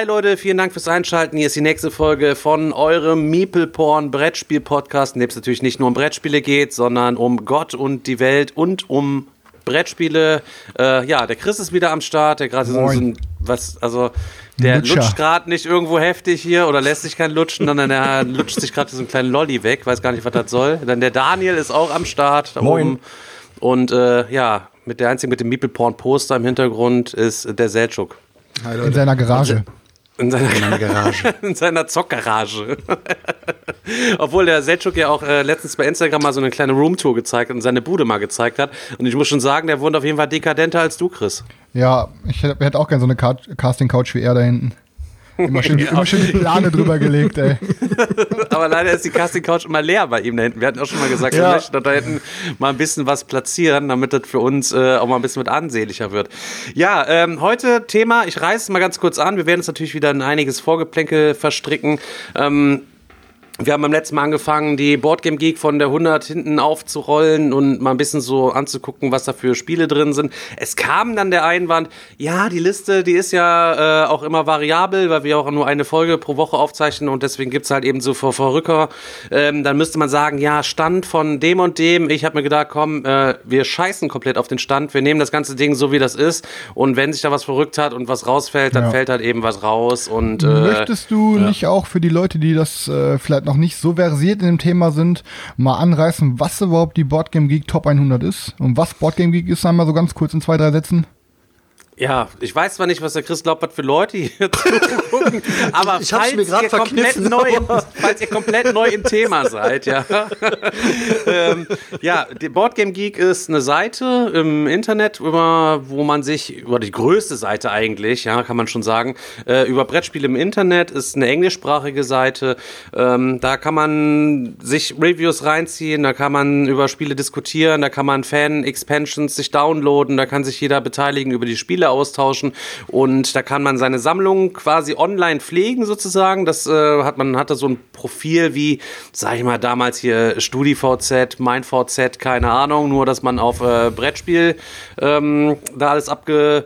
Hi Leute, vielen Dank fürs Einschalten. Hier ist die nächste Folge von eurem Meeple Porn Brettspiel Podcast, in dem es natürlich nicht nur um Brettspiele geht, sondern um Gott und die Welt und um Brettspiele. Äh, ja, der Chris ist wieder am Start, der gerade so, ein, was, also der Lutscher. lutscht gerade nicht irgendwo heftig hier oder lässt sich kein lutschen, sondern er lutscht sich gerade so einen kleinen Lolli weg, weiß gar nicht, was das soll. Dann der Daniel ist auch am Start da Moin. oben. Und äh, ja, mit der einzigen mit dem Meeple Porn Poster im Hintergrund ist der Seltschuk. In seiner Garage. In seiner, Garage. In seiner Zockgarage. Obwohl der Selchuk ja auch äh, letztens bei Instagram mal so eine kleine Roomtour gezeigt hat und seine Bude mal gezeigt hat. Und ich muss schon sagen, der wohnt auf jeden Fall dekadenter als du, Chris. Ja, ich hätte auch gerne so eine Ca- Casting-Couch wie er da hinten. Immer schön, immer schön die Plane drüber gelegt, ey. Aber leider ist die Casting Couch immer leer bei ihm da hinten. Wir hatten auch schon mal gesagt, Ja. wir möchten da hinten mal ein bisschen was platzieren, damit das für uns äh, auch mal ein bisschen mit ansehnlicher wird. Ja, ähm, heute Thema, ich reiße es mal ganz kurz an. Wir werden uns natürlich wieder in einiges Vorgeplänkel verstricken. Ähm, wir haben beim letzten Mal angefangen, die Boardgame Geek von der 100 hinten aufzurollen und mal ein bisschen so anzugucken, was da für Spiele drin sind. Es kam dann der Einwand, ja, die Liste, die ist ja äh, auch immer variabel, weil wir auch nur eine Folge pro Woche aufzeichnen und deswegen gibt's halt eben so Ver Verrücker. Ähm, dann müsste man sagen, ja, Stand von dem und dem. Ich habe mir gedacht, komm, äh, wir scheißen komplett auf den Stand. Wir nehmen das ganze Ding so, wie das ist und wenn sich da was verrückt hat und was rausfällt, dann Ja. fällt halt eben was raus und äh, Möchtest du nicht auch für die Leute, die das äh, vielleicht noch nicht so versiert in dem Thema sind, mal anreißen, was überhaupt die Boardgame Geek Top 100 ist? Und was Boardgame Geek ist, einmal so ganz kurz in zwei, drei Sätzen? Ja, ich weiß zwar nicht, was der Chris glaubt, was für Leute hier zugucken, aber Ich falls, mir ihr komplett neu, im- aber- falls ihr komplett neu im Thema seid, ja. ähm, ja, die Boardgame Geek ist eine Seite im Internet, über, wo man sich, über die größte Seite eigentlich, ja, kann man schon sagen, äh, über Brettspiele im Internet, ist eine englischsprachige Seite. Ähm, da kann man sich Reviews reinziehen, da kann man über Spiele diskutieren, da kann man Fan-Expansions sich downloaden, da kann sich jeder beteiligen, über die Spiele austauschen und da kann man seine Sammlung quasi online pflegen sozusagen. Das äh, hat man hatte so ein Profil wie, sag ich mal, damals hier StudiVZ, MeinVZ, keine Ahnung, nur dass man auf äh, Brettspiel ähm, da alles abge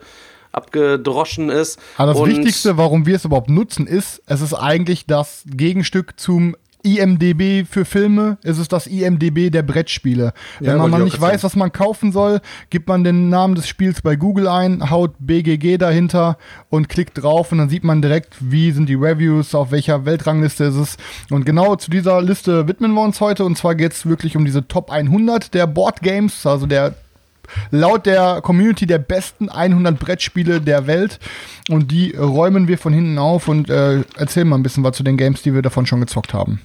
abgedroschen ist. Aber das Und- Wichtigste, warum wir es überhaupt nutzen, ist, es ist eigentlich das Gegenstück zum IMDB für Filme, es ist das IMDB der Brettspiele. Wenn Ja, man wollte mal nicht weiß, was man kaufen soll, gibt man den Namen des Spiels bei Google ein, haut BGG dahinter und klickt drauf und dann sieht man direkt, wie sind die Reviews, auf welcher Weltrangliste ist es. Und genau zu dieser Liste widmen wir uns heute und zwar geht es wirklich um diese Top 100 der Board Games, also der laut der Community der besten 100 Brettspiele der Welt. Und die räumen wir von hinten auf und äh, erzählen mal ein bisschen was zu den Games, die wir davon schon gezockt haben.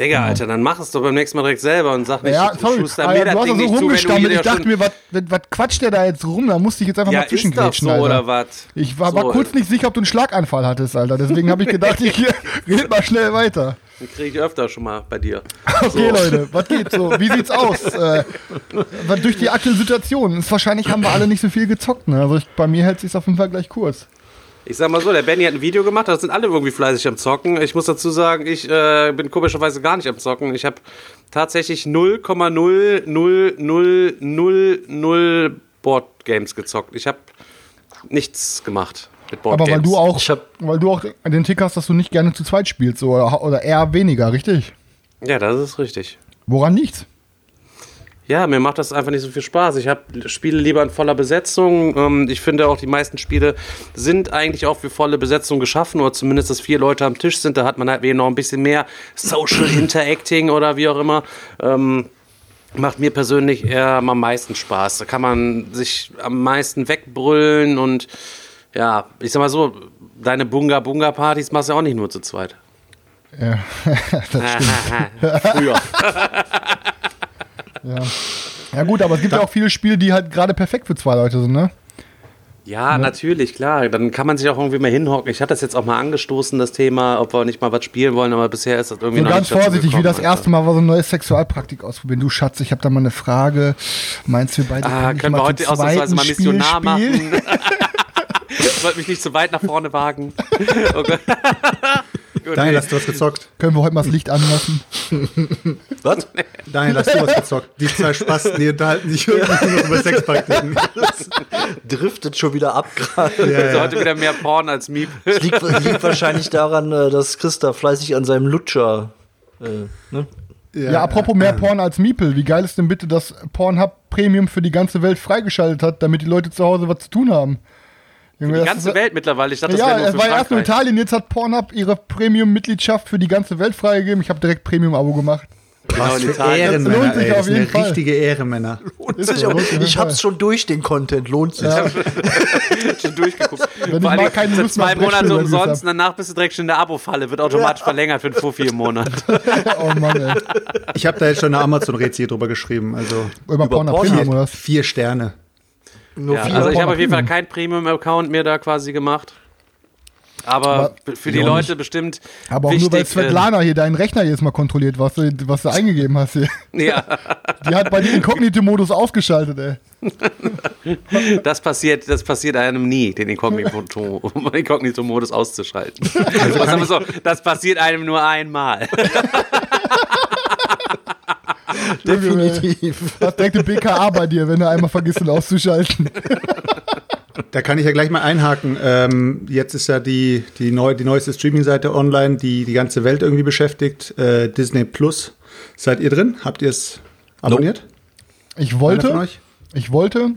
Digga, Alter, dann mach es doch beim nächsten Mal direkt selber und sag nicht, Ja, du sorry, Schuster, mir das Ding so nicht zu, rumgestammelt. hier Ich dachte mir, was, quatscht der da jetzt rum? Da musste ich jetzt einfach ja, mal zwischengrätschen, so Alter. oder was? Ich war, war So, kurz nicht sicher, ob du einen Schlaganfall hattest, Alter. Deswegen habe ich gedacht, ich red mal schnell weiter. Den kriege ich öfter schon mal bei dir. Okay, Leute, was geht so? Wie sieht's aus? Äh, durch die aktuelle Situation ist wahrscheinlich haben wir alle nicht so viel gezockt. Ne? Also ich, bei mir hält sich auf jeden Fall gleich kurz. Ich sag mal so, der Benny hat ein Video gemacht, da sind alle irgendwie fleißig am Zocken. Ich muss dazu sagen, ich äh, bin komischerweise gar nicht am Zocken. Ich habe tatsächlich 0,00000 Boardgames gezockt. Ich habe nichts gemacht mit Aber Boardgames. weil du auch, Ich hab- weil du auch den Tick hast, dass du nicht gerne zu zweit spielst, so, oder, oder eher weniger, richtig? Ja, das ist richtig. Woran liegt's? Ja, mir macht das einfach nicht so viel Spaß. Ich hab, spiele lieber in voller Besetzung. Ähm, ich finde auch, die meisten Spiele sind eigentlich auch für volle Besetzung geschaffen oder zumindest, dass vier Leute am Tisch sind. Da hat man halt noch ein bisschen mehr Social Interacting oder wie auch immer. Ähm, macht mir persönlich eher am meisten Spaß. Da kann man sich am meisten wegbrüllen und ja, ich sag mal so, deine Bunga-Bunga-Partys machst du auch nicht nur zu zweit. Ja, Früher. ja. ja gut, aber es gibt ja auch viele Spiele, die halt gerade perfekt für zwei Leute sind, ne? Ja, natürlich, klar. Dann kann man sich auch irgendwie mal hinhocken. Ich hatte das jetzt auch mal angestoßen, das Thema, ob wir nicht mal was spielen wollen, aber bisher ist das irgendwie So noch ganz vorsichtig, wie das Alter. erste Mal war so ein neues Sexualpraktik ausprobieren. Du Schatz, ich habe da mal eine Frage. Meinst du, wir beide Ah, können wir heute ausnahmsweise mal Missionar machen? ich wollte mich nicht zu weit nach vorne wagen. Oh Gott. Daniel, hast du was gezockt? Können wir heute mal das Licht anlassen? Was? Daniel, hast du was gezockt? Die zwei Spasten, die unterhalten sich irgendwie nur noch über Sexpraktiken. Driftet schon wieder ab gerade. Also heute wieder mehr Porn als Miep. Das liegt, liegt wahrscheinlich daran, äh, dass Christa fleißig an seinem Lutscher. Äh, ne? Ja, apropos mehr Porn als Miepel. Wie geil ist denn bitte, dass Pornhub Premium für die ganze Welt freigeschaltet hat, damit die Leute zu Hause was zu tun haben? Junge, Die ganze ist- Welt mittlerweile. Ich dachte, das Ja, wäre nur es für war erst nur Frankreich. Italien, jetzt hat Pornhub ihre Premium-Mitgliedschaft für die ganze Welt freigegeben. Ich habe direkt Premium-Abo gemacht. Genau, Was in für Ehrenmänner, sich ey. auf Das sind jeden ja Fall. richtige Ehrenmänner. Lohnt sich auf Ich hab's schon durch den Content, lohnt sich. schon durchgeguckt. ich Vor mal allem keine Lust zwei Monate umsonst, danach bist du direkt schon in der Abo-Falle. Wird automatisch verlängert für einen Fuffi im Monat. Oh Mann, ey. Ich habe da jetzt schon eine Amazon-Rezie drüber geschrieben. Also Über Pornhub Pornhub. Oder was? vier Sterne. Nur Ja, also ich habe auf jeden Fall Premium. keinen Premium-Account mehr da quasi gemacht. Aber Aber für die Leute bestimmt Aber auch nur weil Svetlana hier deinen Rechner jetzt mal kontrolliert, was du, was du eingegeben hast hier. ja, Die hat bei dir Inkognito-Modus ausgeschaltet, ey. das passiert, das passiert einem nie, den Inkognito- Inkognito-Modus auszuschalten. Also so, das passiert einem nur einmal. Definitiv. Hast direkt eine BKA bei dir, wenn du einmal vergisst, ihn auszuschalten. Da kann ich ja gleich mal einhaken. Ähm, jetzt ist ja die, die, neu, die neueste Streaming-Seite online, die die ganze Welt irgendwie beschäftigt. Äh, Disney Plus. Seid ihr drin? Habt ihr es abonniert? Ich Einer von wollte, ich wollte,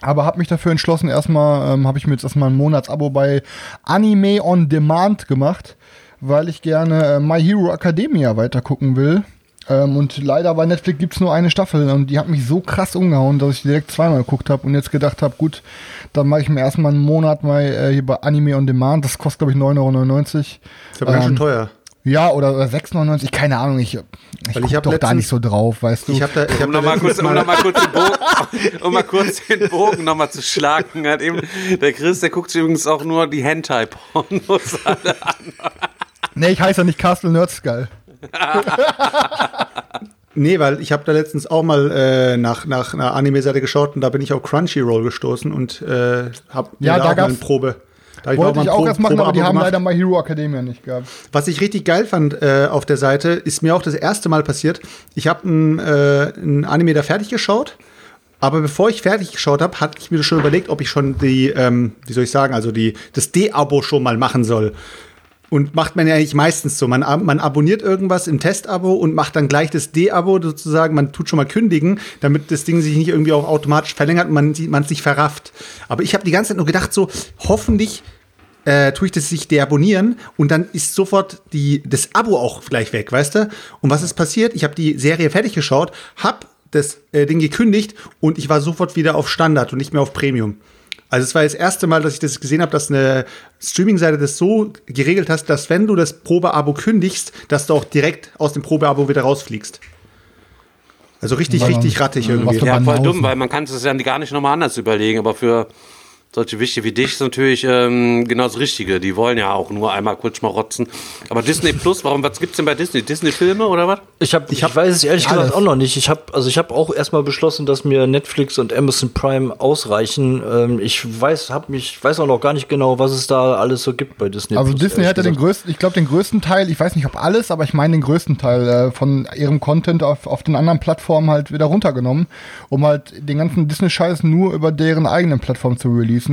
aber habe mich dafür entschlossen, erstmal ähm, habe ich mir jetzt erstmal ein Monatsabo bei Anime on Demand gemacht, weil ich gerne äh, My Hero Academia weiter gucken will. Ähm, und leider bei Netflix gibt's nur eine Staffel und die hat mich so krass umgehauen, dass ich direkt zweimal geguckt habe und jetzt gedacht habe, gut, dann mache ich mir erstmal einen Monat mal äh, hier bei Anime on Demand. Das kostet, glaube ich, 9,99 Euro. Ist aber ganz schön Ähm, teuer. Ja, oder, oder 6,99, keine Ahnung, ich, ich ich hab doch da nicht so drauf, weißt du. Ich habe da, ich hab Um nochmal kurz, um noch mal kurz den Bogen, um mal kurz den Bogen nochmal zu schlagen. Hat eben, der Chris, der guckt sich übrigens auch nur die Hentai-Pornos an. nee, ich heiße ja nicht Castle Nerdskull. Nee, weil ich habe da letztens auch mal äh, nach, nach einer Anime-Seite geschaut und da bin ich auf Crunchyroll gestoßen und äh, habe Ja, da auch mal eine Probe. Da Wollte ich auch Pro- erst machen, aber die haben gemacht. leider My Hero Academia nicht gehabt. Was ich richtig geil fand äh, auf der Seite, ist mir auch das erste Mal passiert. Ich habe ein, äh, ein Anime da fertig geschaut, aber bevor ich fertig geschaut habe, hatte ich mir schon überlegt, ob ich schon die, ähm, wie soll ich sagen, also die, das D-Abo schon mal machen soll. Und macht man ja eigentlich meistens so. Man, man abonniert irgendwas im Testabo und macht dann gleich das D-Abo sozusagen. Man tut schon mal kündigen, damit das Ding sich nicht irgendwie auch automatisch verlängert und man, man sich verrafft. Aber ich habe die ganze Zeit nur gedacht, so, hoffentlich äh, tue ich das sich deabonnieren und dann ist sofort die, das Abo auch gleich weg, weißt du? Und was ist passiert? Ich habe die Serie fertig geschaut, hab das äh, Ding gekündigt und ich war sofort wieder auf Standard und nicht mehr auf Premium. Also es war das erste Mal, dass ich das gesehen habe, dass eine Streaming-Seite das so geregelt hast, dass wenn du das Probeabo kündigst, dass du auch direkt aus dem Probeabo wieder rausfliegst. Also richtig, richtig rattig irgendwie. Ja, voll dumm, weil man kann es ja gar nicht nochmal anders überlegen, aber für solche Wichte wie dich ist natürlich ähm, genau das Richtige. Die wollen ja auch nur einmal kurz mal rotzen. Aber Disney Plus, warum, was gibt's denn bei Disney? Disney-Filme oder was? Ich, hab, ich, weiß es ehrlich alles. gesagt auch noch nicht. Ich habe also ich habe auch erstmal beschlossen, dass mir Netflix und Amazon Prime ausreichen. Ähm, ich weiß, hab mich, weiß auch noch gar nicht genau, was es da alles so gibt bei Disney. Also Plus, Disney hat ja den größten, ich glaube den größten Teil, ich weiß nicht ob alles, aber ich meine den größten Teil äh, von ihrem Content auf, auf den anderen Plattformen halt wieder runtergenommen, um halt den ganzen Disney-Scheiß nur über deren eigenen Plattform zu releasen.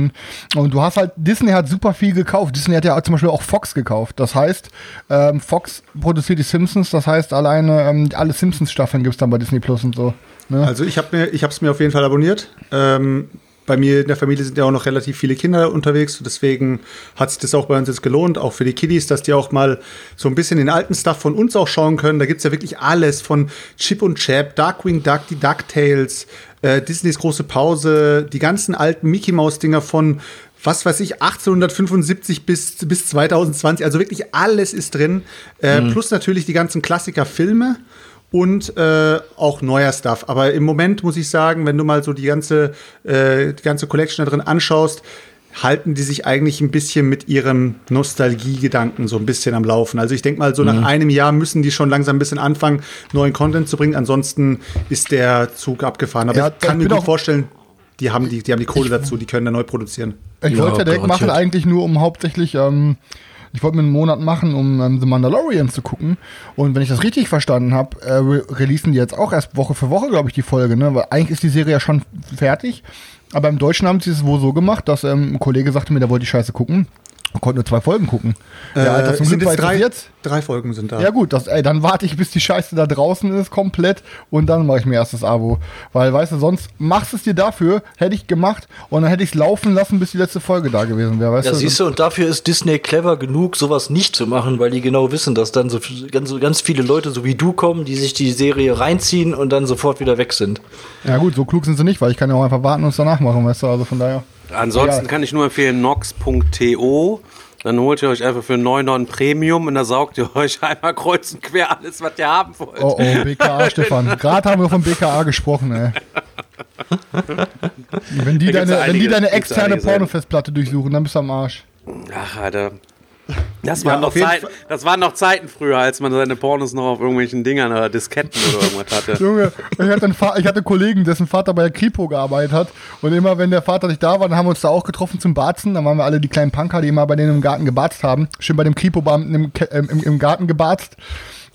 Und du hast halt, Disney hat super viel gekauft. Disney hat ja zum Beispiel auch Fox gekauft. Das heißt, ähm, Fox produziert die Simpsons, das heißt alleine ähm, alle Simpsons-Staffeln gibt's dann bei Disney Plus und so. Ne? Also ich habe mir, ich habe es mir auf jeden Fall abonniert. Ähm, bei mir in der Familie sind ja auch noch relativ viele Kinder unterwegs, deswegen hat sich das auch bei uns jetzt gelohnt, auch für die Kiddies, dass die auch mal so ein bisschen den alten Stuff von uns auch schauen können. Da gibt's ja wirklich alles von Chip und Chap, Darkwing Duck, die DuckTales, äh, Disneys große Pause, die ganzen alten Mickey Maus Dinger von was weiß ich, 1875 bis, bis 2020, also wirklich alles ist drin. Äh, Plus natürlich die ganzen Klassiker-Filme und äh, auch neuer Stuff. Aber im Moment muss ich sagen, wenn du mal so die ganze, äh, die ganze Collection da drin anschaust, halten die sich eigentlich ein bisschen mit ihrem Nostalgiegedanken so ein bisschen am Laufen. Also ich denke mal, so nach Mhm. einem Jahr müssen die schon langsam ein bisschen anfangen, neuen Content zu bringen. Ansonsten ist der Zug abgefahren. Aber Ja, ich kann ich mir gut auch- vorstellen, die haben die, die haben die Kohle dazu, die können da neu produzieren. Ich Ja, wollte ja direkt machen, eigentlich nur um hauptsächlich, ähm, ich wollte mir einen Monat machen, um ähm, The Mandalorian zu gucken. Und wenn ich das richtig verstanden habe, äh, re releasen die jetzt auch erst Woche für Woche, glaube ich, die Folge, ne? Weil eigentlich ist die Serie ja schon fertig. Aber im Deutschen haben sie es wohl so gemacht, dass ähm, ein Kollege sagte mir, der wollte die Scheiße gucken. Er konnte nur zwei Folgen gucken. ja, Alter, zum Äh, sind Glück jetzt drei, jetzt. drei Folgen sind da. Ja gut, das, ey, dann warte ich, bis die Scheiße da draußen ist komplett und dann mache ich mir erst das Abo. Weil, weißt du, sonst machst du es dir dafür, hätte ich gemacht und dann hätte ich es laufen lassen, bis die letzte Folge da gewesen wäre, weißt Ja, du? siehst du, und dafür ist Disney clever genug, sowas nicht zu machen, weil die genau wissen, dass dann so ganz, so ganz viele Leute, so wie du, kommen, die sich die Serie reinziehen und dann sofort wieder weg sind. Ja gut, so klug sind sie nicht, weil ich kann ja auch einfach warten und es danach machen, weißt du, also von daher. Ansonsten Ja. kann ich nur empfehlen nox.to. Dann holt ihr euch einfach für 9,9 Premium und da saugt ihr euch einmal kreuz und quer alles, was ihr haben wollt. Oh oh, BKA, Stefan. Gerade haben wir von BKA gesprochen, ey. Wenn die, deine, wenn die einige- deine externe einige. Pornofestplatte durchsuchen, dann bist du am Arsch. Ach, Alter. Das Ja, waren, noch auf jeden Zeiten, das waren noch Zeiten früher, als man seine Pornos noch auf irgendwelchen Dingern oder Disketten oder irgendwas hatte. Junge, ich hatte, einen ich hatte einen Kollegen, dessen Vater bei der Kripo gearbeitet hat. Und immer, wenn der Vater nicht da war, dann haben wir uns da auch getroffen zum Barzen. Dann waren wir alle die kleinen Punker, die immer bei denen im Garten gebarzt haben. Schön bei dem Kripo-Beamten im, im, im Garten gebarzt.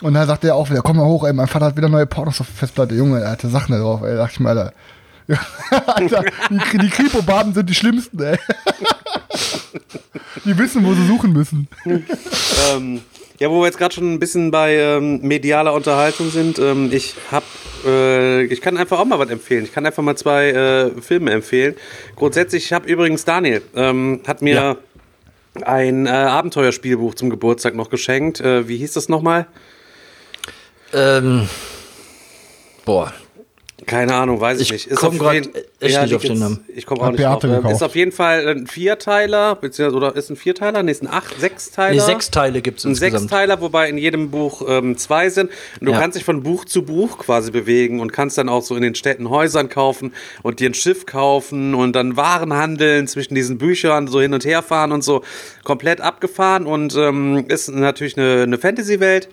Und dann sagte er auch wieder, komm mal hoch, ey, mein Vater hat wieder neue Pornos auf der Festplatte. Junge, er hatte Sachen da drauf, ey. Dachte ich mir, Alter. Ja, Alter, die, die Kripo-Beamten sind die schlimmsten, ey. Die wissen, wo sie suchen müssen. ähm, ja, wo wir jetzt gerade schon ein bisschen bei ähm, medialer Unterhaltung sind, ähm, ich hab, äh, ich kann einfach auch mal was empfehlen. Ich kann einfach mal zwei äh, Filme empfehlen. Grundsätzlich, ich habe übrigens Daniel ähm, hat mir ein äh, Abenteuerspielbuch zum Geburtstag noch geschenkt. Äh, wie hieß das nochmal? Ähm, boah, Keine Ahnung, weiß ich, Ich nicht. komm auf grad jeden- echt nicht liegt auf den Namen. Ich komme auch nicht drauf. Beate Ähm, gekauft. Ist auf jeden Fall ein Vierteiler, beziehungsweise, oder ist ein Vierteiler? Nee, ist ein Acht, Sechsteiler. nee, sechs Teile gibt's Ein insgesamt. Sechsteiler, wobei in jedem Buch ähm, zwei sind. Und du Ja. kannst dich von Buch zu Buch quasi bewegen und kannst dann auch so in den Städten Häusern kaufen und dir ein Schiff kaufen und dann Waren handeln zwischen diesen Büchern, so hin und her fahren und so. Komplett abgefahren und ähm, ist natürlich eine, eine Fantasy-Welt.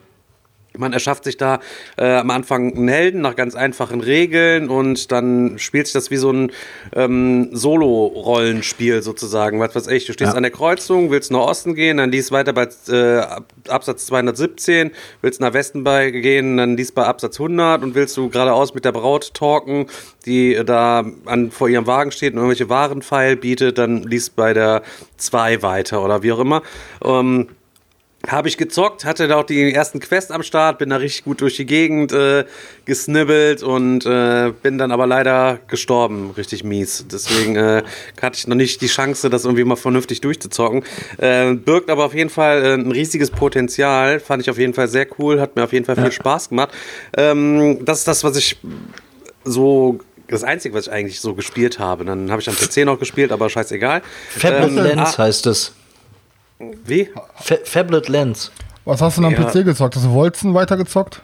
Man erschafft sich da äh, am Anfang einen Helden nach ganz einfachen Regeln und dann spielt sich das wie so ein ähm, Solo-Rollenspiel sozusagen. Was weiß ich, du stehst Ja. an der Kreuzung, willst nach Osten gehen, dann liest weiter bei äh, Ab- Absatz 217, willst nach Westen bei gehen, dann liest bei Absatz 100 und willst du geradeaus mit der Braut talken, die äh, da an, vor ihrem Wagen steht und irgendwelche Warenpfeil bietet, dann liest bei der 2 weiter oder wie auch immer. Ähm, habe ich gezockt, hatte da auch die ersten Quests am Start, bin da richtig gut durch die Gegend äh, gesnibbelt und äh, bin dann aber leider gestorben, richtig mies. Deswegen äh, hatte ich noch nicht die Chance, das irgendwie mal vernünftig durchzuzocken. Äh, birgt aber auf jeden Fall äh, ein riesiges Potenzial, fand ich auf jeden Fall sehr cool, hat mir auf jeden Fall viel Spaß gemacht. Ähm, das ist das, was ich so das Einzige, was ich eigentlich so gespielt habe. Dann habe ich am PC noch gespielt, aber scheißegal. Fablet Ähm, Lens ah, heißt es. Wie? Fa Fablet Lens. Was hast du denn am Ja. PC gezockt? Hast du Wolzen weitergezockt?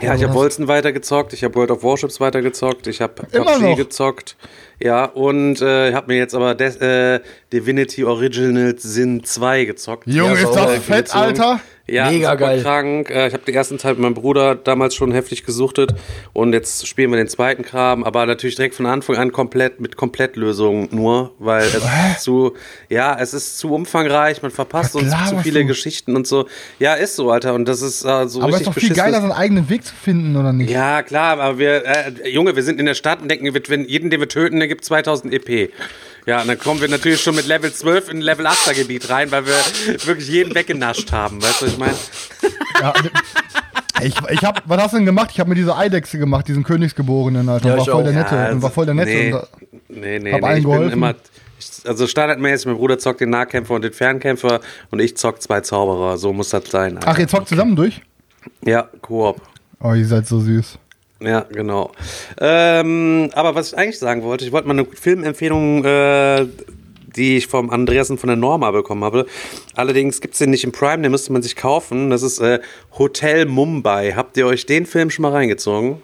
Ja, ich habe Wolzen weitergezockt, ich habe World of Warships weitergezockt, ich habe Immer PUBG gezockt. Ja, und äh, habe mir jetzt aber Des äh, Divinity Original Sin 2 gezockt. Junge, Ja, ist das fett. Alter. Ja, Mega geil. krank. Äh, ich habe den ersten Teil mit meinem Bruder damals schon heftig gesuchtet und jetzt spielen wir den zweiten Kram, aber natürlich direkt von Anfang an komplett mit Komplettlösung nur, weil es ist zu, ja, es ist zu umfangreich, man verpasst uns zu viele du? Geschichten und so. Ja, ist so, Alter, und das ist äh, so Aber ist richtig doch viel geiler, seinen eigenen Weg zu finden, oder nicht? ja, klar, aber wir, äh, Junge, wir sind in der Stadt und denken, wir- wenn jeden, den wir töten, gibt 2000 EP. Ja, und dann kommen wir natürlich schon mit Level 12 in Level 8er Gebiet rein, weil wir wirklich jeden weggenascht haben. Weißt du, was ich meine? Ja, ich, ich hab, was hast du denn gemacht? Ich habe mir diese Eidechse gemacht, diesen Königsgeborenen, Alter. Ja, war voll der Nette. Ja, und war voll der Nette. Nee, Und, nee, nee, Hab nee allen ich bin geholfen. immer. Ich, also standardmäßig, mein Bruder zockt den Nahkämpfer und den Fernkämpfer und ich zock zwei Zauberer. So muss das sein. Alter. ach, ihr zockt zusammen durch? Ja, Koop. Oh, ihr seid so süß. Ja, genau. Ähm, aber was ich eigentlich sagen wollte, ich wollte mal eine Filmempfehlung äh, die ich vom Andreas und von der Norma bekommen habe. Allerdings gibt es den nicht im Prime, den müsste man sich kaufen. Das ist äh, Hotel Mumbai. Habt ihr euch den Film schon mal reingezogen?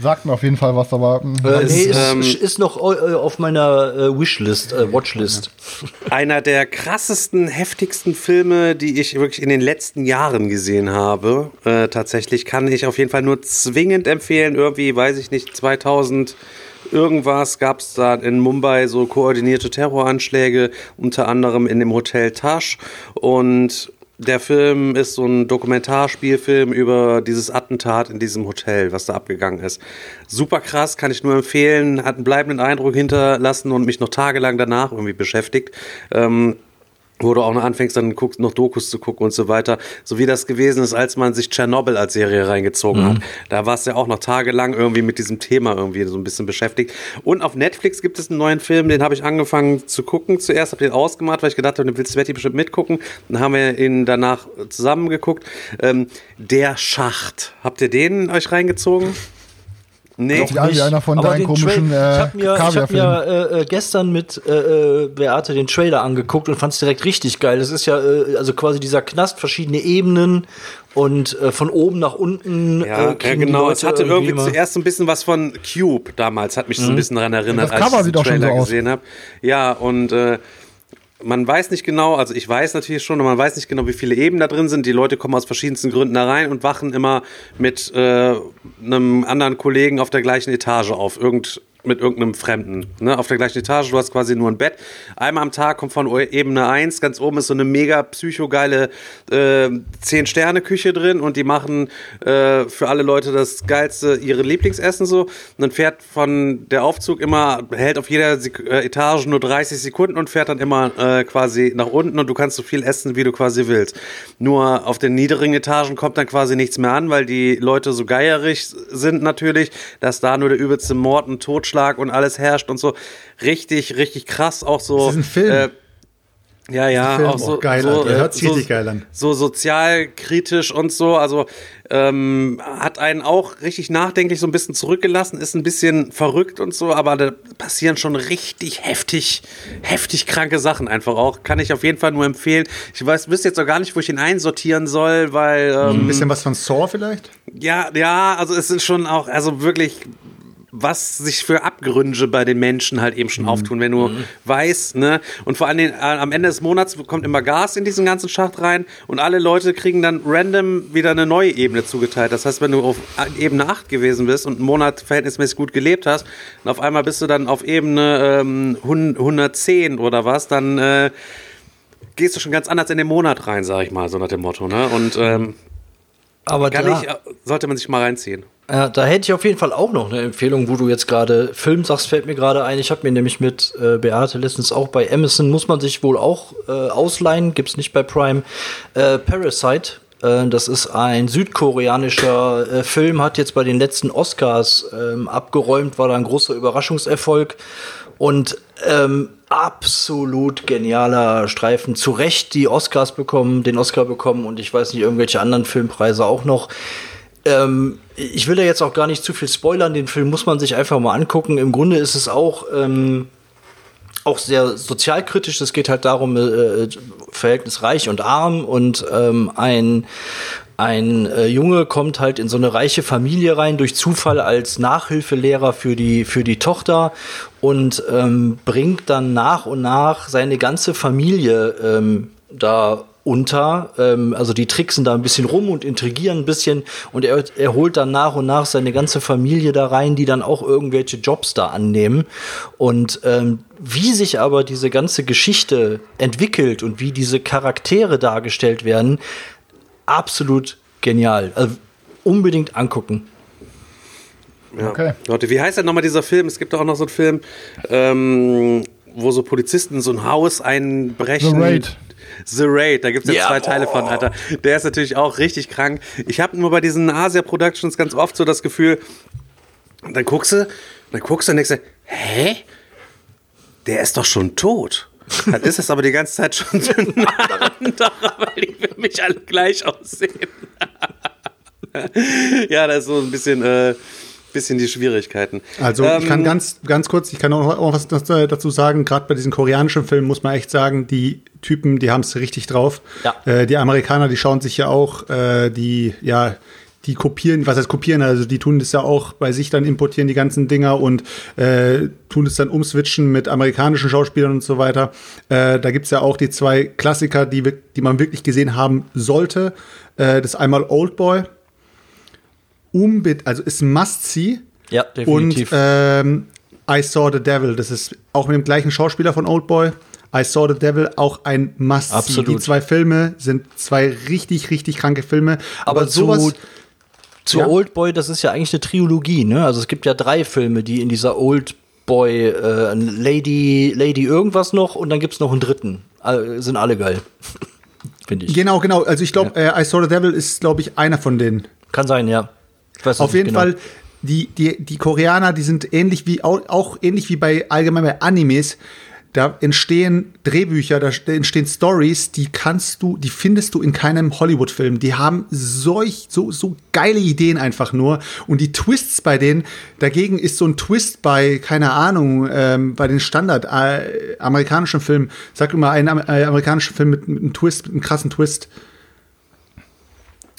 Sagt mir auf jeden Fall was, aber. hm, Äh, ist, nee, ist, ähm, ist noch äh, auf meiner äh, Wishlist, äh, Watchlist. Einer der krassesten, heftigsten Filme, die ich wirklich in den letzten Jahren gesehen habe. Äh, tatsächlich kann ich auf jeden Fall nur zwingend empfehlen. Irgendwie, weiß ich nicht, 2000 irgendwas gab es da in Mumbai so koordinierte Terroranschläge, unter anderem in dem Hotel Tash. Und der Film ist so ein Dokumentarspielfilm über dieses Attentat in diesem Hotel, was da abgegangen ist. Super krass, kann ich nur empfehlen, hat einen bleibenden Eindruck hinterlassen und mich noch tagelang danach irgendwie beschäftigt. Ähm, wo du auch noch anfängst, dann guckst, noch Dokus zu gucken und so weiter. So wie das gewesen ist, als man sich Tschernobyl als Serie reingezogen hat. Da warst du ja auch noch tagelang irgendwie mit diesem Thema irgendwie so ein bisschen beschäftigt. Und auf Netflix gibt es einen neuen Film, den habe ich angefangen zu gucken. Zuerst habe ich den ausgemacht, weil ich gedacht habe, den will Sveti bestimmt mitgucken. Dann haben wir ihn danach zusammen geguckt. Ähm, Der Schacht. Habt ihr den euch reingezogen? Nee. An wie einer von Aber deinen komischen Trail- ich äh, habe mir, ich hab mir äh, äh, gestern mit äh, äh, Beate den Trailer angeguckt und fand es direkt richtig geil. Das ist ja äh, also quasi dieser Knast, verschiedene Ebenen und äh, von oben nach unten. Ja, äh, ja, genau. Es hatte irgendwie immer- zuerst so ein bisschen was von Cube damals, hat mich so ein bisschen daran erinnert, Das als ich den Trailer so gesehen habe. Ja, und äh, man weiß nicht genau, also ich weiß natürlich schon, man weiß nicht genau, wie viele Ebenen da drin sind. Die Leute kommen aus verschiedensten Gründen da rein und wachen immer mit äh, einem anderen Kollegen auf der gleichen Etage auf. Irgend, mit irgendeinem Fremden. Ne? Auf der gleichen Etage, du hast quasi nur ein Bett. Einmal am Tag kommt von Ebene 1, ganz oben ist so eine mega psychogeile äh, 10-Sterne-Küche drin und die machen äh, für alle Leute das geilste, ihre Lieblingsessen so. Und dann fährt von der Aufzug immer, hält auf jeder Sek äh, Etage nur 30 Sekunden und fährt dann immer äh, quasi nach unten und du kannst so viel essen, wie du quasi willst. Nur auf den niedrigen Etagen kommt dann quasi nichts mehr an, weil die Leute so geierig sind natürlich, dass da nur der übelste Mord und Totschlag und alles herrscht und so. Richtig, richtig krass auch so. Das ist ein Film. Äh, ja, ja, Film, auch so, oh, geil, so, äh, Hört sich so, richtig geil an. so sozialkritisch und so. Also ähm, hat einen auch richtig nachdenklich so ein bisschen zurückgelassen, ist ein bisschen verrückt und so, aber da passieren schon richtig heftig, heftig kranke Sachen einfach auch. Kann ich auf jeden Fall nur empfehlen. Ich weiß, wüsste jetzt auch gar nicht, wo ich ihn einsortieren soll, weil ähm, Ein bisschen was von Saw vielleicht? ja, ja, also es ist schon auch, also wirklich, was sich für Abgründe bei den Menschen halt eben schon auftun, wenn du weißt, ne? Und vor Dingen äh, am Ende des Monats kommt immer Gas in diesen ganzen Schacht rein und alle Leute kriegen dann random wieder eine neue Ebene zugeteilt. Das heißt, wenn du auf Ebene 8 gewesen bist und einen Monat verhältnismäßig gut gelebt hast und auf einmal bist du dann auf Ebene ähm, 110 oder was, dann äh, gehst du schon ganz anders in den Monat rein, sag ich mal, so nach dem Motto, ne? Und ähm, Aber da, ich, äh, sollte man sich mal reinziehen. Ja, da hätte ich auf jeden Fall auch noch eine Empfehlung, wo du jetzt gerade Film sagst, fällt mir gerade ein. Ich habe mir nämlich mit äh, Beate letztens auch bei Amazon, muss man sich wohl auch äh, ausleihen, gibt's nicht bei Prime, äh, Parasite. Äh, das ist ein südkoreanischer äh, Film, hat jetzt bei den letzten Oscars ähm, abgeräumt, war da ein großer Überraschungserfolg. Und ähm, absolut genialer Streifen. Zu Recht die Oscars bekommen, den Oscar bekommen und ich weiß nicht, irgendwelche anderen Filmpreise auch noch. Ähm, ich will da jetzt auch gar nicht zu viel spoilern. Den Film muss man sich einfach mal angucken. Im Grunde ist es auch, ähm, auch sehr sozialkritisch. Es geht halt darum, äh, Verhältnis reich und arm und ähm, ein ein äh, Junge kommt halt in so eine reiche Familie rein durch Zufall als Nachhilfelehrer für die für die Tochter und ähm, bringt dann nach und nach seine ganze Familie ähm, da unter. Ähm, also die tricksen da ein bisschen rum und intrigieren ein bisschen und er, er holt dann nach und nach seine ganze Familie da rein, die dann auch irgendwelche Jobs da annehmen. Und ähm, wie sich aber diese ganze Geschichte entwickelt und wie diese Charaktere dargestellt werden, absolut genial. Also unbedingt angucken. Ja. Okay. Leute, wie heißt denn nochmal dieser Film? Es gibt doch auch noch so einen Film, ähm, wo so Polizisten so ein Haus einbrechen. The Raid. The Raid, da gibt es ja, zwei Teile von, Alter. Der ist natürlich auch richtig krank. Ich habe nur bei diesen Asia Productions ganz oft so das Gefühl, dann guckst du, dann guckst du und denkst du, hä? Der ist doch schon tot. Dann ist es aber die ganze Zeit schon so ein anderer, weil die für mich alle gleich aussehen. ja, das ist so ein bisschen, äh, bisschen die Schwierigkeiten. Also ich kann Ähm, ganz, ganz kurz, ich kann auch, auch was dazu sagen, gerade bei diesen koreanischen Filmen muss man echt sagen, die Typen, die haben es richtig drauf. Ja. Äh, die Amerikaner, die schauen sich ja auch äh, die, ja, die kopieren, was heißt kopieren, also die tun das ja auch bei sich dann importieren die ganzen Dinger und äh, tun es dann umswitchen mit amerikanischen Schauspielern und so weiter. Äh, da gibt's ja auch die zwei Klassiker, die, die man wirklich gesehen haben sollte. Äh, das ist einmal Oldboy, Umbit, also ist Must-See. Ja, definitiv. Und ähm, I Saw the Devil, das ist auch mit dem gleichen Schauspieler von Oldboy. I Saw the Devil, auch ein must -See. Absolut. Die zwei Filme sind zwei richtig, richtig kranke Filme. Aber, Aber, sowas. zu, zu Ja? Oldboy, das ist ja eigentlich eine Trilogie, ne? Also es gibt ja drei Filme, die in dieser Oldboy, äh, Lady, Lady irgendwas noch und dann gibt's noch einen dritten. All, sind alle geil. Finde ich. Genau, genau. Also ich glaube, äh, I Saw the Devil ist, glaube ich, einer von denen. Kann sein, ja. Auf jeden genau. Fall, die, die, die Koreaner, die sind ähnlich wie, auch, ähnlich wie bei allgemein bei Animes. Da entstehen Drehbücher, da st- entstehen Stories, die kannst du, die findest du in keinem Hollywood-Film. Die haben solch, so, so geile Ideen einfach nur. Und die Twists bei denen, dagegen ist so ein Twist bei, keine Ahnung, ähm, bei den Standard äh, amerikanischen Filmen, sag immer einen äh, amerikanischen Film mit, mit einem Twist, mit einem krassen Twist.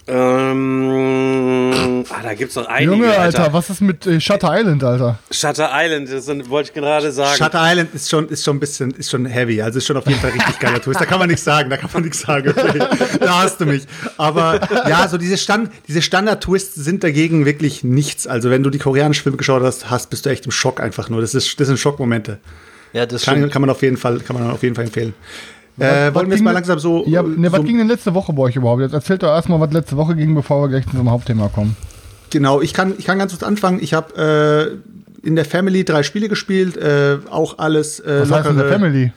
Ähm, ah, da gibt's noch einige. Junge, Alter, was ist mit äh, Shutter Island, Alter? Shutter Island, das sind- wollte ich gerade sagen. Shutter Island ist schon, ist schon ein bisschen, ist schon heavy. Also ist schon auf jeden Fall richtig geiler Twist. Da kann man nichts sagen, da kann man nichts sagen. Okay. Da hast du mich. Aber ja, so diese, Stand, diese Standard-Twists sind dagegen wirklich nichts. Also wenn du die koreanischen Filme geschaut hast, hast, bist du echt im Schock einfach nur. Das, ist, das sind Schockmomente. Ja, das Kann, stimmt. kann man auf jeden Fall, kann man auf jeden Fall empfehlen. Was- Äh, was wollen wir jetzt ging mal denn- langsam so. Ja, ne, was so ging denn letzte Woche bei euch überhaupt? Jetzt erzählt doch erstmal, was letzte Woche ging, bevor wir gleich zu unserem Hauptthema kommen. Genau, ich kann, ich kann ganz kurz anfangen. Ich habe äh, in der Family drei Spiele gespielt, äh, auch alles äh, Was heißt in der lockere- Family?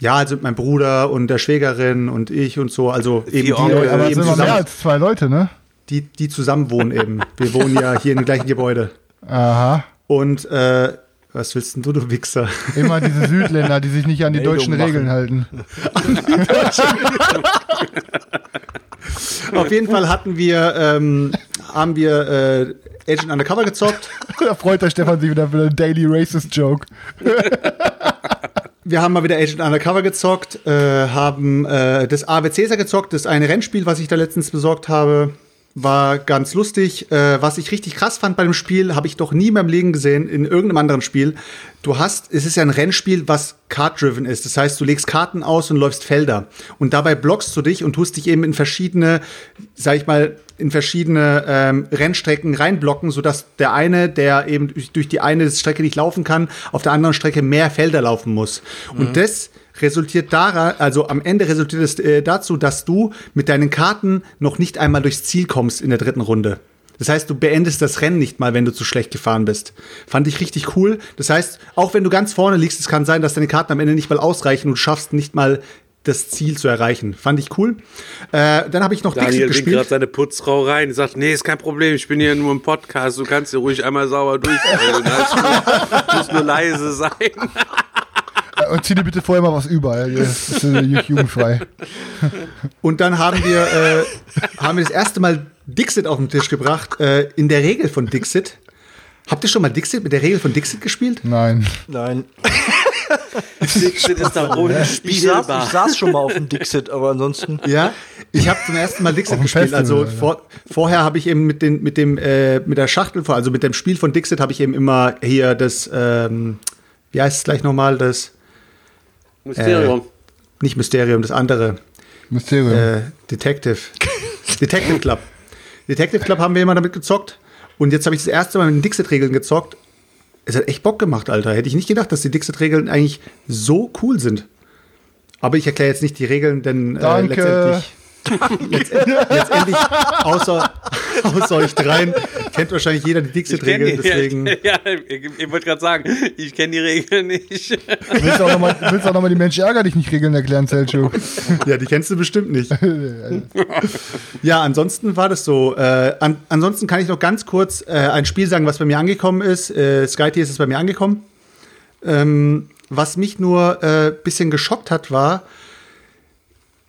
Ja, also mein Bruder und der Schwägerin und ich und so. Also eben die, Onkel. Leute, Aber die eben sind noch mehr zusammen, als zwei Leute, ne? die, die zusammen wohnen eben. Wir wohnen ja hier im gleichen Gebäude. Aha. Und äh, was willst denn du, du Wichser? Immer diese Südländer, die sich nicht an die Meldung deutschen machen. Regeln halten. Auf jeden Fall hatten wir, ähm, haben wir äh, Agent Undercover gezockt. Da freut der Stefan sich wieder für den Daily Racist Joke. Wir haben mal wieder Agent Undercover gezockt, äh, haben äh, das AW Caesar gezockt, das eine Rennspiel, was ich da letztens besorgt habe. War ganz lustig. Äh, was ich richtig krass fand bei dem Spiel, habe ich doch nie in meinem Leben gesehen in irgendeinem anderen Spiel. Du hast, es ist ja ein Rennspiel, was card-driven ist. Das heißt, du legst Karten aus und läufst Felder. Und dabei blockst du dich und tust dich eben in verschiedene, sag ich mal, in verschiedene ähm, Rennstrecken reinblocken, sodass der eine, der eben durch, durch die eine Strecke nicht laufen kann, auf der anderen Strecke mehr Felder laufen muss. Und das resultiert daran, also am Ende resultiert es äh, dazu, dass du mit deinen Karten noch nicht einmal durchs Ziel kommst in der dritten Runde. Das heißt, du beendest das Rennen nicht mal, wenn du zu schlecht gefahren bist. Fand ich richtig cool. Das heißt, auch wenn du ganz vorne liegst, es kann sein, dass deine Karten am Ende nicht mal ausreichen und du schaffst nicht mal das Ziel zu erreichen. Fand ich cool. Äh, dann habe ich noch Daniel Dixit winkt gerade gespielt. seine Putzfrau rein. Sagt, nee, ist kein Problem, ich bin hier nur im Podcast, du kannst hier ruhig einmal sauber durchfallen. Du musst nur leise sein. Und zieh dir bitte vorher mal was über. ey. Das ist äh, jugendfrei. Und dann haben wir, äh, haben wir das erste Mal Dixit auf den Tisch gebracht, äh, in der Regel von Dixit. Habt ihr schon mal Dixit mit der Regel von Dixit gespielt? Nein. Nein. Dixit ist da Ich saß, unspielbar. ich saß schon mal auf dem Dixit, aber ansonsten. Ja, ich habe zum ersten Mal Dixit gespielt. Festival, also vor, vorher habe ich eben mit den mit dem äh, mit der Schachtel, also mit dem Spiel von Dixit habe ich eben immer hier das, ähm, wie heißt es gleich nochmal, das Mysterium. nicht Mysterium, das andere, Mysterium. äh, Detective, Detective Club. Detective Club haben wir immer damit gezockt und jetzt habe ich das erste Mal mit den Dixit-Regeln gezockt. Es hat echt Bock gemacht, Alter. Hätte ich nicht gedacht, dass die Dixit-Regeln eigentlich so cool sind. Aber ich erkläre jetzt nicht die Regeln, denn äh, Danke. letztendlich, letztendlich, letztendlich außer, außer euch dreien kennt wahrscheinlich jeder die die, Deswegen, ja, ich, ich wollte gerade sagen, ich kenne die Regeln nicht. Willst du auch nochmal noch mal die Mensch ärger dich nicht Regeln erklären, Selchuk? ja, die kennst du bestimmt nicht. ja, ansonsten war das so. Äh, an, ansonsten kann ich noch ganz kurz äh, ein Spiel sagen, was bei mir angekommen ist. Äh, SkyTier ist es bei mir angekommen. Ähm, was mich nur äh, bisschen geschockt hat, war,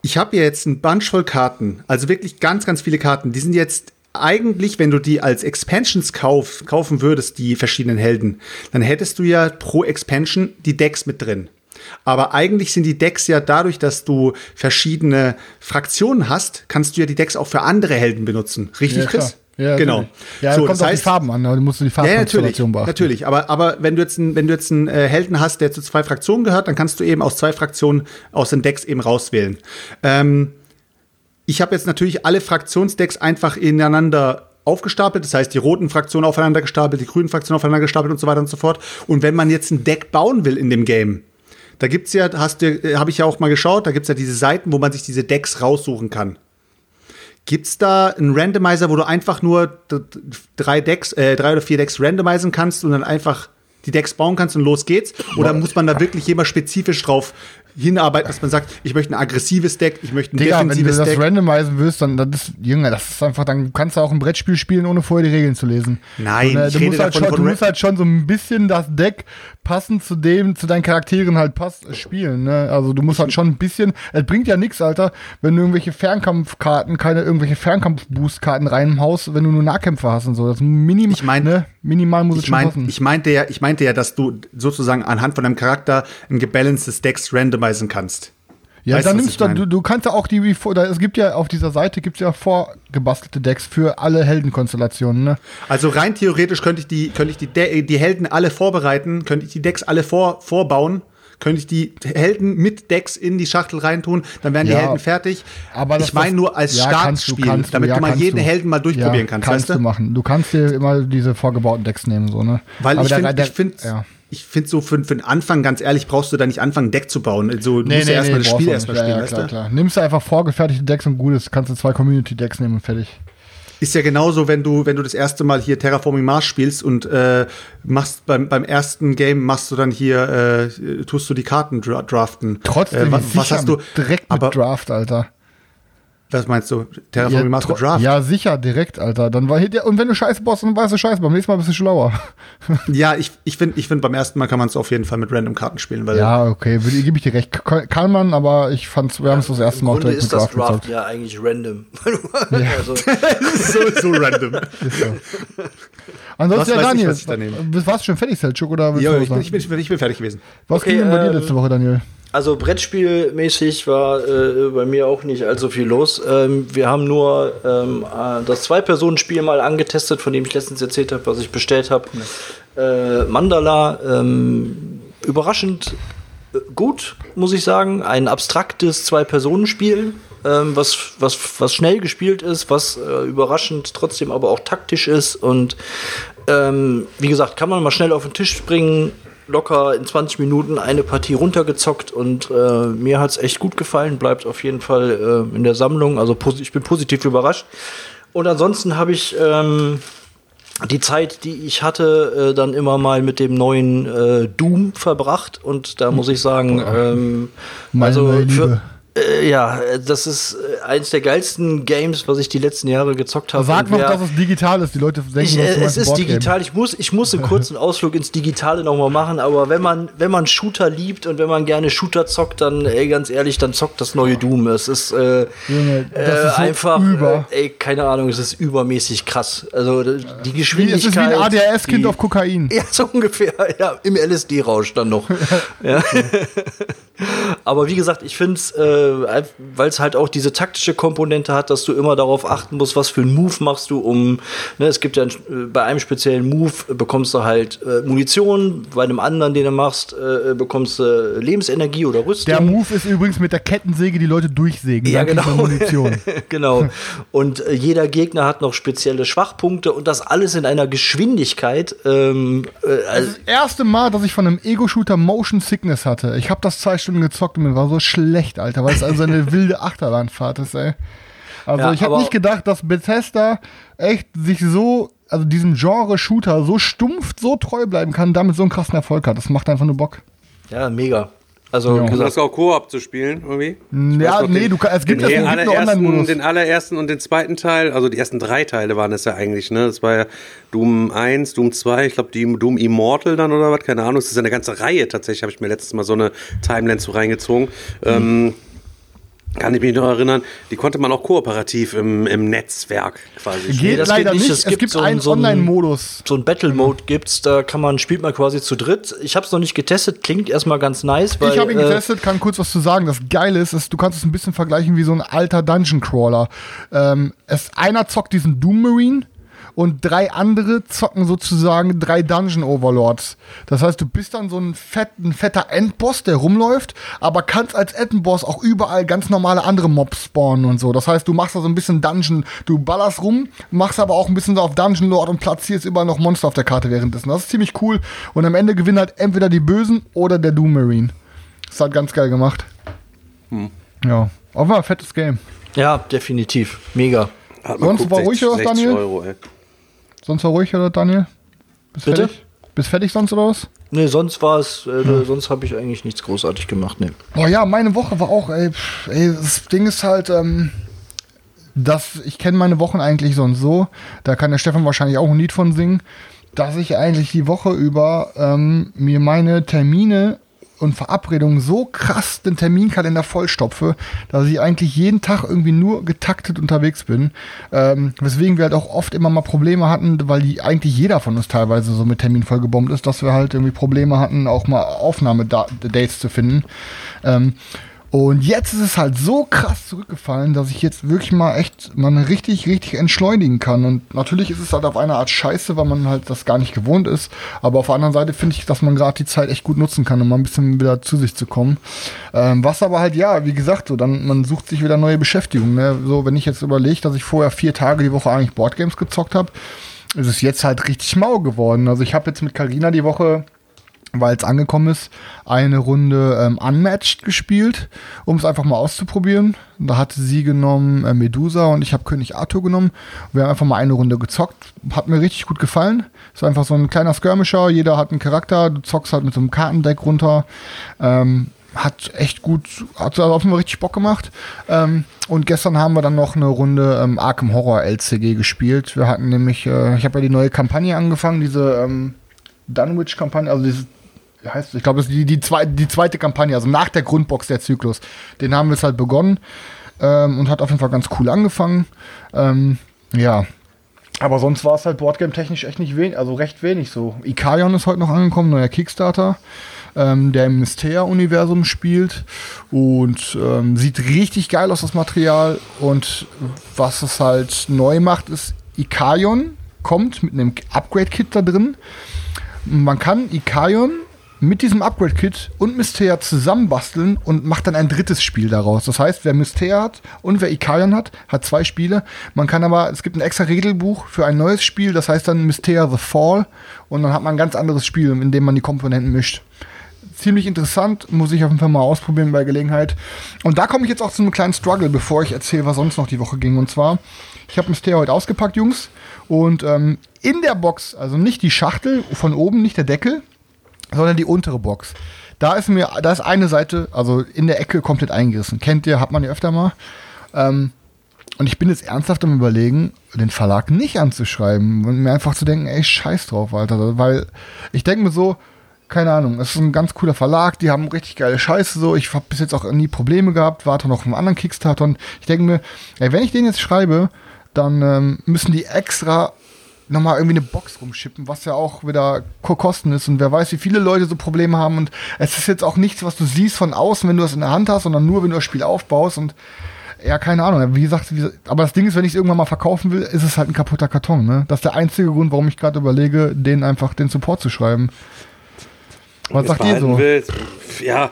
ich habe jetzt ein Bunch voll Karten, also wirklich ganz, ganz viele Karten. Die sind jetzt eigentlich, wenn du die als Expansions kauf, kaufen würdest, die verschiedenen Helden, dann hättest du ja pro Expansion die Decks mit drin. Aber eigentlich sind die Decks ja dadurch, dass du verschiedene Fraktionen hast, kannst du ja die Decks auch für andere Helden benutzen. Richtig, Ja. Chris? Ja, genau. Ja, so, kommt das auf die heißt, Farben an, da musst du die ja, ja, natürlich, Farbkonstellation beachten. natürlich. Aber, aber wenn du jetzt, einen- wenn du jetzt einen äh, Helden hast, der zu zwei Fraktionen gehört, dann kannst du eben aus zwei Fraktionen aus den Decks eben rauswählen. Ähm, ich habe jetzt natürlich alle Fraktionsdecks einfach ineinander aufgestapelt, das heißt die roten Fraktionen aufeinander gestapelt, die grünen Fraktionen aufeinander gestapelt und so weiter und so fort. Und wenn man jetzt ein Deck bauen will in dem Game, da gibt's ja, hast du, äh, habe ich ja auch mal geschaut, da gibt's ja diese Seiten, wo man sich diese Decks raussuchen kann. Gibt's da einen Randomizer, wo du einfach nur drei Decks, äh, drei oder vier Decks randomisen kannst und dann einfach die Decks bauen kannst und los geht's? Oder muss man da wirklich jemand spezifisch drauf hinarbeiten, dass man sagt, ich möchte ein aggressives Deck, ich möchte ein Digga, wenn du defensives das Deck? randomisen willst, dann das ist, Junge, das ist einfach, dann kannst du auch ein Brettspiel spielen, ohne vorher die Regeln zu lesen. Nein, Und, äh, ich du, musst halt schon, du musst halt schon so ein bisschen das Deck passend zu dem, zu deinen Charakteren halt pass spielen. Ne? Also du musst halt schon ein bisschen, es bringt ja nichts, Alter, wenn du irgendwelche Fernkampfkarten, keine irgendwelche Fernkampf-Boost-Karten reinhaust, wenn du nur Nahkämpfer hast und so. Das Minim, Ich mein- ne? minimal muss es Ich, schon mein, passen. ich, meinte ja, ich meinte ja, dass du sozusagen anhand von deinem Charakter ein gebalancedes Decks randomisen kannst. Ja, Weißt dann du, nimmst du, du, du kannst ja auch die, wie vor- da, es gibt ja auf dieser Seite gibt's ja vorgebastelte Decks für alle Heldenkonstellationen, ne? Also rein theoretisch könnte ich die, könnte ich die, De die Helden alle vorbereiten, könnte ich die Decks alle vor, vorbauen, könnte ich die Helden mit Decks in die Schachtel reintun, dann wären die Ja, Helden fertig. Aber ich meine nur als ja, Startspiel, kannst du, damit ja, du mal jeden du. Helden mal durchprobieren kannst, kannst weißt du machen. Du kannst dir immer diese vorgebauten Decks nehmen, so, ne? Weil Aber ich finde, der- ich finde, so für, für den Anfang, ganz ehrlich, brauchst du da nicht anfangen, ein Deck zu bauen. Also, du musst ja erstmal das brauchst Spiel erstmal spielen, ja, ja, klar, klar. Nimmst du einfach vorgefertigte Decks und gutes, kannst du zwei Community-Decks nehmen und fertig. Ist ja genauso, wenn du, wenn du das erste Mal hier Terraforming Mars spielst und äh, machst beim, beim ersten Game machst du dann hier, äh, tust du die Karten dra draften. Trotzdem, äh, was, was hast du? direkt mit aber Draft, Alter. Was meinst du? Terraforming Mars tro- mit Draft? ja, sicher, direkt, Alter. Dann war hier, und wenn du Scheiße baust, dann weißt du Scheiße. Beim nächsten Mal bist du schlauer. Ja, ich, ich finde, ich find, beim ersten Mal kann man es auf jeden Fall mit Random Karten spielen, weil Ja, okay, gebe ich dir recht. Kann, man, aber ich fand's, wir haben es das erste Mal auch Grunde direkt ist mit das Draft Draft gezockt. ja eigentlich random. also, so, so random. Ist so. Ansonsten, ja, weiß ich, Daniel, was ich warst du schon fertig, Selchuk, oder Ja, ich, bin, ich, bin, ich bin fertig gewesen. Was Okay, ging denn bei dir ähm, letzte Woche, Daniel? Also Brettspielmäßig war äh, bei mir auch nicht allzu viel los. Ähm, wir haben nur ähm, äh, das Zwei-Personen-Spiel mal angetestet, von dem ich letztens erzählt habe, was ich bestellt habe. Äh, Mandala, ähm, überraschend äh, gut, muss ich sagen. Ein abstraktes Zwei-Personen-Spiel, ähm, was, was, was schnell gespielt ist, was äh, überraschend trotzdem aber auch taktisch ist. Und ähm, wie gesagt, kann man mal schnell auf den Tisch bringen, locker in 20 Minuten eine Partie runtergezockt und äh, mir hat es echt gut gefallen, bleibt auf jeden Fall äh, in der Sammlung. Also ich bin positiv überrascht. Und ansonsten habe ich ähm, die Zeit, die ich hatte, äh, dann immer mal mit dem neuen äh, Doom verbracht. Und da muss ich sagen, ähm, Meine also für, äh, ja, äh, das ist äh, eins der geilsten Games, was ich die letzten Jahre gezockt habe. Sag noch, dass es digital ist. Die Leute denken, ich, das äh, es ist digital. Ich muss, ich muss einen kurzen Ausflug ins Digitale nochmal machen, aber wenn man, wenn man Shooter liebt und wenn man gerne Shooter zockt, dann, ey, ganz ehrlich, dann zockt das neue Doom. Es ist, äh, Junge, das äh, ist so einfach, über. Äh, ey, keine Ahnung, es ist übermäßig krass. Also die Wie, es ist Geschwindigkeit. wie ein ADHS-Kind auf Kokain. ja, so ungefähr, ja, im LSD-Rausch dann noch. ja. Aber wie gesagt, ich finde es, äh, weil es halt auch diese taktische Komponente hat, dass du immer darauf achten musst, was für einen Move machst du, um, ne, es gibt ja einen, äh, bei einem speziellen Move bekommst du halt äh, Munition, bei einem anderen, den du machst, äh, bekommst du Lebensenergie oder Rüstung. Der Move ist übrigens mit der Kettensäge die Leute durchsägen. Ja, genau. Munition. genau. Und äh, jeder Gegner hat noch spezielle Schwachpunkte und das alles in einer Geschwindigkeit. Ähm, äh, also, Das erste Mal, dass ich von einem Ego-Shooter Motion Sickness hatte. Ich habe das zwei Stunden gezockt und mir war so schlecht, Alter, weil es also eine wilde Achterbahnfahrt ist, ey. Also Ja, ich habe nicht gedacht, dass Bethesda echt sich so, also diesem Genre Shooter so stumpf, so treu bleiben kann, damit so einen krassen Erfolg hat. Das macht einfach nur Bock. ja, mega. Also, Ja. gesagt, hast auch Koop zu spielen, irgendwie? Ich Ja, nee, den- du kann- es gibt den, ja- es allerersten, den allerersten und den zweiten Teil, also die ersten drei Teile waren es ja eigentlich, ne? Das war ja Doom 1, Doom 2, ich glaube Doom Immortal dann oder was, keine Ahnung. Das ist ja eine ganze Reihe tatsächlich, habe ich mir letztes Mal so eine Timeline zu reingezogen. Ähm, Kann ich mich noch erinnern, die konnte man auch kooperativ im, im Netzwerk quasi spielen. Geht das leider geht nicht. nicht. Es Es gibt so einen- einen so einen- Online-Modus. So ein Battle Mode gibt's, da kann man, spielt man quasi zu dritt. Ich habe es noch nicht getestet, klingt erstmal ganz nice, weil Ich habe ihn äh, getestet, kann kurz was zu sagen. Das Geile ist, ist, du kannst es ein bisschen vergleichen wie so ein alter Dungeon Crawler. Ähm, es, einer zockt diesen Doom Marine und drei andere zocken sozusagen drei Dungeon Overlords. Das heißt, du bist dann so ein, fett, ein fetter Endboss, der rumläuft, aber kannst als Endboss auch überall ganz normale andere Mobs spawnen und so. Das heißt, du machst da so ein bisschen Dungeon, du ballerst rum, machst aber auch ein bisschen so auf Dungeon Lord und platzierst überall noch Monster auf der Karte währenddessen. Das ist ziemlich cool. Und am Ende gewinnen halt entweder die Bösen oder der Doom Marine. Das ist halt ganz geil gemacht. Ja, auf mal ein fettes Game. ja, definitiv. Mega. Hat Sonst war 60 ruhig, 60 Daniel? Euro, ey. Sonst war ruhig, oder Daniel? Bist Bitte? fertig? Bist fertig sonst oder was? Nee, sonst war es, äh, sonst habe ich eigentlich nichts großartig gemacht. Nee. Oh ja, meine Woche war auch, ey, pff, ey das Ding ist halt, ähm, dass ich kenne meine Wochen eigentlich sonst so, da kann der Stefan wahrscheinlich auch ein Lied von singen, dass ich eigentlich die Woche über ähm, mir meine Termine und Verabredungen so krass den Terminkalender vollstopfe, dass ich eigentlich jeden Tag irgendwie nur getaktet unterwegs bin. Ähm, weswegen wir halt auch oft immer mal Probleme hatten, weil die eigentlich jeder von uns teilweise so mit Termin vollgebombt ist, dass wir halt irgendwie Probleme hatten, auch mal Aufnahmedates zu finden. Ähm, und jetzt ist es halt so krass zurückgefallen, dass ich jetzt wirklich mal echt mal richtig, richtig entschleunigen kann. Und natürlich ist es halt auf eine Art scheiße, weil man halt das gar nicht gewohnt ist. Aber auf der anderen Seite finde ich, dass man gerade die Zeit echt gut nutzen kann, um mal ein bisschen wieder zu sich zu kommen. Ähm, was aber halt, ja, wie gesagt, so, dann, man sucht sich wieder neue Beschäftigung. Ne? So, wenn ich jetzt überlege, dass ich vorher vier Tage die Woche eigentlich Boardgames gezockt habe, ist es jetzt halt richtig mau geworden. Also ich habe jetzt mit Carina die Woche weil es angekommen ist, eine Runde ähm, Unmatched gespielt, um es einfach mal auszuprobieren. Da hatte sie genommen äh, Medusa und ich habe König Arthur genommen. Wir haben einfach mal eine Runde gezockt. Hat mir richtig gut gefallen. Ist einfach so ein kleiner Skirmisher. Jeder hat einen Charakter. Du zockst halt mit so einem Kartendeck runter. Ähm, hat echt gut, hat also Fall richtig Bock gemacht. Ähm, und gestern haben wir dann noch eine Runde ähm, Arkham Horror LCG gespielt. Wir hatten nämlich, äh, ich habe ja die neue Kampagne angefangen, diese ähm, Dunwich-Kampagne, also dieses wie heißt, ich glaube, das ist die, die, zwei, die zweite Kampagne, also nach der Grundbox der Zyklus. Den haben wir jetzt halt begonnen ähm, und hat auf jeden Fall ganz cool angefangen. Ähm, ja. Aber sonst war es halt Boardgame-technisch echt nicht wenig, also recht wenig so. Ikarion ist heute noch angekommen, neuer Kickstarter, ähm, der im Mystea-Universum spielt und ähm, sieht richtig geil aus, das Material. Und was es halt neu macht, ist Ikarion kommt mit einem Upgrade-Kit da drin. Man kann Ikarion mit diesem Upgrade-Kit und Mystea zusammenbasteln und macht dann ein drittes Spiel daraus. Das heißt, wer Mystea hat und wer Ikarion hat, hat zwei Spiele. Man kann aber, es gibt ein extra Regelbuch für ein neues Spiel, das heißt dann Mystea The Fall und dann hat man ein ganz anderes Spiel, in dem man die Komponenten mischt. Ziemlich interessant, muss ich auf jeden Fall mal ausprobieren bei Gelegenheit. Und da komme ich jetzt auch zu einem kleinen Struggle, bevor ich erzähle, was sonst noch die Woche ging. Und zwar, ich habe Mystea heute ausgepackt, Jungs. Und ähm, in der Box, also nicht die Schachtel von oben, nicht der Deckel, sondern die untere Box. Da ist mir, da ist eine Seite, also in der Ecke komplett eingerissen. Kennt ihr, hat man ja öfter mal. Ähm, und ich bin jetzt ernsthaft am überlegen, den Verlag nicht anzuschreiben und mir einfach zu denken, ey, scheiß drauf, Alter. Weil ich denke mir so, keine Ahnung, es ist ein ganz cooler Verlag, die haben richtig geile Scheiße so. Ich habe bis jetzt auch nie Probleme gehabt, warte noch auf einen anderen Kickstarter und ich denke mir, ey, wenn ich den jetzt schreibe, dann ähm, müssen die extra nochmal irgendwie eine Box rumschippen, was ja auch wieder Ko- Kosten ist und wer weiß, wie viele Leute so Probleme haben und es ist jetzt auch nichts, was du siehst von außen, wenn du das in der Hand hast, sondern nur, wenn du das Spiel aufbaust und ja, keine Ahnung, wie gesagt, wie, aber das Ding ist, wenn ich es irgendwann mal verkaufen will, ist es halt ein kaputter Karton, ne? Das ist der einzige Grund, warum ich gerade überlege, den einfach den Support zu schreiben. Was sagt ihr so? Willst, ja,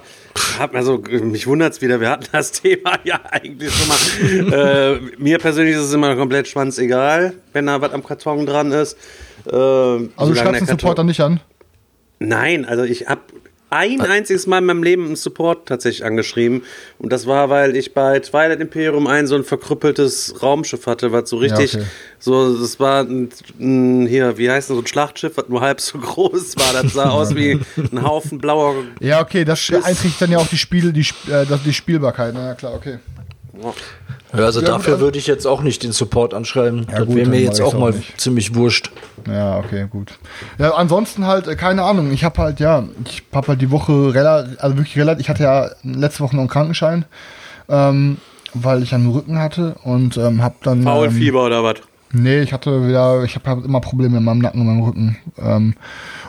hab mir so, mich wundert's wieder, wir hatten das Thema ja eigentlich schon mal. äh, mir persönlich ist es immer komplett schwanzegal, wenn da was am Karton dran ist. Äh, Also du schreibst den Support dann nicht an? Nein, also ich habe ein einziges Mal in meinem Leben einen Support tatsächlich angeschrieben. Und das war, weil ich bei Twilight Imperium ein so ein verkrüppeltes Raumschiff hatte, was so richtig, okay. so, das war ein, ein, hier, wie heißt das, so ein Schlachtschiff, was nur halb so groß war. Das sah aus wie ein Haufen blauer. Ja, okay, das beeinträchtigt dann ja auch die Spiele, die, äh, die Spielbarkeit, na ja, klar, okay. Ja, Ja, gut, dafür also- würde ich jetzt auch nicht den Support anschreiben. Ja, das gut, wäre mir jetzt auch auch mal nicht. ziemlich wurscht. Ja, okay, gut. Ja, ansonsten halt, äh, keine Ahnung, ich habe halt, ja, ich habe halt die Woche relativ, also wirklich relativ, ich hatte ja letzte Woche noch einen Krankenschein. Ähm, weil ich einen Rücken hatte und ähm, habe dann. Ähm, Faulfieber oder was? Nee, ich hatte wieder, ich habe halt immer Probleme in meinem Nacken und meinem Rücken. Ähm,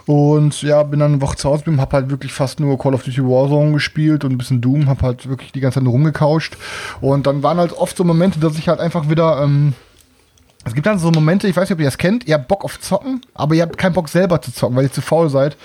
und ja, bin dann eine Woche zu Hause geblieben, habe halt wirklich fast nur Call of Duty Warzone gespielt und ein bisschen Doom, habe halt wirklich die ganze Zeit nur rumgekauscht. Und dann waren halt oft so Momente, dass ich halt einfach wieder, ähm, es gibt dann so Momente, ich weiß nicht, ob ihr das kennt, ihr habt Bock auf Zocken, aber ihr habt keinen Bock selber zu zocken, weil ihr zu faul seid.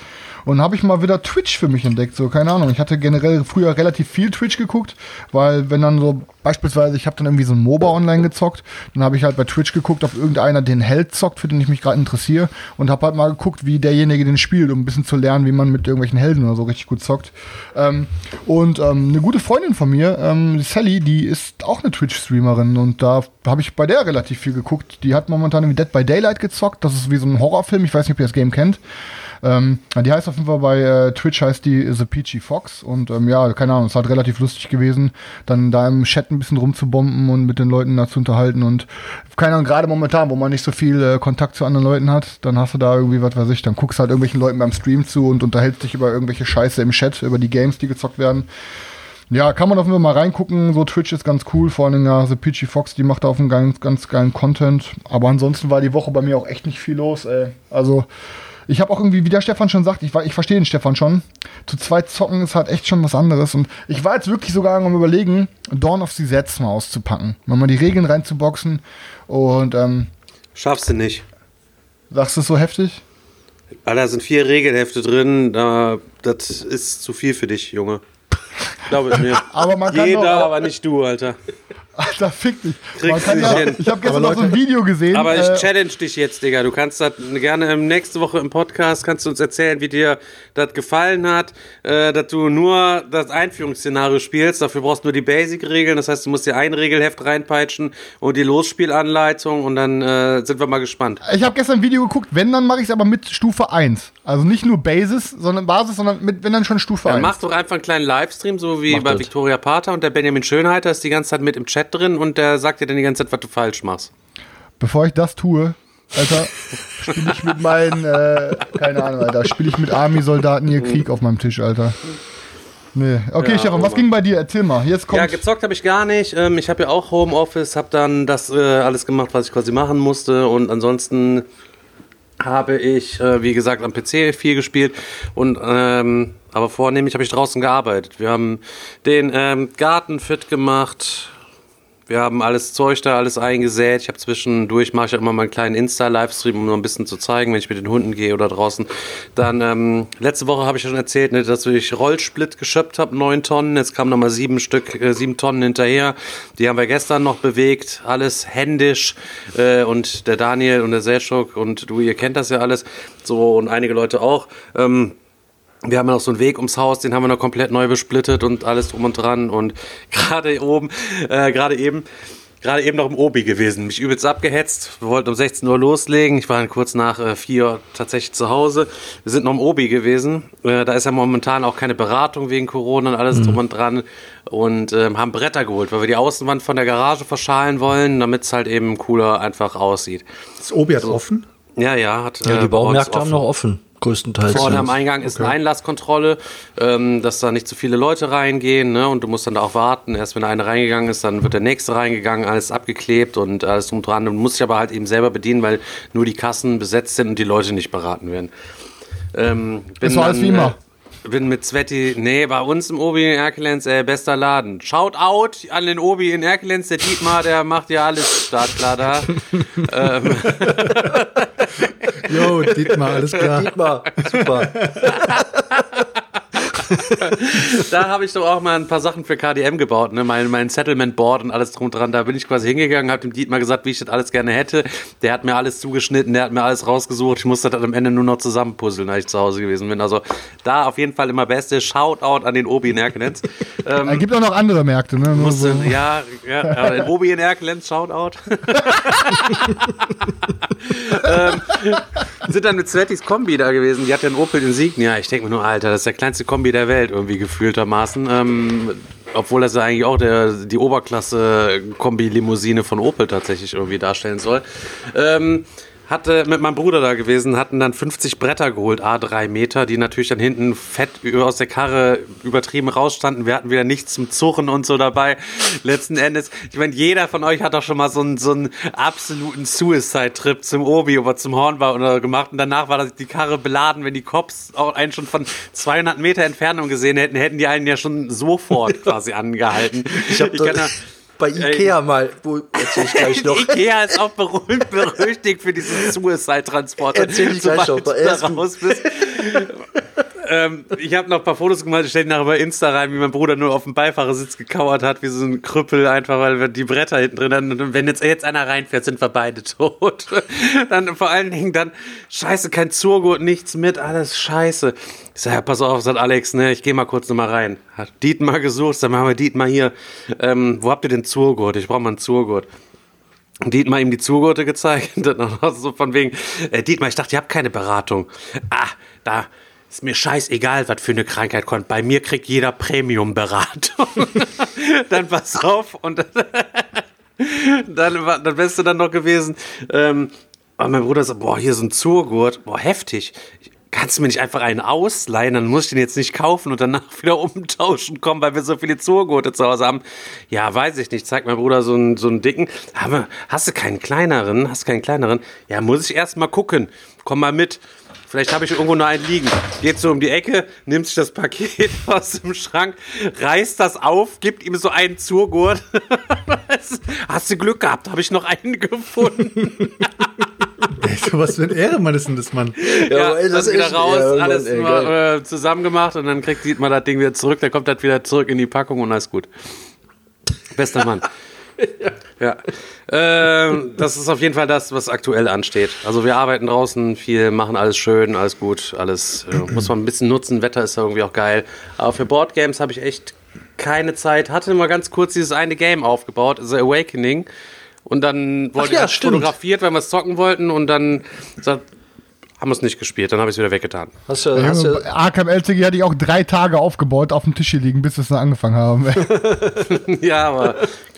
Und habe ich mal wieder Twitch für mich entdeckt. So, keine Ahnung. Ich hatte generell früher relativ viel Twitch geguckt, weil wenn dann so beispielsweise, ich habe dann irgendwie so ein MOBA online gezockt, dann habe ich halt bei Twitch geguckt, ob irgendeiner den Held zockt, für den ich mich gerade interessiere und habe halt mal geguckt, wie derjenige den spielt, um ein bisschen zu lernen, wie man mit irgendwelchen Helden oder so richtig gut zockt. Ähm, und ähm, eine gute Freundin von mir, ähm, Sally, die ist auch eine Twitch-Streamerin und da habe ich bei der relativ viel geguckt. Die hat momentan irgendwie Dead by Daylight gezockt. Das ist wie so ein Horrorfilm. Ich weiß nicht, ob ihr das Game kennt. Ähm, die heißt auf jeden Fall bei äh, Twitch heißt die The Peachy Fox und ähm, ja, keine Ahnung, es halt relativ lustig gewesen, dann da im Chat ein bisschen rumzubomben und mit den Leuten da zu unterhalten und keine Ahnung, gerade momentan, wo man nicht so viel äh, Kontakt zu anderen Leuten hat, dann hast du da irgendwie, was weiß ich, dann guckst halt irgendwelchen Leuten beim Stream zu und unterhältst dich über irgendwelche Scheiße im Chat, über die Games, die gezockt werden. Ja, kann man auf jeden Fall mal reingucken. So Twitch ist ganz cool. Vor allem ja, The Peachy Fox, die macht da auf einen ganz, ganz geilen Content. Aber ansonsten war die Woche bei mir auch echt nicht viel los, ey. Also, ich habe auch irgendwie, wie der Stefan schon sagt, ich, ich verstehe den Stefan schon. Zu zweit zocken ist halt echt schon was anderes. Und ich war jetzt wirklich sogar am überlegen, Dawn of the Sets mal auszupacken. Mal die Regeln reinzuboxen. Und, ähm, Schaffst du nicht. Sagst du es so heftig? Alter, da sind vier Regelhefte drin. Da, das ist zu viel für dich, Junge. Glaube ich mir. aber man kann Jeder, doch, aber nicht du, Alter. Alter, fick dich. Kriegst du ja, nicht hin. ich habe gestern noch so ein Video gesehen. Aber ich äh, challenge dich jetzt, Digga. Du kannst das gerne ähm, nächste Woche im Podcast kannst du uns erzählen, wie dir das gefallen hat, äh, dass du nur das Einführungsszenario spielst. Dafür brauchst du nur die Basic-Regeln. Das heißt, du musst dir ein Regelheft reinpeitschen und die Losspielanleitung und dann äh, sind wir mal gespannt. Ich habe gestern ein Video geguckt, wenn, dann mache ich es aber mit Stufe 1. Also nicht nur Basis, sondern Basis, sondern mit, wenn dann schon Stufe Dann 1. mach doch einfach einen kleinen Livestream, so wie Mach bei das. Victoria Pater und der Benjamin Schönheiter ist die ganze Zeit mit im Chat drin und der sagt dir dann die ganze Zeit, was du falsch machst. Bevor ich das tue, Alter, spiele ich mit meinen, äh, keine Ahnung, Alter, spiele ich mit Army-Soldaten hier Krieg auf meinem Tisch, Alter. Nee. Okay, Ja, Stefan, was ging bei dir? Erzähl mal. Jetzt kommt. Ja, gezockt habe ich gar nicht. Ähm, ich habe ja auch Homeoffice, habe dann das äh, alles gemacht, was ich quasi machen musste. Und ansonsten habe ich, äh, wie gesagt, am PC viel gespielt. Und ähm, aber vornehmlich habe ich draußen gearbeitet. Wir haben den ähm, Garten fit gemacht. Wir haben alles Zeug da, alles eingesät. Ich habe zwischendurch, mache ich auch immer mal einen kleinen Insta-Livestream, um noch ein bisschen zu zeigen, wenn ich mit den Hunden gehe oder draußen. Dann, ähm, letzte Woche habe ich schon erzählt, ne, dass ich Rollsplit geschöpft habe, neun Tonnen. Jetzt kamen nochmal sieben Stück, äh, sieben Tonnen hinterher. Die haben wir gestern noch bewegt, alles händisch. Äh, und der Daniel und der Selchuk und du, ihr kennt das ja alles. So, und einige Leute auch. Ähm, wir haben ja noch so einen Weg ums Haus, den haben wir noch komplett neu besplittet und alles drum und dran. Und gerade oben, äh, gerade eben, gerade eben noch im Obi gewesen. Mich übelst abgehetzt. Wir wollten um 16 Uhr loslegen. Ich war dann kurz nach äh, 4 Uhr tatsächlich zu Hause. Wir sind noch im Obi gewesen. Äh, da ist ja momentan auch keine Beratung wegen Corona und alles drum und dran. Und ähm, haben Bretter geholt, weil wir die Außenwand von der Garage verschalen wollen, damit es halt eben cooler einfach aussieht. Ist Obi jetzt offen? Ja, ja, hat Ja, äh, die uns Baumärkte haben noch offen, größtenteils. Vorne am Eingang ist eine Einlasskontrolle, ähm, dass da nicht zu viele Leute reingehen, ne? Und du musst dann da auch warten. Erst wenn einer reingegangen ist, dann wird der nächste reingegangen, alles abgeklebt und alles drum dran. Du musst dich aber halt eben selber bedienen, weil nur die Kassen besetzt sind und die Leute nicht beraten werden. Ähm, bin Das war alles wie immer. Äh, bin mit Sveti, nee, bei uns im Obi in Erkelenz, äh, bester Laden. Shout out an den Obi in Erkelenz, der Dietmar, der macht ja alles startklar da. ähm, Jo, Dietmar, alles klar. Dietmar, super. da habe ich doch auch mal ein paar Sachen für KDM gebaut, ne? Mein, mein Settlement Board und alles drum und dran. Da bin ich quasi hingegangen, habe dem Dietmar gesagt, wie ich das alles gerne hätte. Der hat mir alles zugeschnitten, der hat mir alles rausgesucht. Ich musste das am Ende nur noch zusammenpuzzeln, als ich zu Hause gewesen bin. Also da auf jeden Fall immer beste Shoutout an den Obi in Erkenetz. ähm, Es gibt auch noch andere Märkte, ne? Musste, so. ja, ja, den Obi in Erkelenz, Shoutout. ähm, sind dann mit Svetis Kombi da gewesen. Die hat einen Opel Insignia. Ich denke mir nur, Alter, das ist der kleinste Kombi der Welt, irgendwie gefühltermaßen. Ähm, obwohl das ja eigentlich auch der, die Oberklasse-Kombi-Limousine von Opel tatsächlich irgendwie darstellen soll. Ähm, hatte mit meinem Bruder da gewesen, hatten dann 50 Bretter geholt, A3 Meter, die natürlich dann hinten fett aus der Karre übertrieben rausstanden. Wir hatten wieder nichts zum Zurren und so dabei. Letzten Endes, ich meine, jeder von euch hat doch schon mal so einen, so einen absoluten Suicide-Trip zum Obi oder zum Hornbau oder gemacht und danach war die Karre beladen. Wenn die Cops auch einen schon von 200 Meter Entfernung gesehen hätten, hätten die einen ja schon sofort quasi angehalten. Ich, hab ich kann da, bei Ikea mal, wo erzähl ich gleich noch. Ikea ist auch berühmt berüchtigt für diesen Suicide-Transporter. Erzähl ich gleich noch, da raus bist. ähm, ich habe noch ein paar Fotos gemacht, ich stelle nachher bei Insta rein, wie mein Bruder nur auf dem Beifahrersitz gekauert hat, wie so ein Krüppel, einfach weil wir die Bretter hinten drin hatten. Und wenn jetzt, jetzt einer reinfährt, sind wir beide tot. dann vor allen Dingen dann, scheiße, kein Zurgurt, nichts mit, alles scheiße. Ich sag, ja, pass auf, sagt Alex, ne, ich gehe mal kurz noch mal rein. Hat Dietmar gesucht, sag mal, Dietmar hier, ähm, wo habt ihr den Zurgurt? Ich brauche mal einen Zurgurt. Dietmar ihm die Zugurte gezeigt. Dann so von wegen, äh, Dietmar, ich dachte, ihr habt keine Beratung. Ah, da ist mir scheißegal, was für eine Krankheit kommt. Bei mir kriegt jeder Premium-Beratung. dann pass auf. Und dann war das Beste dann noch gewesen. Ähm, aber mein Bruder sagt, boah, hier so ein Zurgurt. Boah, heftig. Kannst du mir nicht einfach einen ausleihen? Dann muss ich den jetzt nicht kaufen und danach wieder umtauschen kommen, weil wir so viele Zurgurte zu Hause haben. Ja, weiß ich nicht. Zeigt mein Bruder so einen, so einen dicken. Aber hast du keinen kleineren? Hast du keinen kleineren? Ja, muss ich erst mal gucken. Komm mal mit. Vielleicht habe ich irgendwo noch einen liegen. Geht so um die Ecke, nimmt sich das Paket aus dem Schrank, reißt das auf, gibt ihm so einen Zurgurt. Hast du Glück gehabt, habe ich noch einen gefunden. Was für ein Ehrenmann ist denn das, Mann? Ja, aber ey, das wieder echt- raus, ja, Mann, alles ey, mal, äh, zusammen gemacht und dann kriegt Dietmar das Ding wieder zurück, dann kommt das wieder zurück in die Packung und alles gut. Bester Mann. ja. Ähm, das ist auf jeden Fall das, was aktuell ansteht. Also wir arbeiten draußen viel, machen alles schön, alles gut, alles äh, muss man ein bisschen nutzen. Wetter ist ja irgendwie auch geil. Aber für Boardgames habe ich echt keine Zeit. Hatte mal ganz kurz dieses eine Game aufgebaut, The Awakening. Und dann wollte ja, ich das stimmt. fotografiert, weil wir es zocken wollten und dann sagt, haben wir es nicht gespielt. Dann habe ich es wieder weggetan. Hast du, hast du, Arkham LCG hatte ich auch drei Tage aufgebaut, auf dem Tisch hier liegen, bis wir es dann angefangen haben. Ja, aber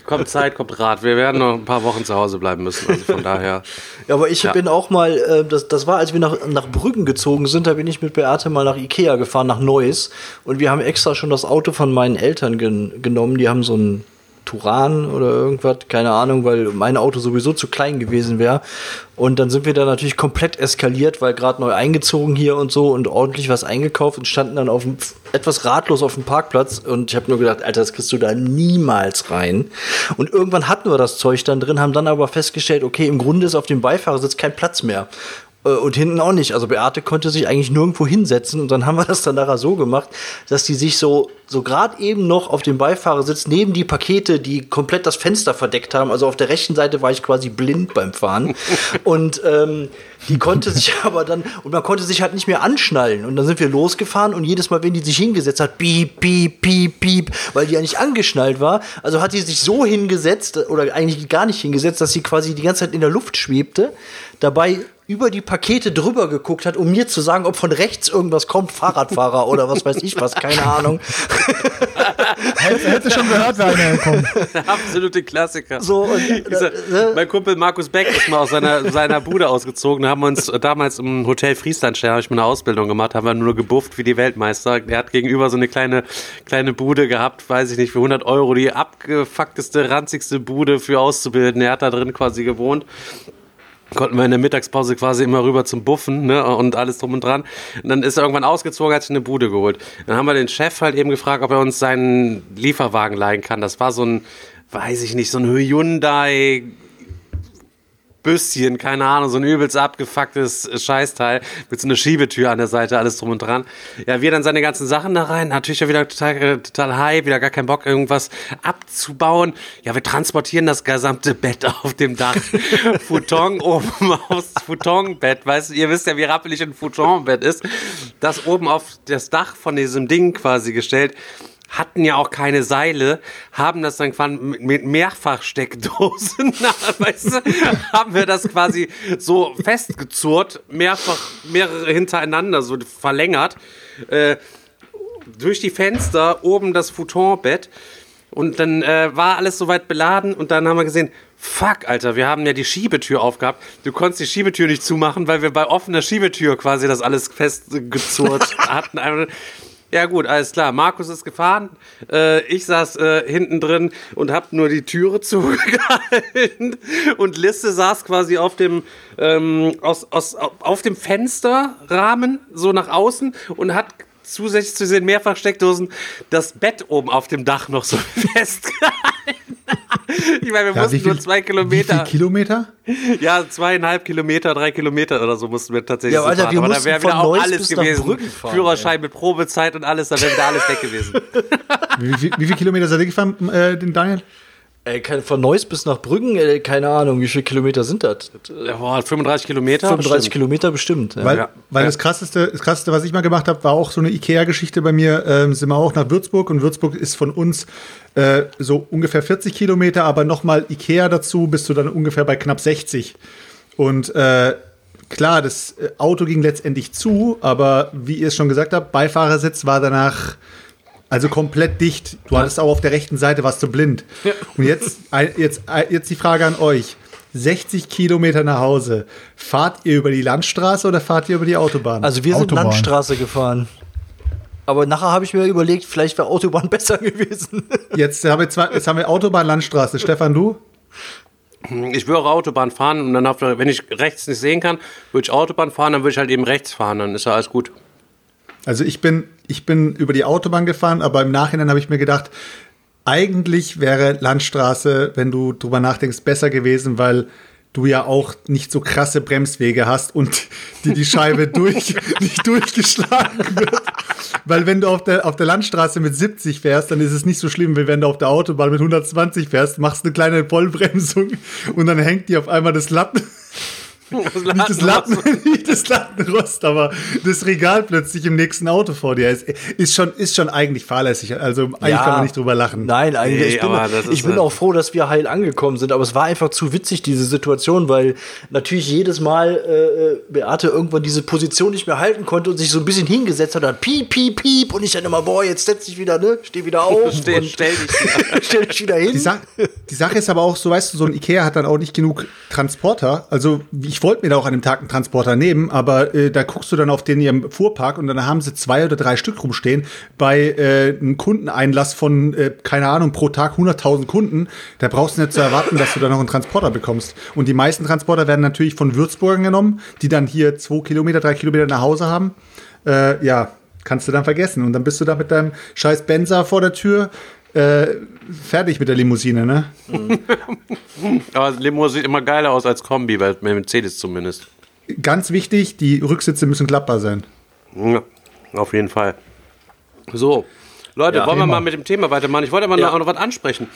kommt Zeit, kommt Rat. Wir werden noch ein paar Wochen zu Hause bleiben müssen. Also von daher. Ja, aber ich Ja. bin auch mal, äh, das, das war, als wir nach, nach Brüggen gezogen sind, da bin ich mit Beate mal nach Ikea gefahren, nach Neuss. Und wir haben extra schon das Auto von meinen Eltern gen genommen. Die haben so ein Turan oder irgendwas, keine Ahnung, weil mein Auto sowieso zu klein gewesen wäre. Und dann sind wir da natürlich komplett eskaliert, weil gerade neu eingezogen hier und so und ordentlich was eingekauft und standen dann auf dem, etwas ratlos auf dem Parkplatz. Und ich habe nur gedacht, Alter, das kriegst du da niemals rein. Und irgendwann hatten wir das Zeug dann drin, haben dann aber festgestellt, okay, im Grunde ist auf dem Beifahrersitz kein Platz mehr. Äh, Und hinten auch nicht. Also Beate konnte sich eigentlich nirgendwo hinsetzen und dann haben wir das dann nachher so gemacht, dass die sich so, so gerade eben noch auf dem Beifahrersitz neben die Pakete, die komplett das Fenster verdeckt haben. Also auf der rechten Seite war ich quasi blind beim Fahren. und ähm, die konnte sich aber dann, und man konnte sich halt nicht mehr anschnallen. Und dann sind wir losgefahren und jedes Mal, wenn die sich hingesetzt hat, piep, piep, piep, piep, weil die ja nicht angeschnallt war. Also hat die sich so hingesetzt, oder eigentlich gar nicht hingesetzt, dass sie quasi die ganze Zeit in der Luft schwebte, dabei über die Pakete drüber geguckt hat, um mir zu sagen, ob von rechts irgendwas kommt, Fahrradfahrer oder was weiß ich was, keine Ahnung. Hätte hätte schon gehört, wer einer kommt. Der absolute Klassiker. So, und, Dieser, äh, mein Kumpel Markus Beck ist mal aus seiner, seiner Bude ausgezogen. Da haben wir uns damals im Hotel Frieslandstern, habe ich mal eine Ausbildung gemacht, haben wir nur gebufft wie die Weltmeister. Er hat gegenüber so eine kleine, kleine Bude gehabt, weiß ich nicht, für 100 Euro, die abgefuckteste, ranzigste Bude für Auszubildende. Er hat da drin quasi gewohnt. Konnten wir in der Mittagspause quasi immer rüber zum Buffen ne, und alles drum und dran. Und dann ist er irgendwann ausgezogen, hat sich eine Bude geholt. Dann haben wir den Chef halt eben gefragt, ob er uns seinen Lieferwagen leihen kann. Das war so ein, weiß ich nicht, so ein Hyundai Büsschen, keine Ahnung, so ein übelst abgefucktes Scheißteil mit so einer Schiebetür an der Seite, alles drum und dran. Ja, wir dann seine ganzen Sachen da rein, natürlich ja wieder total, äh, total high, wieder gar keinen Bock, irgendwas abzubauen. Ja, wir transportieren das gesamte Bett auf dem Dach. Futon oben aufs Futonbett, weißt du, ihr wisst ja, wie rappelig ein Futonbett ist. Das oben auf das Dach von diesem Ding quasi gestellt hatten ja auch keine Seile, haben das dann quasi mit Mehrfachsteckdosen, weißt du, haben wir das quasi so festgezurrt, mehrfach, mehrere hintereinander so verlängert, äh, durch die Fenster, oben das Futonbett. Und dann äh, war alles soweit beladen und dann haben wir gesehen, fuck, Alter, wir haben ja die Schiebetür aufgehabt. Du konntest die Schiebetür nicht zumachen, weil wir bei offener Schiebetür quasi das alles festgezurrt hatten. Ja gut, alles klar. Markus ist gefahren. Äh, ich saß äh, hinten drin und hab nur die Türe zugehalten. Und Liste saß quasi auf dem, ähm, aus, aus, auf dem Fensterrahmen, so nach außen und hat zusätzlich zu den Mehrfachsteckdosen das Bett oben auf dem Dach noch so festgehalten. ich meine, wir Ja, mussten wie nur zwei Wie Kilometer. viel Kilometer? Ja, zweieinhalb Kilometer, drei Kilometer oder so mussten wir tatsächlich Ja, so Alter, fahren. wir Aber da wäre wieder auch Neuss alles gewesen. Fahren, Führerschein mit Probezeit und alles, da wäre wieder alles weg gewesen. Wie, wie, wie viele Kilometer seid ihr gefahren, äh, den Daniel? Ey, kein, von Neuss bis nach Brüggen, ey, keine Ahnung, wie viele Kilometer sind das? Ja, boah, 35 Kilometer. 35 bestimmt. Kilometer bestimmt. Ja. Weil, Ja. weil Ja. das, krasseste, das krasseste, was ich mal gemacht habe, war auch so eine Ikea-Geschichte bei mir. Ähm, sind wir auch nach Würzburg und Würzburg ist von uns äh, so ungefähr 40 Kilometer, aber nochmal Ikea dazu bist du dann ungefähr bei knapp 60. Und äh, klar, das äh, Auto ging letztendlich zu, aber wie ihr es schon gesagt habt, Beifahrersitz war danach also komplett dicht. Du hattest auch auf der rechten Seite warst du blind. Und jetzt, jetzt, jetzt die Frage an euch. 60 Kilometer nach Hause. Fahrt ihr über die Landstraße oder fahrt ihr über die Autobahn? Also wir sind Autobahn. Landstraße gefahren. Aber nachher habe ich mir überlegt, vielleicht wäre Autobahn besser gewesen. jetzt, haben wir zwei, jetzt haben wir Autobahn, Landstraße. Stefan, du? Ich würde auch Autobahn fahren und dann, auf der, wenn ich rechts nicht sehen kann, würde ich Autobahn fahren, dann würde ich halt eben rechts fahren, dann ist ja alles gut. Also ich bin, ich bin über die Autobahn gefahren, aber im Nachhinein habe ich mir gedacht, eigentlich wäre Landstraße, wenn du drüber nachdenkst, besser gewesen, weil du ja auch nicht so krasse Bremswege hast und dir die Scheibe durch, nicht durchgeschlagen wird. Weil wenn du auf der, auf der Landstraße mit 70 fährst, dann ist es nicht so schlimm, wie wenn du auf der Autobahn mit 120 fährst, machst eine kleine Vollbremsung und dann hängt dir auf einmal das Lappen, nicht das Lappen, nicht das Lattenrost, aber das Regal plötzlich im nächsten Auto vor dir ist, ist schon, ist schon eigentlich fahrlässig. Also eigentlich kann man nicht drüber lachen. Nein, eigentlich. Nee, ich bin, ich bin halt- auch froh, dass wir heil angekommen sind. Aber es war einfach zu witzig, diese Situation, weil natürlich jedes Mal äh, äh, Beate irgendwann diese Position nicht mehr halten konnte und sich so ein bisschen hingesetzt hat. Dann piep, piep, piep. Und ich dann immer, boah, jetzt setz dich wieder, ne? Steh wieder auf. Stell, und stell dich. stell dich wieder hin. Die, Sa die Sache ist aber auch so, weißt du, so ein Ikea hat dann auch nicht genug Transporter. Also ich wollte mir da auch an dem Tag einen Transporter nehmen, aber äh, da guckst du dann auf den ihrem Fuhrpark und dann haben sie zwei oder drei Stück rumstehen. Bei äh, einem Kundeneinlass von, äh, keine Ahnung, pro Tag 100.000 Kunden, da brauchst du nicht zu erwarten, dass du da noch einen Transporter bekommst. Und die meisten Transporter werden natürlich von Würzburgern genommen, die dann hier zwei Kilometer, drei Kilometer nach Hause haben. Äh, ja, kannst du dann vergessen. Und dann bist du da mit deinem scheiß Benzer vor der Tür. Äh, fertig mit der Limousine, ne? Aber Limo sieht immer geiler aus als Kombi, bei bei Mercedes zumindest. Ganz wichtig, die Rücksitze müssen klappbar sein. Ja, auf jeden Fall. So, Leute, wollen wir mal mit dem Thema weitermachen? Ich wollte aber Ja. noch, noch was ansprechen.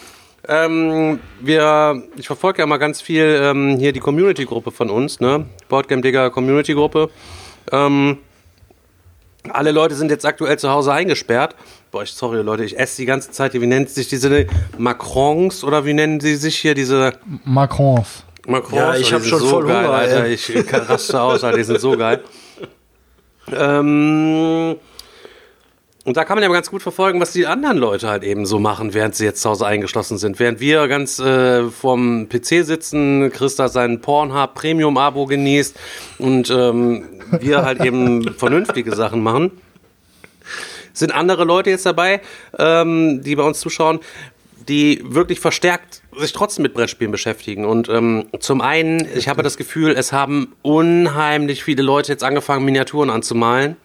Ähm, wir, ich verfolge ja mal ganz viel ähm, hier die Community-Gruppe von uns, ne? Boardgame Digger Community-Gruppe. Ähm, alle Leute sind jetzt aktuell zu Hause eingesperrt. Boah, ich, sorry Leute, ich esse die ganze Zeit, wie nennt sich diese Macrons oder wie nennen sie sich hier, diese Macrons. Macrons? Ja, ich hab die schon sind voll geil, Hunger, Alter. ey. Ich raste aus, Alter, die sind so geil. Ähm, und da kann man ja mal ganz gut verfolgen, was die anderen Leute halt eben so machen, während sie jetzt zu Hause eingeschlossen sind. Während wir ganz äh, vorm PC sitzen, Christa sein Pornhub Premium-Abo genießt und ähm, wir halt eben vernünftige Sachen machen. Sind andere Leute jetzt dabei, ähm, die bei uns zuschauen, die wirklich verstärkt sich trotzdem mit Brettspielen beschäftigen. Und ähm, zum einen, ich habe das Gefühl, es haben unheimlich viele Leute jetzt angefangen, Miniaturen anzumalen.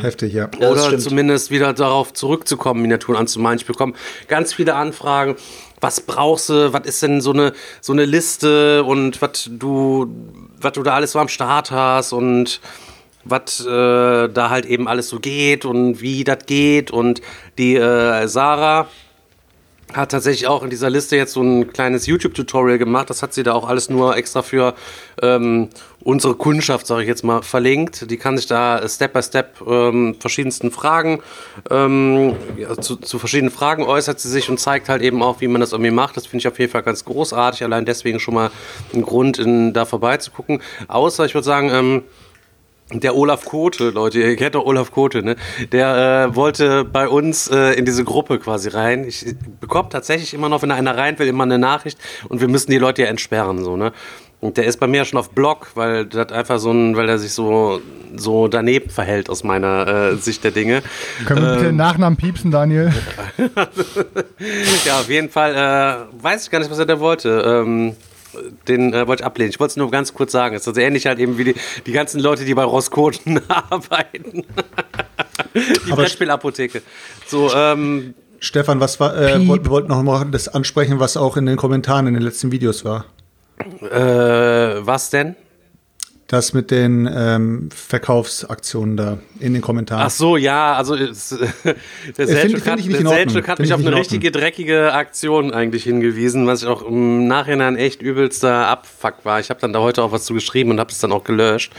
Heftig, ja. Oder stimmt. zumindest wieder darauf zurückzukommen, Miniaturen anzumalen. Ich bekomme ganz viele Anfragen. Was brauchst du? Was ist denn so eine, so eine Liste und was du, was du da alles so am Start hast und was äh, da halt eben alles so geht und wie das geht. Und die äh, Sarah hat tatsächlich auch in dieser Liste jetzt so ein kleines YouTube-Tutorial gemacht. Das hat sie da auch alles nur extra für ähm, unsere Kundschaft, sage ich jetzt mal, verlinkt. Die kann sich da Step by Step ähm, verschiedensten Fragen, ähm, ja, zu, zu verschiedenen Fragen äußert sie sich und zeigt halt eben auch, wie man das irgendwie macht. Das finde ich auf jeden Fall ganz großartig. Allein deswegen schon mal ein Grund, in, da vorbeizugucken. Außer, ich würde sagen, ähm, Der Olaf Kote, Leute, ihr kennt doch Olaf Kote, ne? Der äh, wollte bei uns äh, in diese Gruppe quasi rein. Ich bekomme tatsächlich immer noch, wenn einer rein will, immer eine Nachricht und wir müssen die Leute ja entsperren, so, ne? Und der ist bei mir schon auf Block, weil das einfach so ein, weil er sich so, so daneben verhält aus meiner äh, Sicht der Dinge. Können wir bitte den Nachnamen piepsen, Daniel? Ja, auf jeden Fall äh, weiß ich gar nicht, was er da wollte. Ähm, den äh, wollte ich ablehnen. Ich wollte es nur ganz kurz sagen. Es ist also ähnlich halt eben wie die, die ganzen Leute, die bei Roskoten arbeiten. die Brettspielapotheke. So, ähm, Stefan, was war, äh, wollten- wir wollten noch mal das ansprechen, was auch in den Kommentaren in den letzten Videos war. äh, was denn? Das mit den ähm, Verkaufsaktionen da in den Kommentaren. Ach so, ja, also es, der find- Selchuk hat, der hat mich ich auf eine in richtige dreckige Aktion eigentlich hingewiesen, was ich auch im Nachhinein echt übelster Abfuck war. Ich habe dann da heute auch was zu geschrieben und habe es dann auch gelöscht.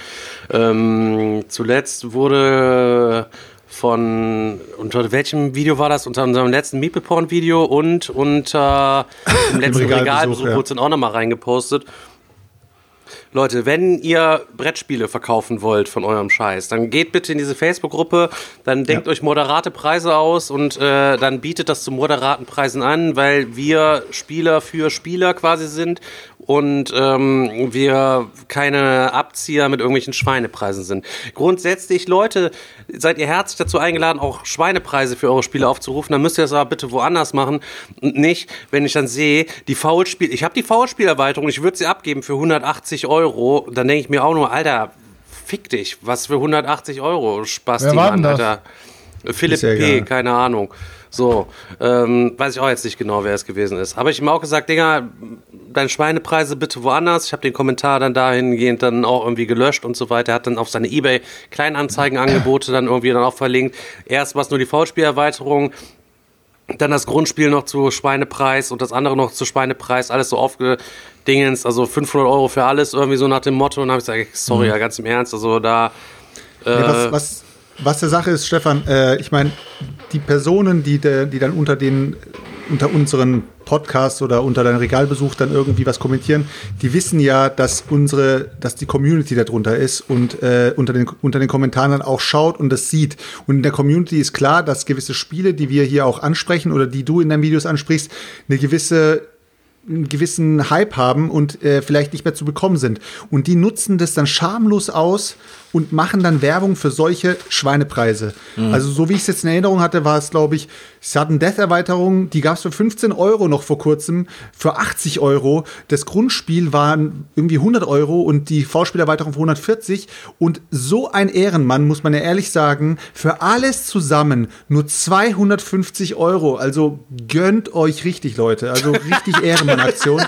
Ähm, zuletzt wurde von unter welchem Video war das? Unter unserem letzten Meeple Porn Video und unter dem letzten Regalbesuch, Regalbesuch ja. wurde es dann auch nochmal reingepostet. Leute, wenn ihr Brettspiele verkaufen wollt von eurem Scheiß, dann geht bitte in diese Facebook-Gruppe, dann denkt euch moderate Preise aus und äh, dann bietet das zu moderaten Preisen an, weil wir Spieler für Spieler quasi sind und ähm, wir keine Abzieher mit irgendwelchen Schweinepreisen sind. Grundsätzlich, Leute, seid ihr herzlich dazu eingeladen, auch Schweinepreise für eure Spiele aufzurufen. Dann müsst ihr das aber bitte woanders machen und nicht, wenn ich dann sehe, die Foulspiel, ich habe die Foulspielerweiterung, ich würde sie abgeben für 180 Euro, dann denke ich mir auch nur, Alter, fick dich, was für 180 Euro, Spaß, Wer war denn das? Alter. Philipp P., egal. keine Ahnung. So, ähm, weiß ich auch jetzt nicht genau, wer es gewesen ist. Aber ich habe ihm auch gesagt, Digga, deine Schweinepreise bitte woanders. Ich habe den Kommentar dann dahingehend dann auch irgendwie gelöscht und so weiter. Er hat dann auf seine Ebay Kleinanzeigenangebote dann irgendwie dann auch verlinkt. Erst war es nur die Foulspielerweiterung, dann das Grundspiel noch zu Schweinepreis und das andere noch zu Schweinepreis, alles so aufgedingens, also 500 Euro für alles, irgendwie so nach dem Motto. Und dann habe ich gesagt, sorry, ja, ganz im Ernst, also da. Äh, Nee, was, was, was der Sache ist, Stefan, äh, ich meine, die Personen, die, de, die dann unter den unter unseren Podcasts oder unter deinem Regalbesuch dann irgendwie was kommentieren, die wissen ja, dass unsere, dass die Community darunter ist und äh, unter, den, unter den Kommentaren dann auch schaut und das sieht. Und in der Community ist klar, dass gewisse Spiele, die wir hier auch ansprechen oder die du in deinen Videos ansprichst, eine gewisse einen gewissen Hype haben und äh, vielleicht nicht mehr zu bekommen sind. Und die nutzen das dann schamlos aus und machen dann Werbung für solche Schweinepreise. Also so wie ich es jetzt in Erinnerung hatte, war es, glaube ich, Sudden Death Erweiterung, die gab es für 15 Euro noch vor kurzem, für 80 Euro. Das Grundspiel waren irgendwie 100 Euro und die Vorspielerweiterung für 140. Und so ein Ehrenmann, muss man ja ehrlich sagen, für alles zusammen nur 250 Euro. Also gönnt euch richtig, Leute. Also richtig Ehrenmann-Aktion.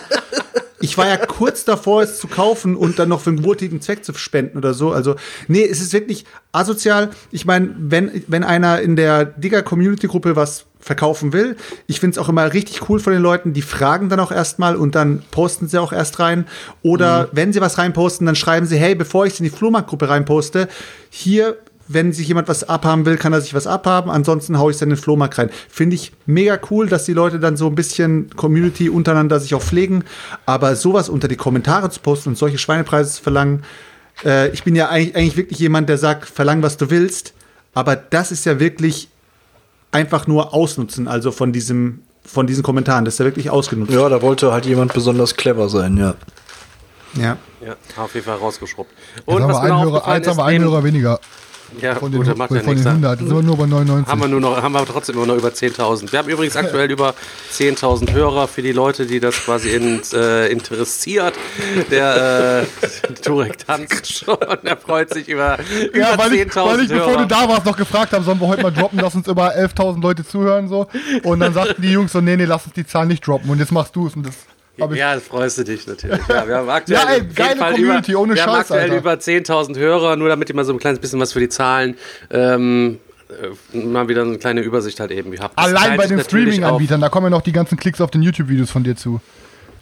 Ich war ja kurz davor, es zu kaufen und dann noch für einen wohltätigen Zweck zu spenden oder so. Also, nee, es ist wirklich asozial. Ich meine, wenn, wenn einer in der Digger-Community-Gruppe was verkaufen will, ich finde es auch immer richtig cool von den Leuten, die fragen dann auch erstmal und dann posten sie auch erst rein. Oder wenn sie was reinposten, dann schreiben sie, hey, bevor ich es in die Flohmarktgruppe reinposte, hier wenn sich jemand was abhaben will, kann er sich was abhaben. Ansonsten haue ich es dann in den Flohmarkt rein. Finde ich mega cool, dass die Leute dann so ein bisschen Community untereinander sich auch pflegen. Aber sowas unter die Kommentare zu posten und solche Schweinepreise zu verlangen, äh, ich bin ja eigentlich, eigentlich wirklich jemand, der sagt, verlang, was du willst. Aber das ist ja wirklich einfach nur Ausnutzen, also von diesem, von diesen Kommentaren. Das ist ja wirklich ausgenutzt. Ja, da wollte halt jemand besonders clever sein, ja. Ja. Ja, auf jeden Fall rausgeschrubbt. Jetzt Und haben was wir einen Hörer, jetzt haben wir einen Hörer weniger ja, von gut, den, das macht von ja den nichts. 100. Jetzt sind wir nur bei 99. Haben wir nur noch, haben wir trotzdem immer noch über 10.000. Wir haben übrigens aktuell über 10.000 Hörer für die Leute, die das quasi in, äh, interessiert. Der äh, Turek tanzt schon, er freut sich über, über ja, weil ich, weil 10.000 ich, bevor Hörer. du da warst, noch gefragt habe, sollen wir heute mal droppen, dass uns über 11.000 Leute zuhören so. Und dann sagten die Jungs so, nee, nee, lass uns die Zahl nicht droppen. Und jetzt machst du es. Und das ich. Ja, das freust du dich natürlich. Ja, wir haben aktuell Ja, ey, geile Fall Community, über, ohne wir haben Scheiß, aktuell Alter. über 10.000 Hörer, nur damit ihr mal so ein kleines bisschen was für die Zahlen ähm, äh, mal wieder eine kleine Übersicht halt eben habt. Allein bei den Streaming-Anbietern, da kommen ja noch die ganzen Klicks auf den YouTube-Videos von dir zu.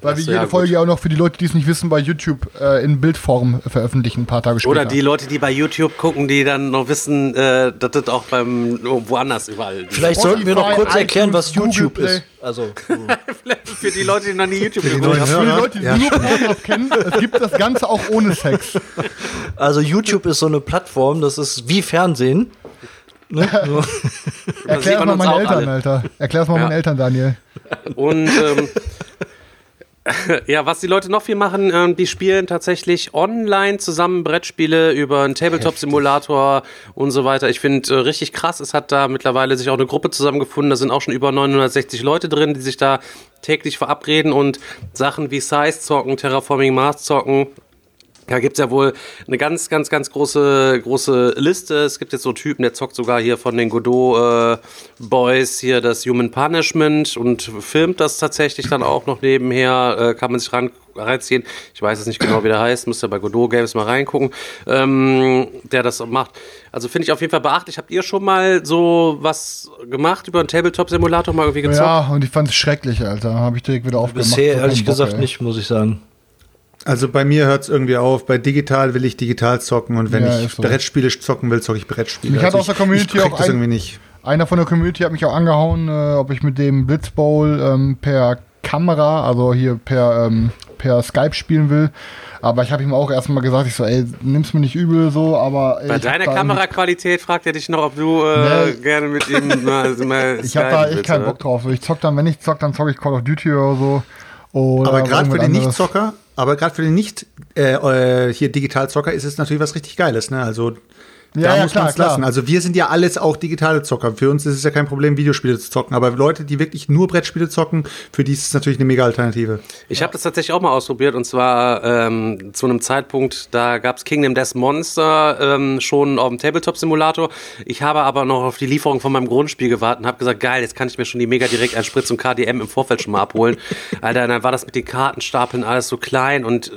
Weil wir so, jede ja, Folge gut. ja auch noch für die Leute, die es nicht wissen, bei YouTube äh, in Bildform veröffentlichen, ein paar Tage später. Oder die Leute, die bei YouTube gucken, die dann noch wissen, äh, dass das auch beim woanders überall. Vielleicht sollten wir noch kurz erklären, was YouTube Google ist. Also, für die Leute, die noch nie YouTube haben. Für die. Leute, die Ja, nur Pornhub kennen, es gibt das Ganze auch ohne Sex. also YouTube ist so eine Plattform, das ist wie Fernsehen. Ne? So. Erklär es mal meinen Eltern, alle. Alter. Erklär es mal Ja. meinen Eltern, Daniel. Und ähm, ja, was die Leute noch viel machen, ähm, die spielen tatsächlich online zusammen Brettspiele über einen Tabletop-Simulator und so weiter. Ich finde äh, richtig krass, es hat da mittlerweile sich auch eine Gruppe zusammengefunden, da sind auch schon über 960 Leute drin, die sich da täglich verabreden und Sachen wie Size zocken, Terraforming Mars zocken, da gibt's ja wohl eine ganz, ganz, ganz große, große Liste. Es gibt jetzt so Typen, der zockt sogar hier von den Godot äh, Boys hier das Human Punishment und filmt das tatsächlich dann auch noch nebenher. Äh, kann man sich ran, reinziehen. Ich weiß jetzt nicht genau, wie der heißt. Müsst ihr bei Godot Games mal reingucken, ähm, der das macht. Also finde ich auf jeden Fall beachtlich. Habt ihr schon mal so was gemacht über einen Tabletop-Simulator mal irgendwie gezockt? Ja, und ich fand es schrecklich, Alter. Habe ich direkt wieder aufgemacht. Bisher So ehrlich gesagt ey. nicht, muss ich sagen. Also bei mir hört es irgendwie auf. Bei digital will ich digital zocken und wenn Ja, ich so. Brettspiele zocken will, zocke ich Brettspiele. Mich hat Also aus der ich- Community ich krieg auch das ein- irgendwie nicht. Einer von der Community hat mich auch angehauen, äh, ob ich mit dem Blitzbowl ähm, per Kamera, also hier per, ähm, per Skype spielen will. Aber ich habe ihm auch erstmal gesagt, ich so, ey, nimm's mir nicht übel so, aber ey, Bei ich deiner Kameraqualität fragt er dich noch, ob du äh, Nee. gerne mit ihm mal, mal Ich habe da echt keinen? Bock drauf. Ich zock dann, wenn ich zock, dann zocke ich Call of Duty oder so. Oder Aber gerade für den. Nicht-Zocker, aber gerade für den nicht äh, äh, hier Digital-Zocker ist es natürlich was richtig Geiles. Ne? Also Ja, da ja, muss klar, man es lassen. Also wir sind ja alles auch digitale Zocker. Für uns ist es ja kein Problem, Videospiele zu zocken. Aber Leute, die wirklich nur Brettspiele zocken, für die ist es natürlich eine mega Alternative. Ich habe das tatsächlich auch mal ausprobiert und zwar ähm, zu einem Zeitpunkt, da gab's Kingdom Death Monster ähm, schon auf dem Tabletop-Simulator. Ich habe aber noch auf die Lieferung von meinem Grundspiel gewartet und habe gesagt, geil, jetzt kann ich mir schon die Mega direkt ein Spritz und KDM im Vorfeld schon mal abholen. Alter, dann war das mit den Kartenstapeln alles so klein und äh,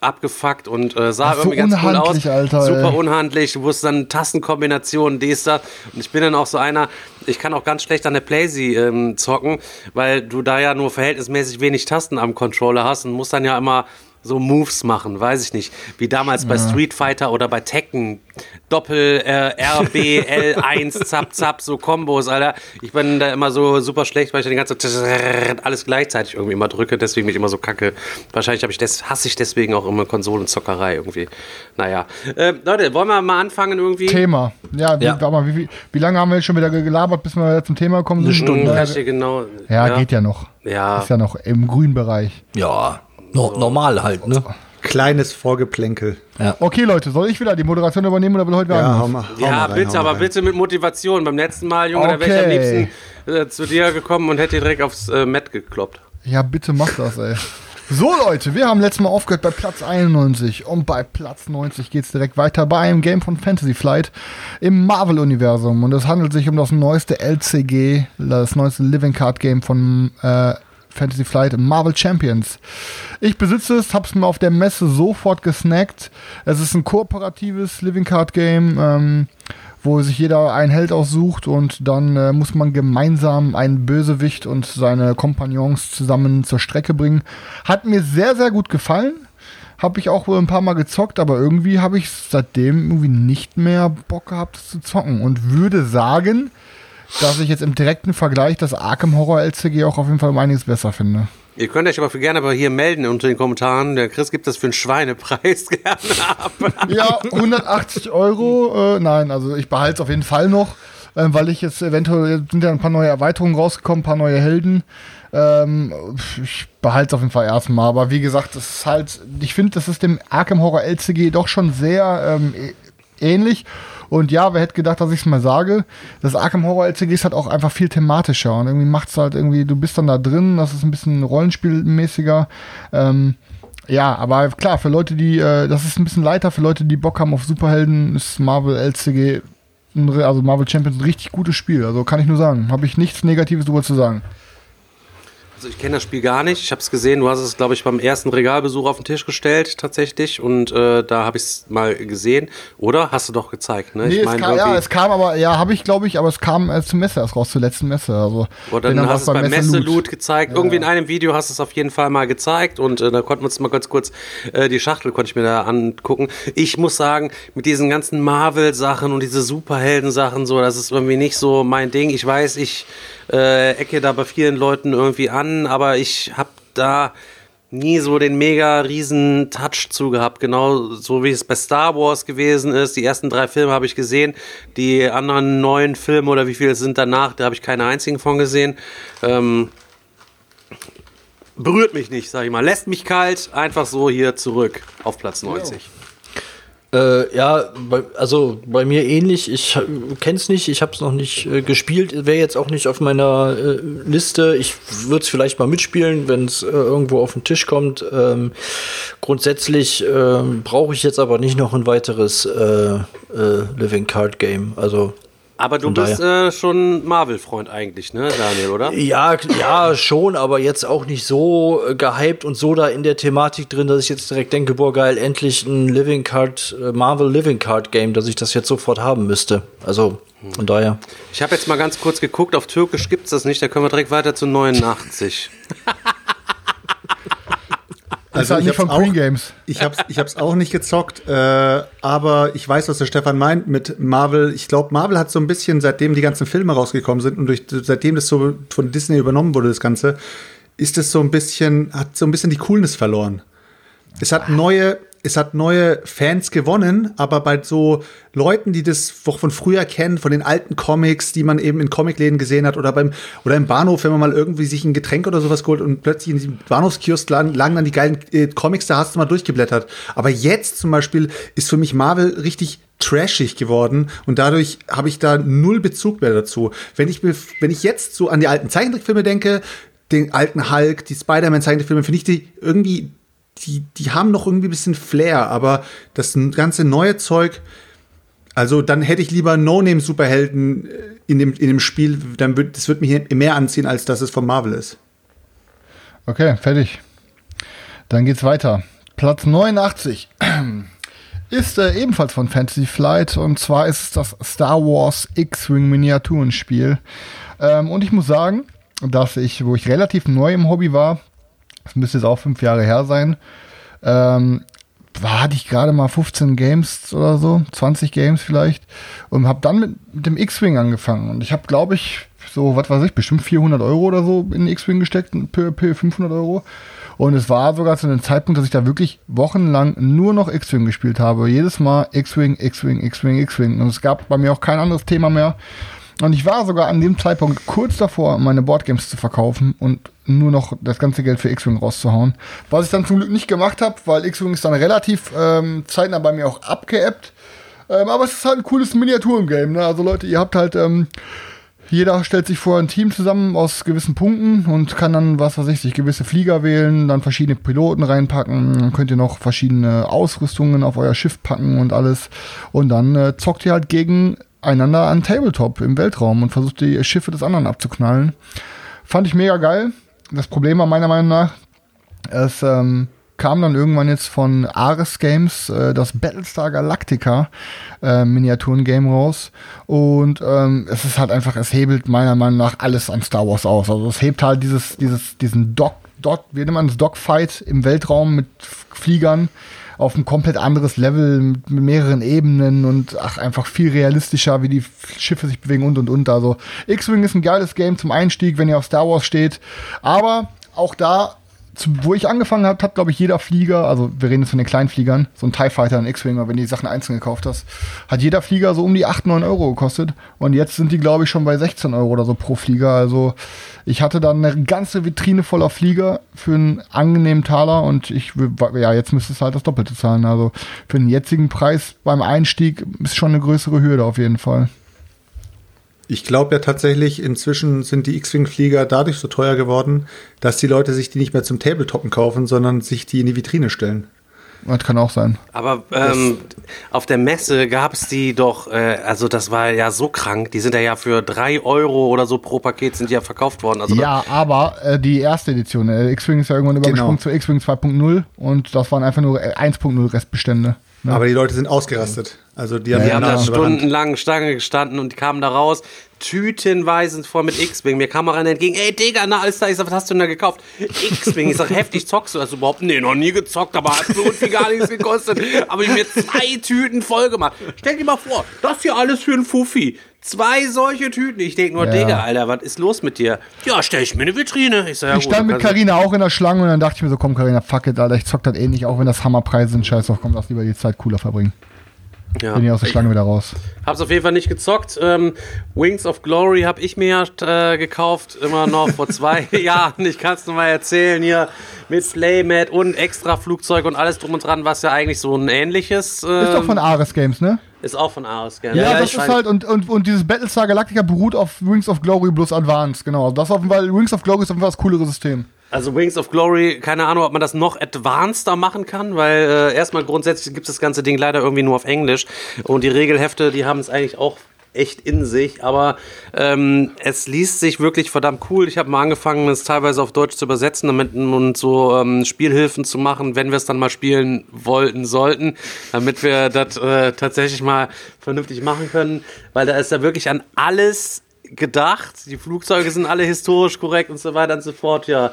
abgefuckt und äh, sah Ach, irgendwie ganz cool aus. Alter, Super ey. unhandlich. Du wusstest dann Tastenkombinationen, dies, das. Und ich bin dann auch so einer, ich kann auch ganz schlecht an der Playsee ähm, zocken, weil du da ja nur verhältnismäßig wenig Tasten am Controller hast und musst dann ja immer so Moves machen, weiß ich nicht. Wie damals bei Street Fighter oder bei Tekken. Doppel äh, RB L1 Zap Zap so Kombos, Alter. Ich bin da immer so super schlecht, weil ich dann die ganze Zeit alles gleichzeitig irgendwie immer drücke, deswegen bin ich immer so kacke. Wahrscheinlich habe ich das hasse ich deswegen auch immer Konsolenzockerei irgendwie. Naja, äh, Leute, wollen wir mal anfangen irgendwie? Thema. Ja, wie, Ja. warte mal, wie, wie, wie lange haben wir jetzt schon wieder gelabert, bis wir zum Thema kommen? Eine? Stunde. Ja, genau. ja, geht ja noch. Ja. Ist ja noch im grünen Bereich. Ja, no, normal halt, ne? Kleines Vorgeplänkel. Okay, Leute, soll ich wieder die Moderation übernehmen oder will heute wer Ja, hau mal, hau Ja, rein, bitte, aber rein. bitte mit Motivation. Beim letzten Mal, Junge, da wäre ich am Okay. liebsten äh, zu dir gekommen und hätte dir direkt aufs äh, Met gekloppt. Ja, bitte mach das, ey. So, Leute, wir haben letztes Mal aufgehört bei Platz 91 und bei Platz 90 geht's direkt weiter bei einem Game von Fantasy Flight im Marvel-Universum. Und es handelt sich um das neueste LCG, das neueste Living Card Game von äh, Fantasy Flight Marvel Champions. Ich besitze es, hab's mir auf der Messe sofort gesnackt. Es ist ein kooperatives Living Card Game. Ähm, wo sich jeder einen Held aussucht und dann äh, muss man gemeinsam einen Bösewicht und seine Kompagnons zusammen zur Strecke bringen. Hat mir sehr, sehr gut gefallen. Habe ich auch wohl ein paar Mal gezockt, aber irgendwie habe ich seitdem irgendwie nicht mehr Bock gehabt, zu zocken. Und würde sagen, dass ich jetzt im direkten Vergleich das Arkham Horror LCG auch auf jeden Fall um einiges besser finde. Ihr könnt euch aber für gerne aber hier melden unter den Kommentaren. Der Chris gibt das für einen Schweinepreis gerne ab. Ja, 180 Euro. Äh, nein, also ich behalte es auf jeden Fall noch, äh, weil ich jetzt eventuell sind ja ein paar neue Erweiterungen rausgekommen, ein paar neue Helden. Ähm, ich behalte es auf jeden Fall erstmal. Aber wie gesagt, das ist halt, ich finde, das ist dem Arkham Horror LCG doch schon sehr ähm, ähnlich. Und ja, wer hätte gedacht, dass ich es mal sage? Das Arkham Horror LCG ist halt auch einfach viel thematischer und irgendwie macht es halt irgendwie, du bist dann da drin, das ist ein bisschen rollenspielmäßiger. Ähm, ja, aber klar, für Leute, die, äh, das ist ein bisschen leiter, für Leute, die Bock haben auf Superhelden, ist Marvel LCG, also Marvel Champions ein richtig gutes Spiel. Also kann ich nur sagen. Habe ich nichts Negatives drüber zu sagen. Also ich kenne das Spiel gar nicht. Ich habe es gesehen. Du hast es, glaube ich, beim ersten Regalbesuch auf den Tisch gestellt tatsächlich. Und äh, da habe ich es mal gesehen. Oder? Hast du doch gezeigt, ne? Nee, ich es mein, kam, ja, es kam aber, ja, habe ich, glaube ich, aber es kam äh, zum Messe erst raus, zur letzten Messe. Also, Oder dann war's hast du es beim Messe-Loot. Gezeigt. Irgendwie in einem Video hast du es auf jeden Fall mal gezeigt und äh, da konnten wir uns mal ganz kurz äh, die Schachtel konnte ich mir da angucken. Ich muss sagen, mit diesen ganzen Marvel-Sachen und diese Superhelden-Sachen so, das ist irgendwie nicht so mein Ding. Ich weiß, ich äh, ecke da bei vielen Leuten irgendwie an, aber ich habe da nie so den mega riesen Touch zu gehabt, genau so wie es bei Star Wars gewesen ist. Die ersten drei Filme habe ich gesehen, die anderen neun Filme oder wie viele sind danach, da habe ich keine einzigen von gesehen. Ähm, berührt mich nicht, sag ich mal. Lässt mich kalt, einfach so hier zurück auf Platz 90. Äh, ja, bei, also bei mir ähnlich. Ich äh, kenn's nicht, ich habe es noch nicht äh, gespielt. Wäre jetzt auch nicht auf meiner äh, Liste. Ich würde es vielleicht mal mitspielen, wenn es äh, irgendwo auf den Tisch kommt. Ähm, grundsätzlich ähm, brauche ich jetzt aber nicht noch ein weiteres äh, äh, Living Card Game. Also Aber du bist äh, schon Marvel-Freund eigentlich, ne, Daniel, oder? Ja, ja, schon, aber jetzt auch nicht so äh, gehypt und so da in der Thematik drin, dass ich jetzt direkt denke, boah, geil, endlich ein Living Card, äh, Marvel Living Card Game, dass ich das jetzt sofort haben müsste. Also, von daher. Ich habe jetzt mal ganz kurz geguckt, auf Türkisch gibt's das nicht, da können wir direkt weiter zu 89. Halt ich von auch- Games. Ich hab's, ich hab's auch nicht gezockt, äh, aber ich weiß, was der Stefan meint mit Marvel. Ich glaube, Marvel hat so ein bisschen, seitdem die ganzen Filme rausgekommen sind und durch, seitdem das so von Disney übernommen wurde, das Ganze, ist es so ein bisschen, hat so ein bisschen die Coolness verloren. Es hat neue, es hat neue Fans gewonnen, aber bei so Leuten, die das auch von früher kennen, von den alten Comics, die man eben in Comicläden gesehen hat oder beim oder im Bahnhof, wenn man mal irgendwie sich ein Getränk oder sowas geholt und plötzlich in diesem Bahnhofskiosk lagen, lagen dann die geilen äh, Comics, da hast du mal durchgeblättert. Aber jetzt zum Beispiel ist für mich Marvel richtig trashig geworden und dadurch habe ich da null Bezug mehr dazu. Wenn ich, mir- wenn ich jetzt so an die alten Zeichentrickfilme denke, den alten Hulk, die Spider-Man-Zeichentrickfilme, finde ich die irgendwie die, die haben noch irgendwie ein bisschen Flair, aber das ganze neue Zeug, also dann hätte ich lieber No-Name-Superhelden äh, in dem, in dem Spiel, dann wird, das wird mich mehr anziehen, als dass es von Marvel ist. Okay, fertig. Dann geht's weiter. Platz 89 ist äh, ebenfalls von Fantasy Flight und zwar ist es das Star Wars X-Wing Miniaturenspiel. Ähm, und ich muss sagen, dass ich, wo ich relativ neu im Hobby war, das müsste jetzt auch fünf Jahre her sein, ähm, war, hatte ich gerade mal 15 Games oder so, 20 Games vielleicht und habe dann mit, dem X-Wing angefangen. Und ich habe, glaube ich, so, was weiß ich, bestimmt 400 Euro oder so in X-Wing gesteckt, ein PvP 500 Euro. Und es war sogar zu einem Zeitpunkt, dass ich da wirklich wochenlang nur noch X-Wing gespielt habe. Jedes Mal X-Wing, X-Wing, X-Wing, X-Wing. Und es gab bei mir auch kein anderes Thema mehr. Und ich war sogar an dem Zeitpunkt kurz davor, meine Boardgames zu verkaufen und nur noch das ganze Geld für X-Wing rauszuhauen. Was ich dann zum Glück nicht gemacht habe, weil X-Wing ist dann relativ ähm, zeitnah bei mir auch abgeebbt. Ähm, aber es ist halt ein cooles Miniaturengame. Ne? Also Leute, ihr habt halt, ähm, jeder stellt sich vor ein Team zusammen aus gewissen Punkten und kann dann, was weiß ich, sich gewisse Flieger wählen, dann verschiedene Piloten reinpacken, dann könnt ihr noch verschiedene Ausrüstungen auf euer Schiff packen und alles. Und dann äh, zockt ihr halt gegeneinander an Tabletop im Weltraum und versucht die Schiffe des anderen abzuknallen. Fand ich mega geil. Das Problem war meiner Meinung nach, es ähm, kam dann irgendwann jetzt von Ares Games äh, das Battlestar Galactica äh, Miniaturen-Game raus. Und ähm, es ist halt einfach, es hebelt meiner Meinung nach alles an Star Wars aus. Also es hebt halt dieses, dieses, diesen Dog, Dog, wie nennt man das, Dogfight im Weltraum mit Fliegern auf ein komplett anderes Level mit mehreren Ebenen und ach, einfach viel realistischer, wie die Schiffe sich bewegen und und und. Also X-Wing ist ein geiles Game zum Einstieg, wenn ihr auf Star Wars steht. Aber auch da, zu, wo ich angefangen habe, hat, glaube ich, jeder Flieger, also wir reden jetzt von den kleinen Fliegern, so ein TIE Fighter, ein X-Wing, wenn du die Sachen einzeln gekauft hast, hat jeder Flieger so um die 8, 9 Euro gekostet. Und jetzt sind die, glaube ich, schon bei 16 Euro oder so pro Flieger. Also ich hatte dann eine ganze Vitrine voller Flieger für einen angenehmen Taler und ich, ja, jetzt müsste es halt das Doppelte zahlen. Also für den jetzigen Preis beim Einstieg ist schon eine größere Hürde auf jeden Fall. Ich glaube ja tatsächlich, inzwischen sind die X-Wing-Flieger dadurch so teuer geworden, dass die Leute sich die nicht mehr zum Tabletoppen kaufen, sondern sich die in die Vitrine stellen. Das kann auch sein. Aber ähm, auf der Messe gab es die doch, äh, also das war ja so krank, die sind ja, ja für 3 Euro oder so pro Paket sind die ja verkauft worden. Also Ja, aber äh, die erste Edition, äh, X-Wing ist ja irgendwann übergesprungen Genau. zu X-Wing 2.0 und das waren einfach nur äh, 1.0 Restbestände. Aber die Leute sind ausgerastet. Also die haben Die die haben da stundenlang Stange gestanden und die kamen da raus, tütenweise voll mit X-Wing. Mir kam auch einer entgegen, ey Digga, na alles da, ich sag, was hast du denn da gekauft? X-Wing, ich sag, heftig zockst du das überhaupt? Nee, noch nie gezockt, aber hat so viel gar nichts gekostet. Aber ich mir zwei Tüten voll gemacht. Stell dir mal vor, das hier alles für einen Fuffi. Zwei solche Tüten. Ich denk nur, Ja. Digga, Alter, was ist los mit dir? Ja, stell ich mir eine Vitrine. Ich sag, ja, Ich gut, stand mit Karina auch in der Schlange und dann dachte ich mir so, komm Karina, fuck it, Alter, ich zock das eh nicht, auch wenn das Hammerpreise sind, scheiß drauf, komm, lass lieber die Zeit cooler verbringen. Ja. Bin ich aus der Schlange wieder raus. Hab's auf jeden Fall nicht gezockt. Ähm, Wings of Glory habe ich mir äh, gekauft, immer noch vor zwei Jahren. Ich kann's nur mal erzählen hier mit Playmat und extra Flugzeug und alles drum und dran, was ja eigentlich so ein ähnliches ähm, Ist doch von Ares Games, ne? ist auch von Ares. Gell? Ja, ja, das ist halt, und, und, und dieses Battlestar Galactica beruht auf Wings of Glory plus Advanced, genau. Das auf jeden Fall, Wings of Glory ist auf jeden Fall das coolere System. Also Wings of Glory, keine Ahnung, ob man das noch advanceder machen kann, weil äh, erstmal grundsätzlich gibt es das ganze Ding leider irgendwie nur auf Englisch. Und die Regelhefte, die haben es eigentlich auch echt in sich, aber ähm, es liest sich wirklich verdammt cool. Ich habe mal angefangen, es teilweise auf Deutsch zu übersetzen damit, und so ähm, Spielhilfen zu machen, wenn wir es dann mal spielen wollten, sollten, damit wir das äh, tatsächlich mal vernünftig machen können, weil da ist ja wirklich an alles gedacht. Die Flugzeuge sind alle historisch korrekt und so weiter und so fort, ja.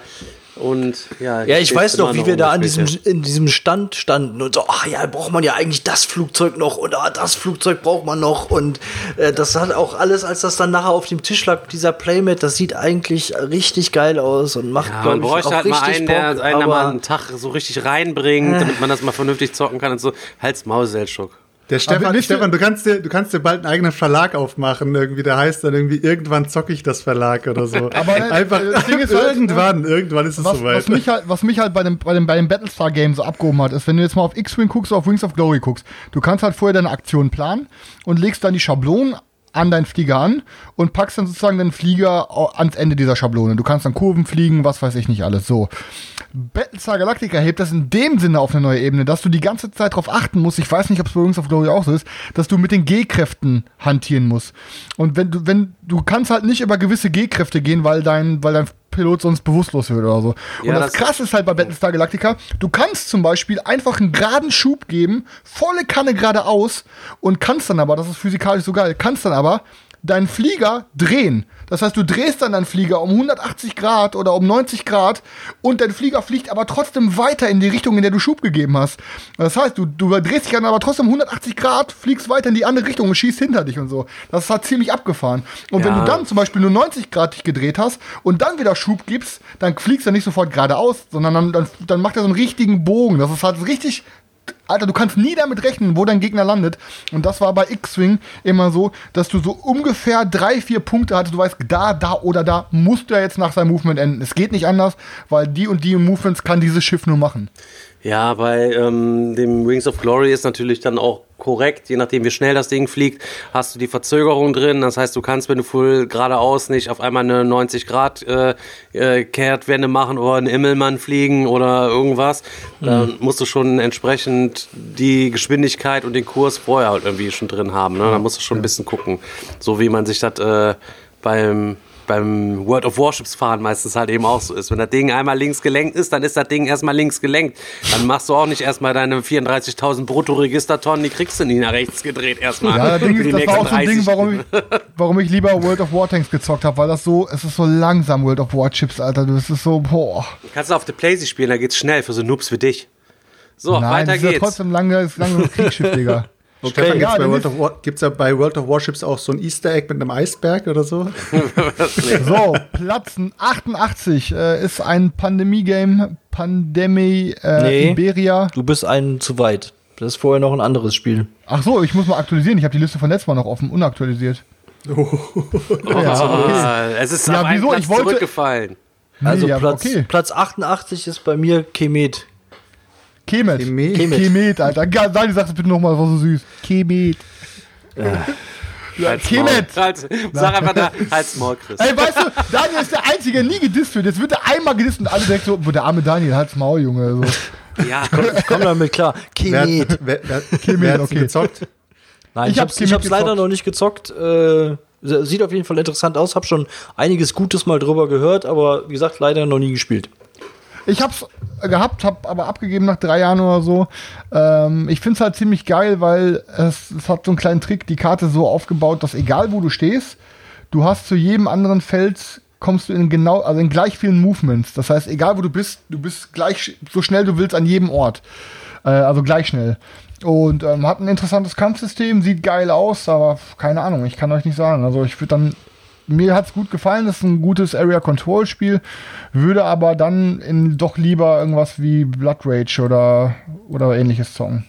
Und ja, Ja, ich weiß noch, wie wir um da an diesem, in diesem Stand standen und so, ach ja, braucht man ja eigentlich das Flugzeug noch oder das Flugzeug braucht man noch und äh, das hat auch alles, als das dann nachher auf dem Tisch lag, dieser Playmat, das sieht eigentlich richtig geil aus und macht, Ja, man bräuchte halt mal einen, der Bock, einen der mal aber- einen Tag so richtig reinbringt, damit man das mal vernünftig zocken kann und so. Halt's Maul, Seltschuk. Der Stefan, ihr- Stefan du, kannst dir, du kannst dir bald einen eigenen Verlag aufmachen, irgendwie. Der heißt dann irgendwie, irgendwann zocke ich das Verlag oder so. Aber, äh, Einfach das Ding ist halt, irgendwann, irgendwann ist es Was, soweit. was, mich halt, was mich halt bei dem, bei dem, bei dem Battlestar-Game so abgehoben hat, ist, wenn du jetzt mal auf X-Wing guckst oder auf Wings of Glory guckst, du kannst halt vorher deine Aktion planen und legst dann die Schablonen an deinen Flieger an und packst dann sozusagen den Flieger ans Ende dieser Schablone. Du kannst dann Kurven fliegen, was weiß ich nicht alles. So. Battlestar Galactica hebt das in dem Sinne auf eine neue Ebene, dass du die ganze Zeit darauf achten musst, ich weiß nicht, ob es bei Wings of Glory auch so ist, dass du mit den G-Kräften hantieren musst. Und wenn du, wenn, du kannst halt nicht über gewisse G-Kräfte gehen, weil dein, weil dein Pilot sonst bewusstlos wird oder so. Und Ja, das, das- krass ist halt bei Battlestar Galactica, du kannst zum Beispiel einfach einen geraden Schub geben, volle Kanne geradeaus und kannst dann aber, das ist physikalisch so geil, kannst dann aber deinen Flieger drehen. Das heißt, du drehst dann deinen Flieger um 180 Grad oder um 90 Grad und dein Flieger fliegt aber trotzdem weiter in die Richtung, in der du Schub gegeben hast. Das heißt, du, du drehst dich dann aber trotzdem um 180 Grad, fliegst weiter in die andere Richtung und schießt hinter dich und so. Das ist halt ziemlich abgefahren. Und wenn Ja. du dann zum Beispiel nur 90 Grad dich gedreht hast und dann wieder Schub gibst, dann fliegst du nicht sofort geradeaus, sondern dann, dann, dann macht er so einen richtigen Bogen. Das ist halt richtig. Alter, du kannst nie damit rechnen, wo dein Gegner landet. Und das war bei X-Wing immer so, dass du so ungefähr drei, vier Punkte hattest. Du weißt, da, da oder da musst du jetzt nach seinem Movement enden. Es geht nicht anders, weil die und die Movements kann dieses Schiff nur machen. Ja, bei ähm, dem Wings of Glory ist natürlich dann auch korrekt, je nachdem wie schnell das Ding fliegt, hast du die Verzögerung drin. Das heißt, du kannst, wenn du voll geradeaus nicht auf einmal eine 90 Grad äh, äh, Kehrtwende machen oder einen Immelmann fliegen oder irgendwas, dann musst du schon entsprechend die Geschwindigkeit und den Kurs vorher halt irgendwie schon drin haben. Ne? Da musst du schon ein bisschen gucken, so wie man sich das äh, beim beim World of Warships fahren meistens halt eben auch so ist. Wenn das Ding einmal links gelenkt ist, dann ist das Ding erstmal links gelenkt. Dann machst du auch nicht erstmal deine 34.000 Bruttoregistertonnen, die kriegst du nie nach rechts gedreht erstmal. Ja, das, Ding ist, das war auch so ein Ding, 30. warum ich, warum ich lieber World of War Tanks gezockt habe, weil das so, es ist so langsam, World of War Chips, Alter. Das ist so, boah. Kannst du auf der Playsee spielen, da geht's schnell für so Noobs wie dich. So, Nein, weiter ist ja geht's. trotzdem lange, ist lange Kriegsschiff, Digga. Stefan, ja, bei World ist- of War, gibt's da bei World of Warships auch so ein Easter Egg mit einem Eisberg oder so? So, Platz 88 äh, ist ein Pandemie-Game, Pandemie äh, Nee. Iberia. Du bist einen zu weit. Das ist vorher noch ein anderes Spiel. Ach so, ich muss mal aktualisieren. Ich habe die Liste von letztes Mal noch offen, unaktualisiert. Ah, es ist Ja, wieso? Platz Ich wollte- zurückgefallen. Nee, Also ja, Platz, okay. Platz 88 ist bei mir Kemet. Kemet. Kemet. Kemet. Alter. Geil, Dani, sag das bitte nochmal, das war so süß. Kemet. Ja, Halt's Kemet. Maul. Halt, sag einfach da, halt's Maul, Chris. Ey, weißt du, Daniel ist der Einzige, der nie gedisst wird. Jetzt wird er einmal gedisst und alle denken so, boah, der arme Daniel, halt's Maul, Junge. So. Ja, Ich komme damit klar. Wer, Kemet. wer, wer, Kemet, wer okay. gezockt? Nein, Ich ich, hab's hab's, ich Kemet hab's leider noch nicht gezockt. Äh, sieht auf jeden Fall interessant aus. Hab schon einiges Gutes mal drüber gehört, aber wie gesagt, leider noch nie gespielt. Ich hab's gehabt, hab aber abgegeben nach drei Jahren oder so. Ähm, ich find's halt ziemlich geil, weil es, es hat so einen kleinen Trick, die Karte so aufgebaut, dass egal wo du stehst, du hast zu jedem anderen Feld kommst du in genau, also in gleich vielen Movements. Das heißt, egal wo du bist, du bist gleich so schnell du willst an jedem Ort. Äh, also gleich schnell. Und ähm, hat ein interessantes Kampfsystem, sieht geil aus, aber keine Ahnung, ich kann euch nicht sagen. Also ich würde dann mir hat's gut gefallen, das ist ein gutes Area Control Spiel, würde aber dann in doch lieber irgendwas wie Blood Rage oder, oder ähnliches zocken.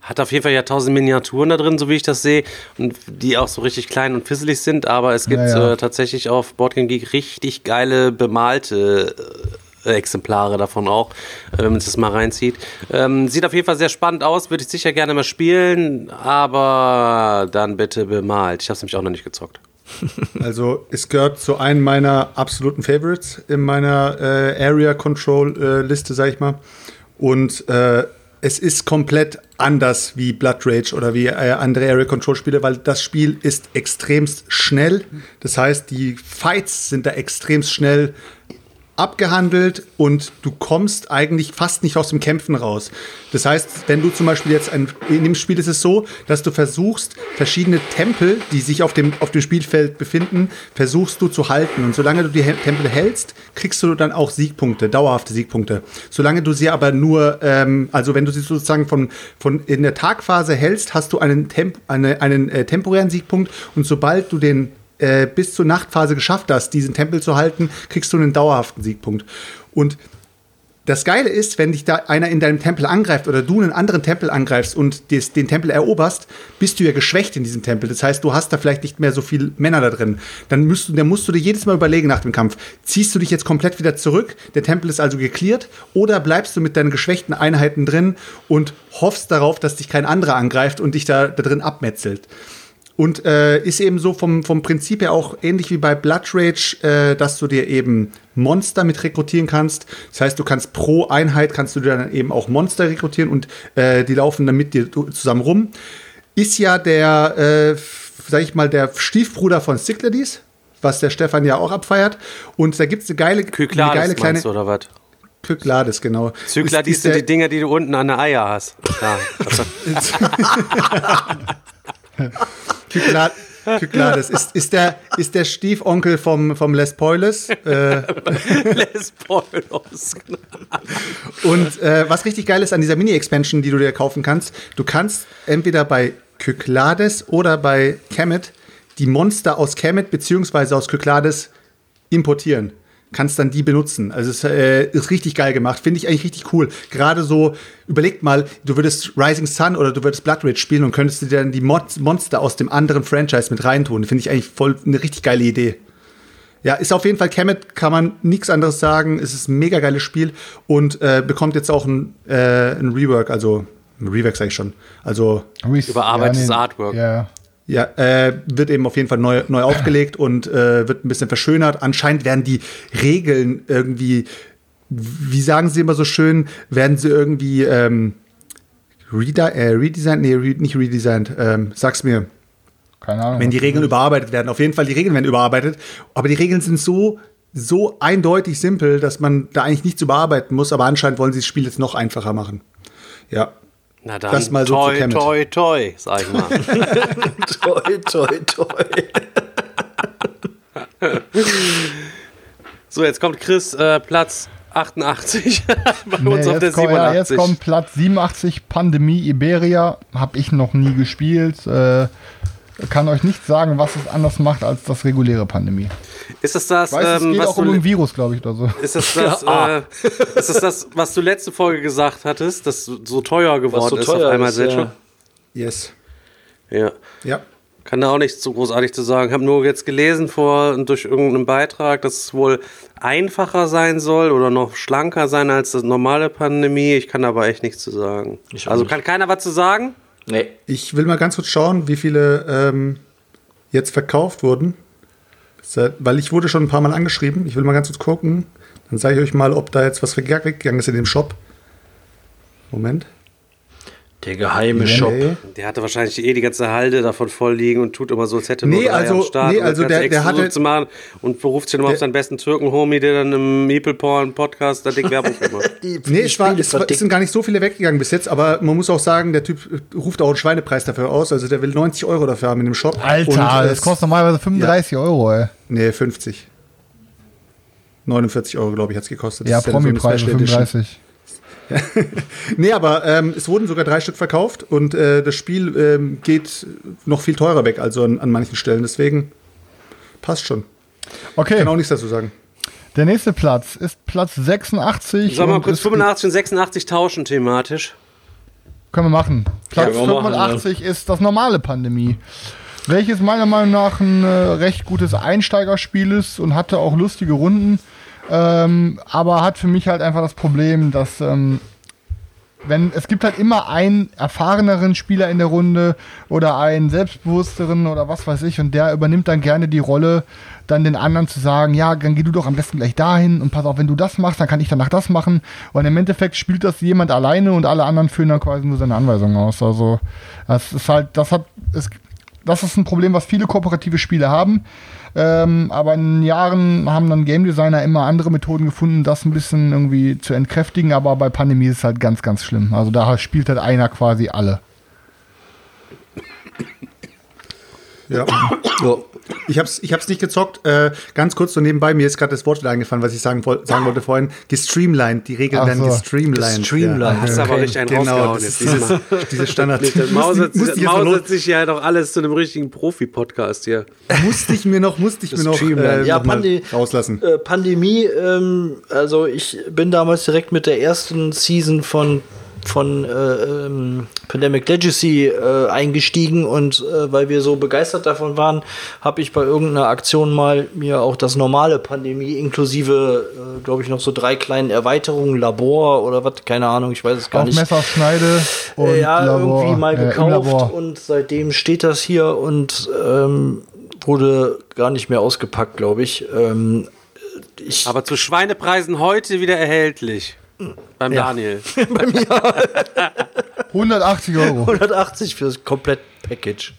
Hat auf jeden Fall ja tausend Miniaturen da drin, so wie ich das sehe, und die auch so richtig klein und fisselig sind, aber es gibt Ja, ja. Äh, tatsächlich auf Boardgame Geek richtig geile bemalte äh, Exemplare davon auch, äh, wenn man das mal reinzieht. Ähm, sieht auf jeden Fall sehr spannend aus, würde ich sicher gerne mal spielen, aber dann bitte bemalt. Ich habe es nämlich auch noch nicht gezockt. Also es gehört zu einem meiner absoluten Favorites in meiner äh, Area Control äh, Liste, sag ich mal. Und äh, es ist komplett anders wie Blood Rage oder wie äh, andere Area Control Spiele, weil das Spiel ist extremst schnell. Das heißt, die Fights sind da extremst schnell abgehandelt und du kommst eigentlich fast nicht aus dem Kämpfen raus. Das heißt, wenn du zum Beispiel jetzt ein, in dem Spiel ist es so, dass du versuchst, verschiedene Tempel, die sich auf dem, auf dem Spielfeld befinden, versuchst du zu halten. Und solange du die Tempel hältst, kriegst du dann auch Siegpunkte, dauerhafte Siegpunkte. Solange du sie aber nur, ähm, also wenn du sie sozusagen von, von in der Tagphase hältst, hast du einen, Temp, eine, einen äh, temporären Siegpunkt und sobald du den äh, bis zur Nachtphase geschafft hast, diesen Tempel zu halten, kriegst du einen dauerhaften Siegpunkt. Und das Geile ist, wenn dich da einer in deinem Tempel angreift oder du einen anderen Tempel angreifst und des, den Tempel eroberst, bist du ja geschwächt in diesem Tempel. Das heißt, du hast da vielleicht nicht mehr so viele Männer da drin. Dann musst du, dann musst du dir jedes Mal überlegen nach dem Kampf, ziehst du dich jetzt komplett wieder zurück, der Tempel ist also geklärt, oder bleibst du mit deinen geschwächten Einheiten drin und hoffst darauf, dass dich kein anderer angreift und dich da, da drin abmetzelt. Und äh, ist eben so vom, vom Prinzip her auch ähnlich wie bei Blood Rage, äh, dass du dir eben Monster mit rekrutieren kannst. Das heißt, du kannst pro Einheit kannst du dir dann eben auch Monster rekrutieren und äh, die laufen dann mit dir zusammen rum. Ist ja der, äh, sag ich mal, der Stiefbruder von Cyclades, was der Stefan ja auch abfeiert. Und da gibt es eine geile, eine Kyklades geile kleine. du, oder was? Kyklades, genau. Ist sind die Dinger, die du unten an der Eier hast. Ja, also, Kykla Kyklades ist, ist, der, ist der Stiefonkel vom, vom Les Poiles. Äh, Les Poilos. und äh, was richtig geil ist an dieser Mini-Expansion, die du dir kaufen kannst, du kannst entweder bei Kyklades oder bei Kemet die Monster aus Kemet beziehungsweise aus Kyklades importieren. Kannst dann die benutzen. Also es äh, ist richtig geil gemacht. Finde ich eigentlich richtig cool. Gerade so, überlegt mal, du würdest Rising Sun oder du würdest Blood Rage spielen und könntest dir dann die Mod Monster aus dem anderen Franchise mit reintun. Finde ich eigentlich voll eine richtig geile Idee. Ja, ist auf jeden Fall Kemet, kann man nichts anderes sagen. Es ist ein mega geiles Spiel und äh, bekommt jetzt auch ein, äh, ein Rework, also ein Rework sag ich schon. Also Überarbeitetes Artwork. Ja. Ja, äh, wird eben auf jeden Fall neu, neu aufgelegt und äh, wird ein bisschen verschönert. Anscheinend werden die Regeln irgendwie, wie sagen sie immer so schön, werden sie irgendwie ähm, rede äh, redesigned? Nee, re nicht redesigned. Ähm, sag's mir. Keine Ahnung. Wenn die Regeln überarbeitet werden. Auf jeden Fall, die Regeln werden überarbeitet. Aber die Regeln sind so, so eindeutig simpel, dass man da eigentlich nichts überarbeiten muss. Aber anscheinend wollen sie das Spiel jetzt noch einfacher machen. Ja. Na dann, Das mal so zu toi, Kemet. toi, toi, sag ich mal. Toi, toi, toi. so, jetzt kommt Chris, äh, Platz 88 bei Nee, uns auf der jetzt, kommt, ja, jetzt 87. kommt Platz 87, Pandemie Iberia. Habe ich noch nie gespielt. Äh, kann euch nicht sagen, was es anders macht als das reguläre Pandemie. ist es das, Ich weiß, es ähm, geht was auch um du, ein Virus, glaube ich, oder so. ist es das, äh, ist es das, was du letzte Folge gesagt hattest, dass so teuer geworden so ist teuer auf einmal ist, ja. Yes. Ja. Ja. Kann da auch nichts so großartig zu sagen. Habe nur jetzt gelesen vor durch irgendeinen Beitrag, dass es wohl einfacher sein soll oder noch schlanker sein als das normale Pandemie. Ich kann aber echt nichts zu sagen. Ich Also nicht. kann keiner was zu sagen? Nee. Ich will mal ganz kurz schauen, wie viele ähm, jetzt verkauft wurden. Weil ich wurde schon ein paar Mal angeschrieben. Ich will mal ganz kurz gucken. Dann sage ich euch mal, ob da jetzt was weggegangen ist in dem Shop. Moment. Der geheime Nee. Shop. Nee. Der hatte wahrscheinlich eh die ganze Halde davon voll liegen und tut immer so, als hätte Nee, nur drei also- am Start. nee, um also der- der hatte- zu machen und beruft sich nochmal auf seinen besten Türken-Homie, der dann im Meeple-Porn-Podcast da dick Werbung für macht. Die, Nee, es, war, es, war, es sind gar nicht so viele weggegangen bis jetzt, aber man muss auch sagen, der Typ ruft auch einen Schweinepreis dafür aus. Also der will 90 Euro dafür haben in dem Shop. Alter, Und, äh, das kostet normalerweise 35 Euro, ey. Nee, 50. 49 Euro, glaube ich, hat es gekostet. Ja, Edition. 35. Nee, aber ähm, es wurden sogar drei Stück verkauft und äh, das Spiel ähm, geht noch viel teurer weg, also an, an manchen Stellen. Deswegen passt schon. Okay, Kann auch nichts dazu sagen. der nächste Platz ist Platz 86. Sag mal und kurz, ist- 85 und 86 tauschen thematisch. Können wir machen. Platz Ja, wir machen, 85 ist das normale Pandemie. Welches meiner Meinung nach ein äh, recht gutes Einsteigerspiel ist und hatte auch lustige Runden. Ähm, aber hat für mich halt einfach das Problem, dass ähm, wenn es gibt halt immer einen erfahreneren Spieler in der Runde oder einen selbstbewussteren oder was weiß ich und der übernimmt dann gerne die Rolle, dann den anderen zu sagen, ja, dann geh du doch am besten gleich dahin und pass auf, wenn du das machst, dann kann ich danach das machen. Und im Endeffekt spielt das jemand alleine und alle anderen führen dann quasi nur seine Anweisungen aus. Also das ist halt, das hat, es, das ist ein Problem, was viele kooperative Spiele haben. Ähm, aber in Jahren haben dann Game Designer immer andere Methoden gefunden, das ein bisschen irgendwie zu entkräftigen. Aber bei Pandemie ist es halt ganz, ganz schlimm. Also da spielt halt einer quasi alle. Ja. Ja. Ich hab's, ich hab's nicht gezockt. Äh, ganz kurz so nebenbei, mir ist gerade das Wort wieder eingefallen, was ich sagen, woll- sagen wollte vorhin. Gestreamlined, die Regeln werden so. gestreamlined. Gestreamlined. Hast du aber richtig einen Genau, jetzt dieses, diese Standard. Mausert, mausert sich ja doch alles zu einem richtigen Profi-Podcast hier. musste ich mir noch, musste ich mir noch, äh, Ja, noch Pandi- rauslassen. Äh, Pandemie, ähm, also ich bin damals direkt mit der ersten Season von von äh, ähm, Pandemic Legacy äh, eingestiegen und äh, weil wir so begeistert davon waren, habe ich bei irgendeiner Aktion mal mir auch das normale Pandemie inklusive, äh, glaube ich, noch so drei kleinen Erweiterungen, Labor oder was, keine Ahnung, ich weiß es gar Auf nicht. Messerschneide und Äh, ja, Labor, irgendwie mal äh, gekauft und seitdem steht das hier und ähm, wurde gar nicht mehr ausgepackt, glaube ich. Ähm, ich Aber zu Schweinepreisen heute wieder erhältlich. Beim Ja. Daniel. 180 Euro. 180 für das Komplett-Package.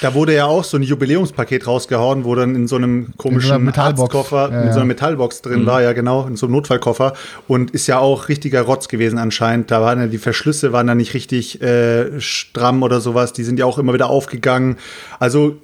Da wurde ja auch so ein Jubiläumspaket rausgehauen, wo dann in so einem komischen Metallbox. Arztkoffer Ja, mit so ja. einer Metallbox drin war, ja genau, in so einem Notfallkoffer. Und ist ja auch richtiger Rotz gewesen anscheinend. Da waren ja die Verschlüsse waren da nicht richtig äh, stramm oder sowas. Die sind ja auch immer wieder aufgegangen. Also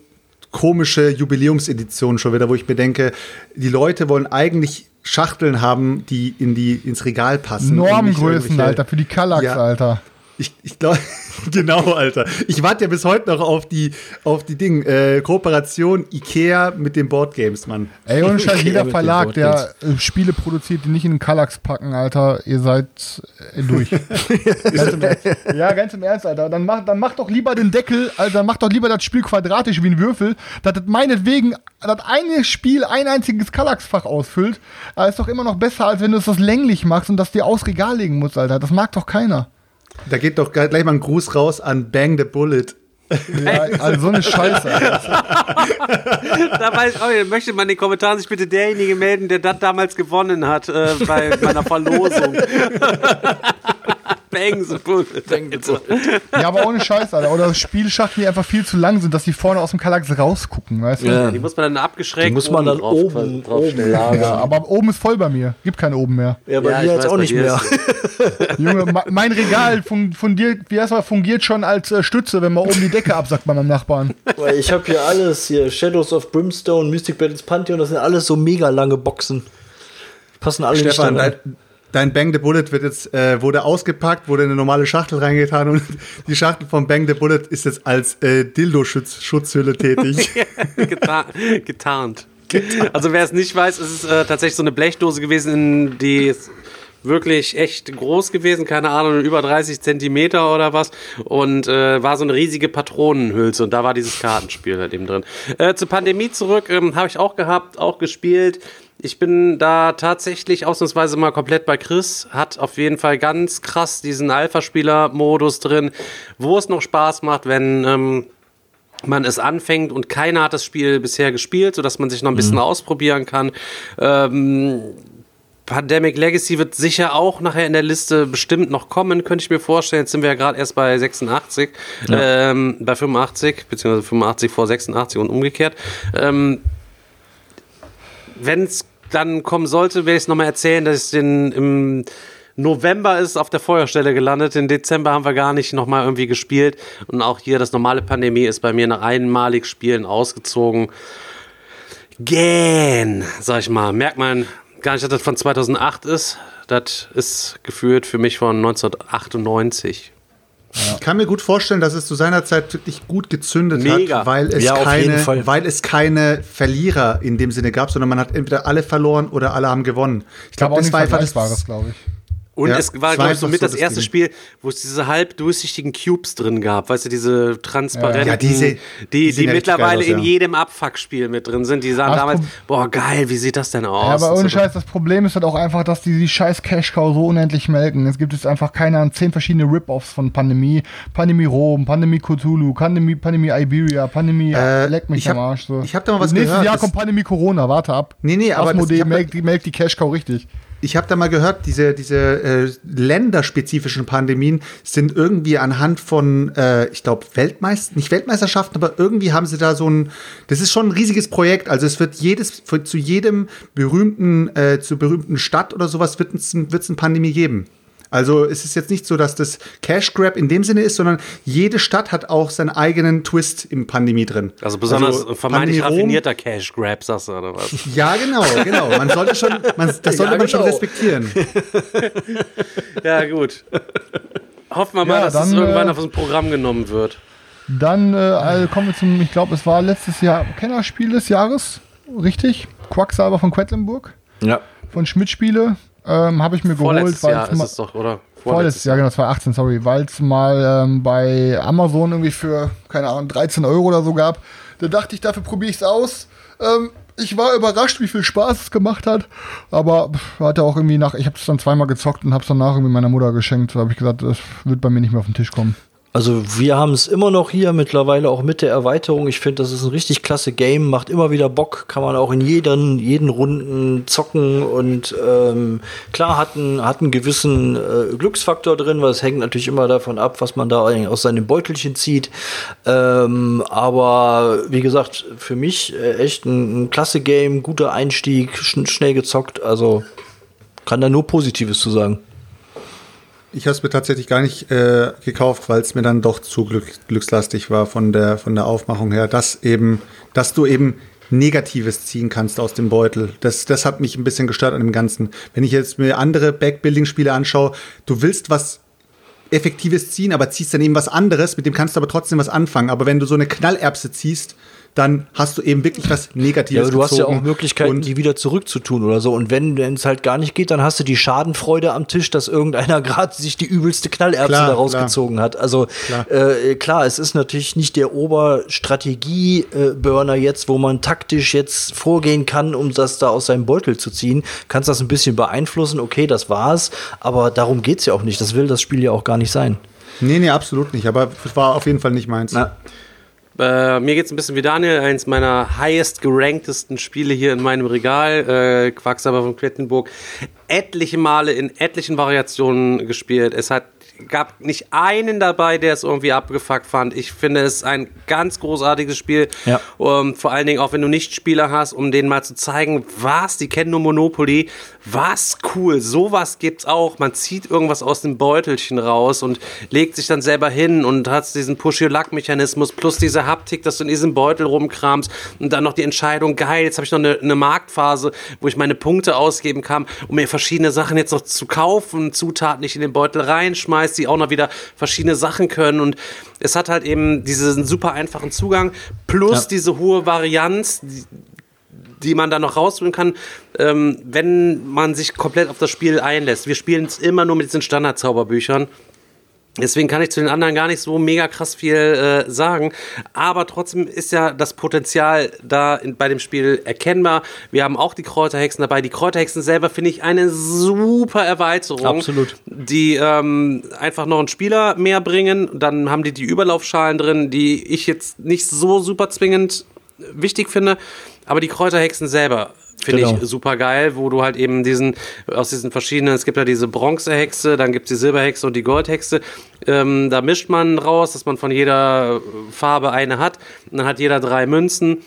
komische Jubiläumsedition schon wieder, wo ich mir denke, die Leute wollen eigentlich Schachteln haben, die in die ins Regal passen. Normgrößen, Alter, für die Kallax, Ja. Alter. Ich, ich glaube, genau, Alter. Ich warte ja bis heute noch auf die, auf die Ding, äh, Kooperation Ikea mit den Boardgames, Mann. Ey, ohne Scheiß, jeder Verlag, der äh, Spiele produziert, die nicht in den Kallax packen, Alter, ihr seid äh, durch. ganz im Ernst. Ja, ganz im Ernst, Alter. Dann macht dann mach doch lieber den Deckel, Alter, dann mach doch lieber das Spiel quadratisch wie ein Würfel, dass das meinetwegen das eine Spiel ein einziges Kallax-Fach ausfüllt. Aber ist doch immer noch besser, als wenn du es das länglich machst und das dir aus Regal legen musst, Alter. Das mag doch keiner. Da geht doch gleich mal ein Gruß raus an Bang the Bullet. Ja, also so eine Scheiße. Da weiß ich auch möchte man in den Kommentaren sich bitte derjenige melden, der das damals gewonnen hat äh, bei meiner Verlosung. Bullet. Ja, aber ohne Scheiß, Alter. Oder Spielschachteln, die einfach viel zu lang sind, dass die vorne aus dem Kallax rausgucken, weißt du? Ja. Die muss man dann abgeschrägt Die muss man dann drauf, oben, drauf oben lagern. Ja, aber oben ist voll bei mir. Gibt keine oben mehr. Ja, bei Ja, mir ich jetzt weiß, auch nicht mehr. Junge, mein Regal fun fungiert, wie heißt fungiert schon als äh, Stütze, wenn man oben die Decke absackt bei meinem Nachbarn. Weil ich habe hier alles hier Shadows of Brimstone, Mystic Battles Pantheon, das sind alles so mega lange Boxen. Passen alle Stefan, nicht dein, Bang the Bullet wird jetzt, äh, wurde ausgepackt, wurde in eine normale Schachtel reingetan und die Schachtel von Bang the Bullet ist jetzt als äh, Dildo-Schutzhülle tätig. Geta getarnt. Also wer es nicht weiß, ist es äh, tatsächlich so eine Blechdose gewesen, in die ist wirklich echt groß gewesen, keine Ahnung, über 30 Zentimeter oder was und äh, war so eine riesige Patronenhülse und da war dieses Kartenspiel halt eben drin. Äh, zur Pandemie zurück, ähm, habe ich auch gehabt, auch gespielt. Ich bin da tatsächlich ausnahmsweise mal komplett bei Chris. Hat auf jeden Fall ganz krass diesen Alpha-Spieler-Modus drin, wo es noch Spaß macht, wenn ähm, man es anfängt und keiner hat das Spiel bisher gespielt, sodass man sich noch ein bisschen ausprobieren kann. Ähm, Pandemic Legacy wird sicher auch nachher in der Liste bestimmt noch kommen, könnte ich mir vorstellen. Jetzt sind wir ja gerade erst bei 86, ja. ähm, bei 85, beziehungsweise 85 vor 86 und umgekehrt. Ähm, Wenn es dann kommen sollte, werde ich es nochmal erzählen, dass es den im November ist auf der Feuerstelle gelandet. Im Dezember haben wir gar nicht nochmal irgendwie gespielt. Und auch hier das normale Pandemie ist bei mir nach einmalig Spielen ausgezogen. Gähn, sag ich mal. Merkt man gar nicht, dass das von 2008 ist. Das ist geführt für mich von 1998. Ich kann mir gut vorstellen, dass es zu seiner Zeit wirklich gut gezündet Mega. hat, weil es, Ja, keine, weil es keine Verlierer in dem Sinne gab, sondern man hat entweder alle verloren oder alle haben gewonnen. Ich glaube, das war einfach das, glaube ich. Und Ja, es war, glaube ich, so einfach mit so das das erste. Spiel, wo es diese halb durchsichtigen Cubes drin gab. Weißt du, diese transparenten, Ja, diese- die, die die, mittlerweile aus, in ja. jedem Abfuck-Spiel mit drin sind. Die sahen Ach, damals, boah, geil, wie sieht das denn aus? Ja, aber ohne so. Scheiß, das Problem ist halt auch einfach, dass die die scheiß Cash-Cow so unendlich melken. Es gibt jetzt einfach keine Ahnung, zehn verschiedene Rip-Offs von Pandemie. Pandemie Rom, Pandemie Cthulhu, Pandemie, Pandemie Iberia, Pandemie Äh, leck mich hab- am Arsch. So. ich hab da mal was Nächstes gehört, Jahr das- kommt Pandemie Corona, warte ab. Nee, nee, aber das- Asmodee melkt, die melkt die Cash-Cow richtig. Ich habe da mal gehört, diese, diese äh, länderspezifischen Pandemien sind irgendwie anhand von, äh, ich glaube, Weltmeister, nicht Weltmeisterschaften, aber irgendwie haben sie da so ein, das ist schon ein riesiges Projekt. Also es wird jedes, für, zu jedem berühmten, äh, zu berühmten Stadt oder sowas wird es ein, eine Pandemie geben. Also es ist jetzt nicht so, dass das Cash Grab in dem Sinne ist, sondern jede Stadt hat auch seinen eigenen Twist im Pandemie drin. Also besonders vermeintlich Pandemie Rom- raffinierter Cash-Grab, sagst du, oder was? Ja, genau, genau. Man sollte schon, man, das sollte Ja, man schon genau. respektieren. ja, gut. Hoffen wir mal, Ja, dass es dann, irgendwann äh, auf das Programm genommen wird. Dann äh, also kommen wir zum, ich glaube, es war letztes Jahr Kennerspiel des Jahres, richtig? Quacksalber von Quedlinburg, Ja. von Schmidt Spiele. Ähm, Habe ich mir geholt, Vorletztes weil Jahr es ist mal- es doch, oder? Vorletztes Jahr, genau, 2018, sorry, weil es mal ähm, bei Amazon irgendwie für, keine Ahnung, 13 Euro oder so gab. Da dachte ich, dafür probiere ich es aus. Ähm, ich war überrascht, wie viel Spaß es gemacht hat. Aber hatte auch irgendwie nach, ich habe es dann zweimal gezockt und habe es danach irgendwie meiner Mutter geschenkt. Da habe ich gesagt, das wird bei mir nicht mehr auf den Tisch kommen. Also wir haben es immer noch hier mittlerweile auch mit der Erweiterung. Ich finde, das ist ein richtig klasse Game, macht immer wieder Bock, kann man auch in jeden, jeden Runden zocken und ähm, klar hat einen, hat einen gewissen äh, Glücksfaktor drin, weil es hängt natürlich immer davon ab, was man da aus seinem Beutelchen zieht. Ähm, aber wie gesagt, für mich äh, echt ein, ein klasse Game, guter Einstieg, schn schnell gezockt, also kann da nur Positives zu sagen. Ich habe es mir tatsächlich gar nicht äh, gekauft, weil es mir dann doch zu glück, glückslastig war von der, von der Aufmachung her, dass eben, dass du eben Negatives ziehen kannst aus dem Beutel. Das, das hat mich ein bisschen gestört an dem Ganzen. Wenn ich jetzt mir andere Backbuilding-Spiele anschaue, du willst was Effektives ziehen, aber ziehst dann eben was anderes, mit dem kannst du aber trotzdem was anfangen. Aber wenn du so eine Knallerbse ziehst, dann hast du eben wirklich was Ja, Negatives aber du hast ja auch Möglichkeiten, Und die wieder zurückzutun oder so. Und wenn es halt gar nicht geht, dann hast du die Schadenfreude am Tisch, dass irgendeiner gerade sich die übelste Knallerbse Klar, da rausgezogen hat. Also Klar. Äh, klar, es ist natürlich nicht der Oberstrategie-Burner jetzt, wo man taktisch jetzt vorgehen kann, um das da aus seinem Beutel zu ziehen. Kannst das ein bisschen beeinflussen, okay, das war's. Aber darum geht's ja auch nicht. Das will das Spiel ja auch gar nicht sein. nee, nee, absolut nicht. Aber es war auf jeden Fall nicht meins. Na, Äh, mir geht's ein bisschen wie Daniel, eins meiner highest geranktesten Spiele hier in meinem Regal, äh, Quacksalber von Quedlinburg, etliche Male in etlichen Variationen gespielt. Es hat gab nicht einen dabei, der es irgendwie abgefuckt fand. Ich finde es ein ganz großartiges Spiel. Ja. Um, vor allen Dingen auch, wenn du nicht Spieler hast, um denen mal zu zeigen, was, die kennen nur Monopoly, was cool, sowas gibt's auch. Man zieht irgendwas aus dem Beutelchen raus und legt sich dann selber hin und hat diesen Push-Your-Luck-Mechanismus plus diese Haptik, dass du in diesem Beutel rumkramst und dann noch die Entscheidung, geil, jetzt habe ich noch eine, eine Marktphase, wo ich meine Punkte ausgeben kann, um mir verschiedene Sachen jetzt noch zu kaufen, Zutaten nicht in den Beutel reinschmeißt, die auch noch wieder verschiedene Sachen können und es hat halt eben diesen super einfachen Zugang plus Ja. diese hohe Varianz, die, die man dann noch rausholen kann, ähm, wenn man sich komplett auf das Spiel einlässt. Wir spielen es immer nur mit diesen Standard-Zauberbüchern. Deswegen kann ich zu den anderen gar nicht so mega krass viel äh, sagen. Aber trotzdem ist ja das Potenzial da in, bei dem Spiel erkennbar. Wir haben auch die Kräuterhexen dabei. Die Kräuterhexen selber finde ich eine super Erweiterung. Absolut. Die ähm, einfach noch einen Spieler mehr bringen. Dann haben die die Überlaufschalen drin, die ich jetzt nicht so super zwingend wichtig finde. Aber die Kräuterhexen selber Finde Genau. ich super geil, wo du halt eben diesen, aus diesen verschiedenen, es gibt ja diese Bronzehexe, dann gibt es die Silberhexe und die Goldhexe. Ähm, da mischt man raus, dass man von jeder Farbe eine hat. Und dann hat jeder drei Münzen.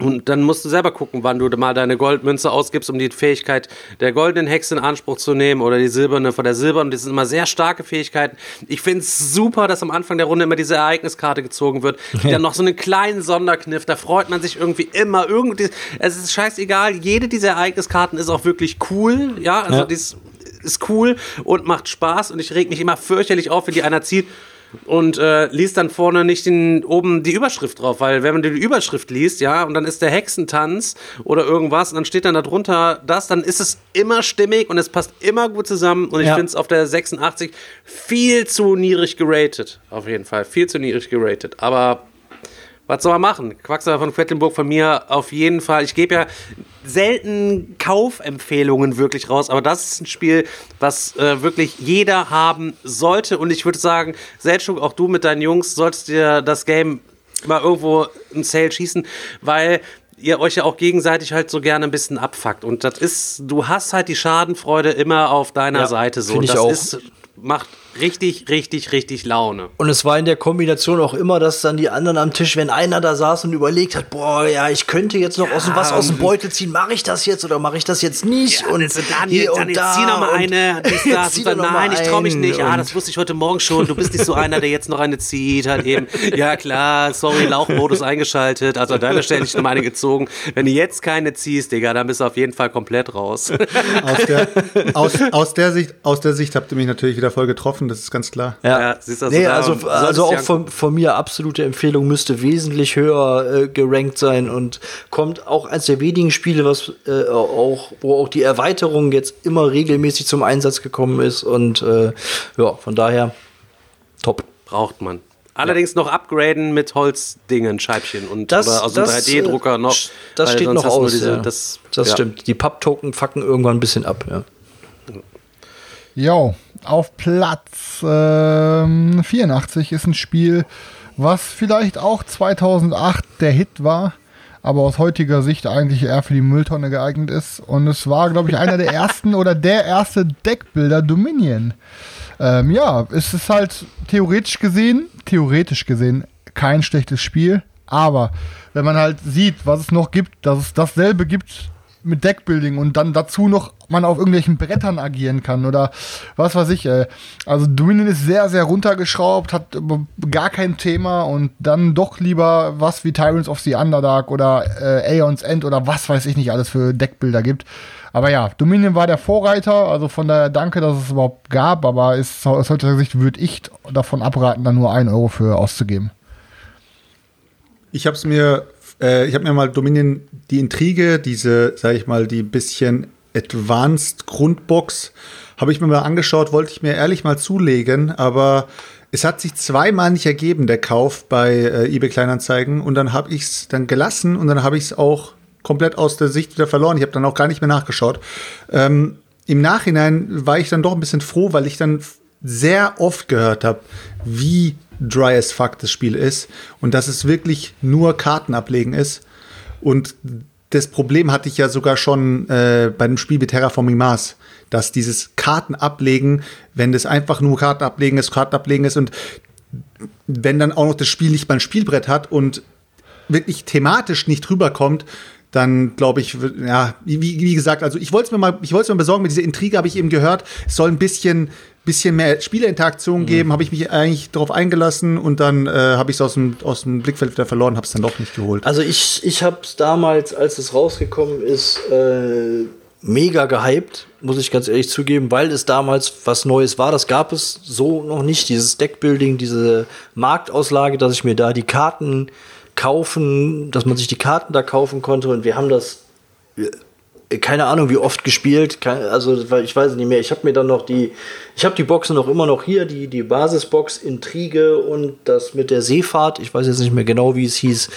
Und dann musst du selber gucken, wann du mal deine Goldmünze ausgibst, um die Fähigkeit der goldenen Hexe in Anspruch zu nehmen oder die silberne von der silbernen. Das sind immer sehr starke Fähigkeiten. Ich finde es super, dass am Anfang der Runde immer diese Ereigniskarte gezogen wird. Die dann noch so einen kleinen Sonderkniff. Da freut man sich irgendwie immer. Irgendwie, es ist scheißegal. Jede dieser Ereigniskarten ist auch wirklich cool. Ja, also Ja. die ist, ist cool und macht Spaß. Und ich reg mich immer fürchterlich auf, wenn die einer zieht und äh, liest dann vorne nicht den, oben die Überschrift drauf, weil wenn man die Überschrift liest, ja, und dann ist der Hexentanz oder irgendwas und dann steht dann darunter das, dann ist es immer stimmig und es passt immer gut zusammen und ich Ja. finde es auf der 86 viel zu niedrig geratet, auf jeden Fall, viel zu niedrig geratet, aber was soll man machen? Quacksalber von Quedlinburg von mir auf jeden Fall. Ich gebe ja selten Kaufempfehlungen wirklich raus, aber das ist ein Spiel, was äh, wirklich jeder haben sollte. Und ich würde sagen, Selchuk, auch du mit deinen Jungs solltest dir das Game mal irgendwo im Sale schießen, weil ihr euch ja auch gegenseitig halt so gerne ein bisschen abfuckt. Und das ist, du hast halt die Schadenfreude immer auf deiner Ja, Seite so. ich das auch. ist, macht richtig, richtig, richtig Laune. Und es war in der Kombination auch immer, dass dann die anderen am Tisch, wenn einer da saß und überlegt hat, boah, ja, ich könnte jetzt noch aus dem was aus dem Beutel ziehen, mache ich das jetzt oder mache ich das jetzt nicht? Ja, und und Daniel, hier und Daniel, da zieh noch mal und eine. Das, zieh und dann, doch noch mal nein, ich trau mich nicht. Ah, und- das wusste ich heute Morgen schon. Du bist nicht so einer, der jetzt noch eine zieht. Halt eben. Ja, klar, sorry, Lauchmodus eingeschaltet. Also an deiner Stelle hätte ich noch mal eine gezogen. Wenn du jetzt keine ziehst, Digga, dann bist du auf jeden Fall komplett raus. Aus der, aus, aus, der Sicht, aus der Sicht habt ihr mich natürlich wieder voll getroffen, das ist ganz klar. Ja, Ja, siehst du, also nee, also, also auch ja von, von mir absolute Empfehlung, müsste wesentlich höher äh, gerankt sein und kommt auch eines der wenigen Spiele, was äh, auch, wo auch die Erweiterung jetzt immer regelmäßig zum Einsatz gekommen ist und äh, ja, von daher top. Braucht man. Allerdings noch upgraden mit Holzdingen, Scheibchen und Das, oder aus dem das, 3D-Drucker äh, noch. Das steht noch aus. diese- ja. das das ja. stimmt. Die Papptoken fucken irgendwann ein bisschen ab. Ja. Jo, auf Platz ähm, 84 ist ein Spiel, was vielleicht auch 2008 der Hit war, aber aus heutiger Sicht eigentlich eher für die Mülltonne geeignet ist. Und es war, glaube ich, einer der ersten oder der erste Deckbilder Dominion. Ähm, ja, es ist halt theoretisch gesehen, theoretisch gesehen kein schlechtes Spiel, aber wenn man halt sieht, was es noch gibt, dass es dasselbe gibt mit Deckbuilding und dann dazu noch man auf irgendwelchen Brettern agieren kann oder was weiß ich. Äh. Also Dominion ist sehr, sehr runtergeschraubt, hat gar kein Thema und dann doch lieber was wie Tyrants of the Underdark oder äh, Aeons End oder was weiß ich nicht alles für Deckbilder gibt. Aber ja, Dominion war der Vorreiter, also von daher danke, dass es überhaupt gab, aber ist, aus heutiger Sicht würde ich davon abraten, da nur ein Euro für auszugeben. Ich habe es mir, äh, ich habe mir mal Dominion die Intrige, diese, sage ich mal, die bisschen Advanced Grundbox, habe ich mir mal angeschaut, wollte ich mir ehrlich mal zulegen, aber es hat sich zweimal nicht ergeben, der Kauf bei äh, eBay Kleinanzeigen und dann habe ich es dann gelassen und dann habe ich es auch komplett aus der Sicht wieder verloren. Ich habe dann auch gar nicht mehr nachgeschaut. Ähm, Im Nachhinein war ich dann doch ein bisschen froh, weil ich dann sehr oft gehört habe, wie dry as fuck das Spiel ist und dass es wirklich nur Karten ablegen ist. Und das Problem hatte ich ja sogar schon äh, bei dem Spiel wie Terraforming Mars, dass dieses Kartenablegen, wenn das einfach nur Karten ablegen ist, Karten ablegen ist und wenn dann auch noch das Spiel nicht mal ein Spielbrett hat und wirklich thematisch nicht rüberkommt, dann glaube ich, ja, wie, wie gesagt, also ich wollte es mir mal, ich wollte es mir besorgen, mit dieser Intrige habe ich eben gehört, es soll ein bisschen, bisschen mehr Spielerinteraktion geben, habe ich mich eigentlich darauf eingelassen und dann äh, habe ich es aus dem, aus dem Blickfeld wieder verloren, habe es dann doch nicht geholt. Also ich, ich habe es damals, als es rausgekommen ist, äh, mega gehypt, muss ich ganz ehrlich zugeben, weil es damals was Neues war. Das gab es so noch nicht, dieses Deckbuilding, diese Marktauslage, dass ich mir da die Karten kaufen, dass man sich die Karten da kaufen konnte und wir haben das äh, keine Ahnung, wie oft gespielt, also ich weiß nicht mehr. Ich habe mir dann noch die, ich habe die Boxen noch immer noch hier, die die Basisbox Intrige und das mit der Seefahrt. Ich weiß jetzt nicht mehr genau, wie es hieß.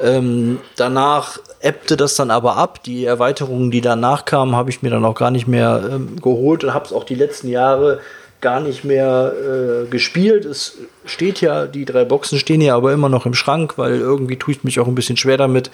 Ähm, danach ebbte das dann aber ab. Die Erweiterungen, die danach kamen, habe ich mir dann auch gar nicht mehr ähm, geholt und habe es auch die letzten Jahre gar nicht mehr äh, gespielt. Es steht ja, die drei Boxen stehen ja aber immer noch im Schrank, weil irgendwie tue ich mich auch ein bisschen schwer damit,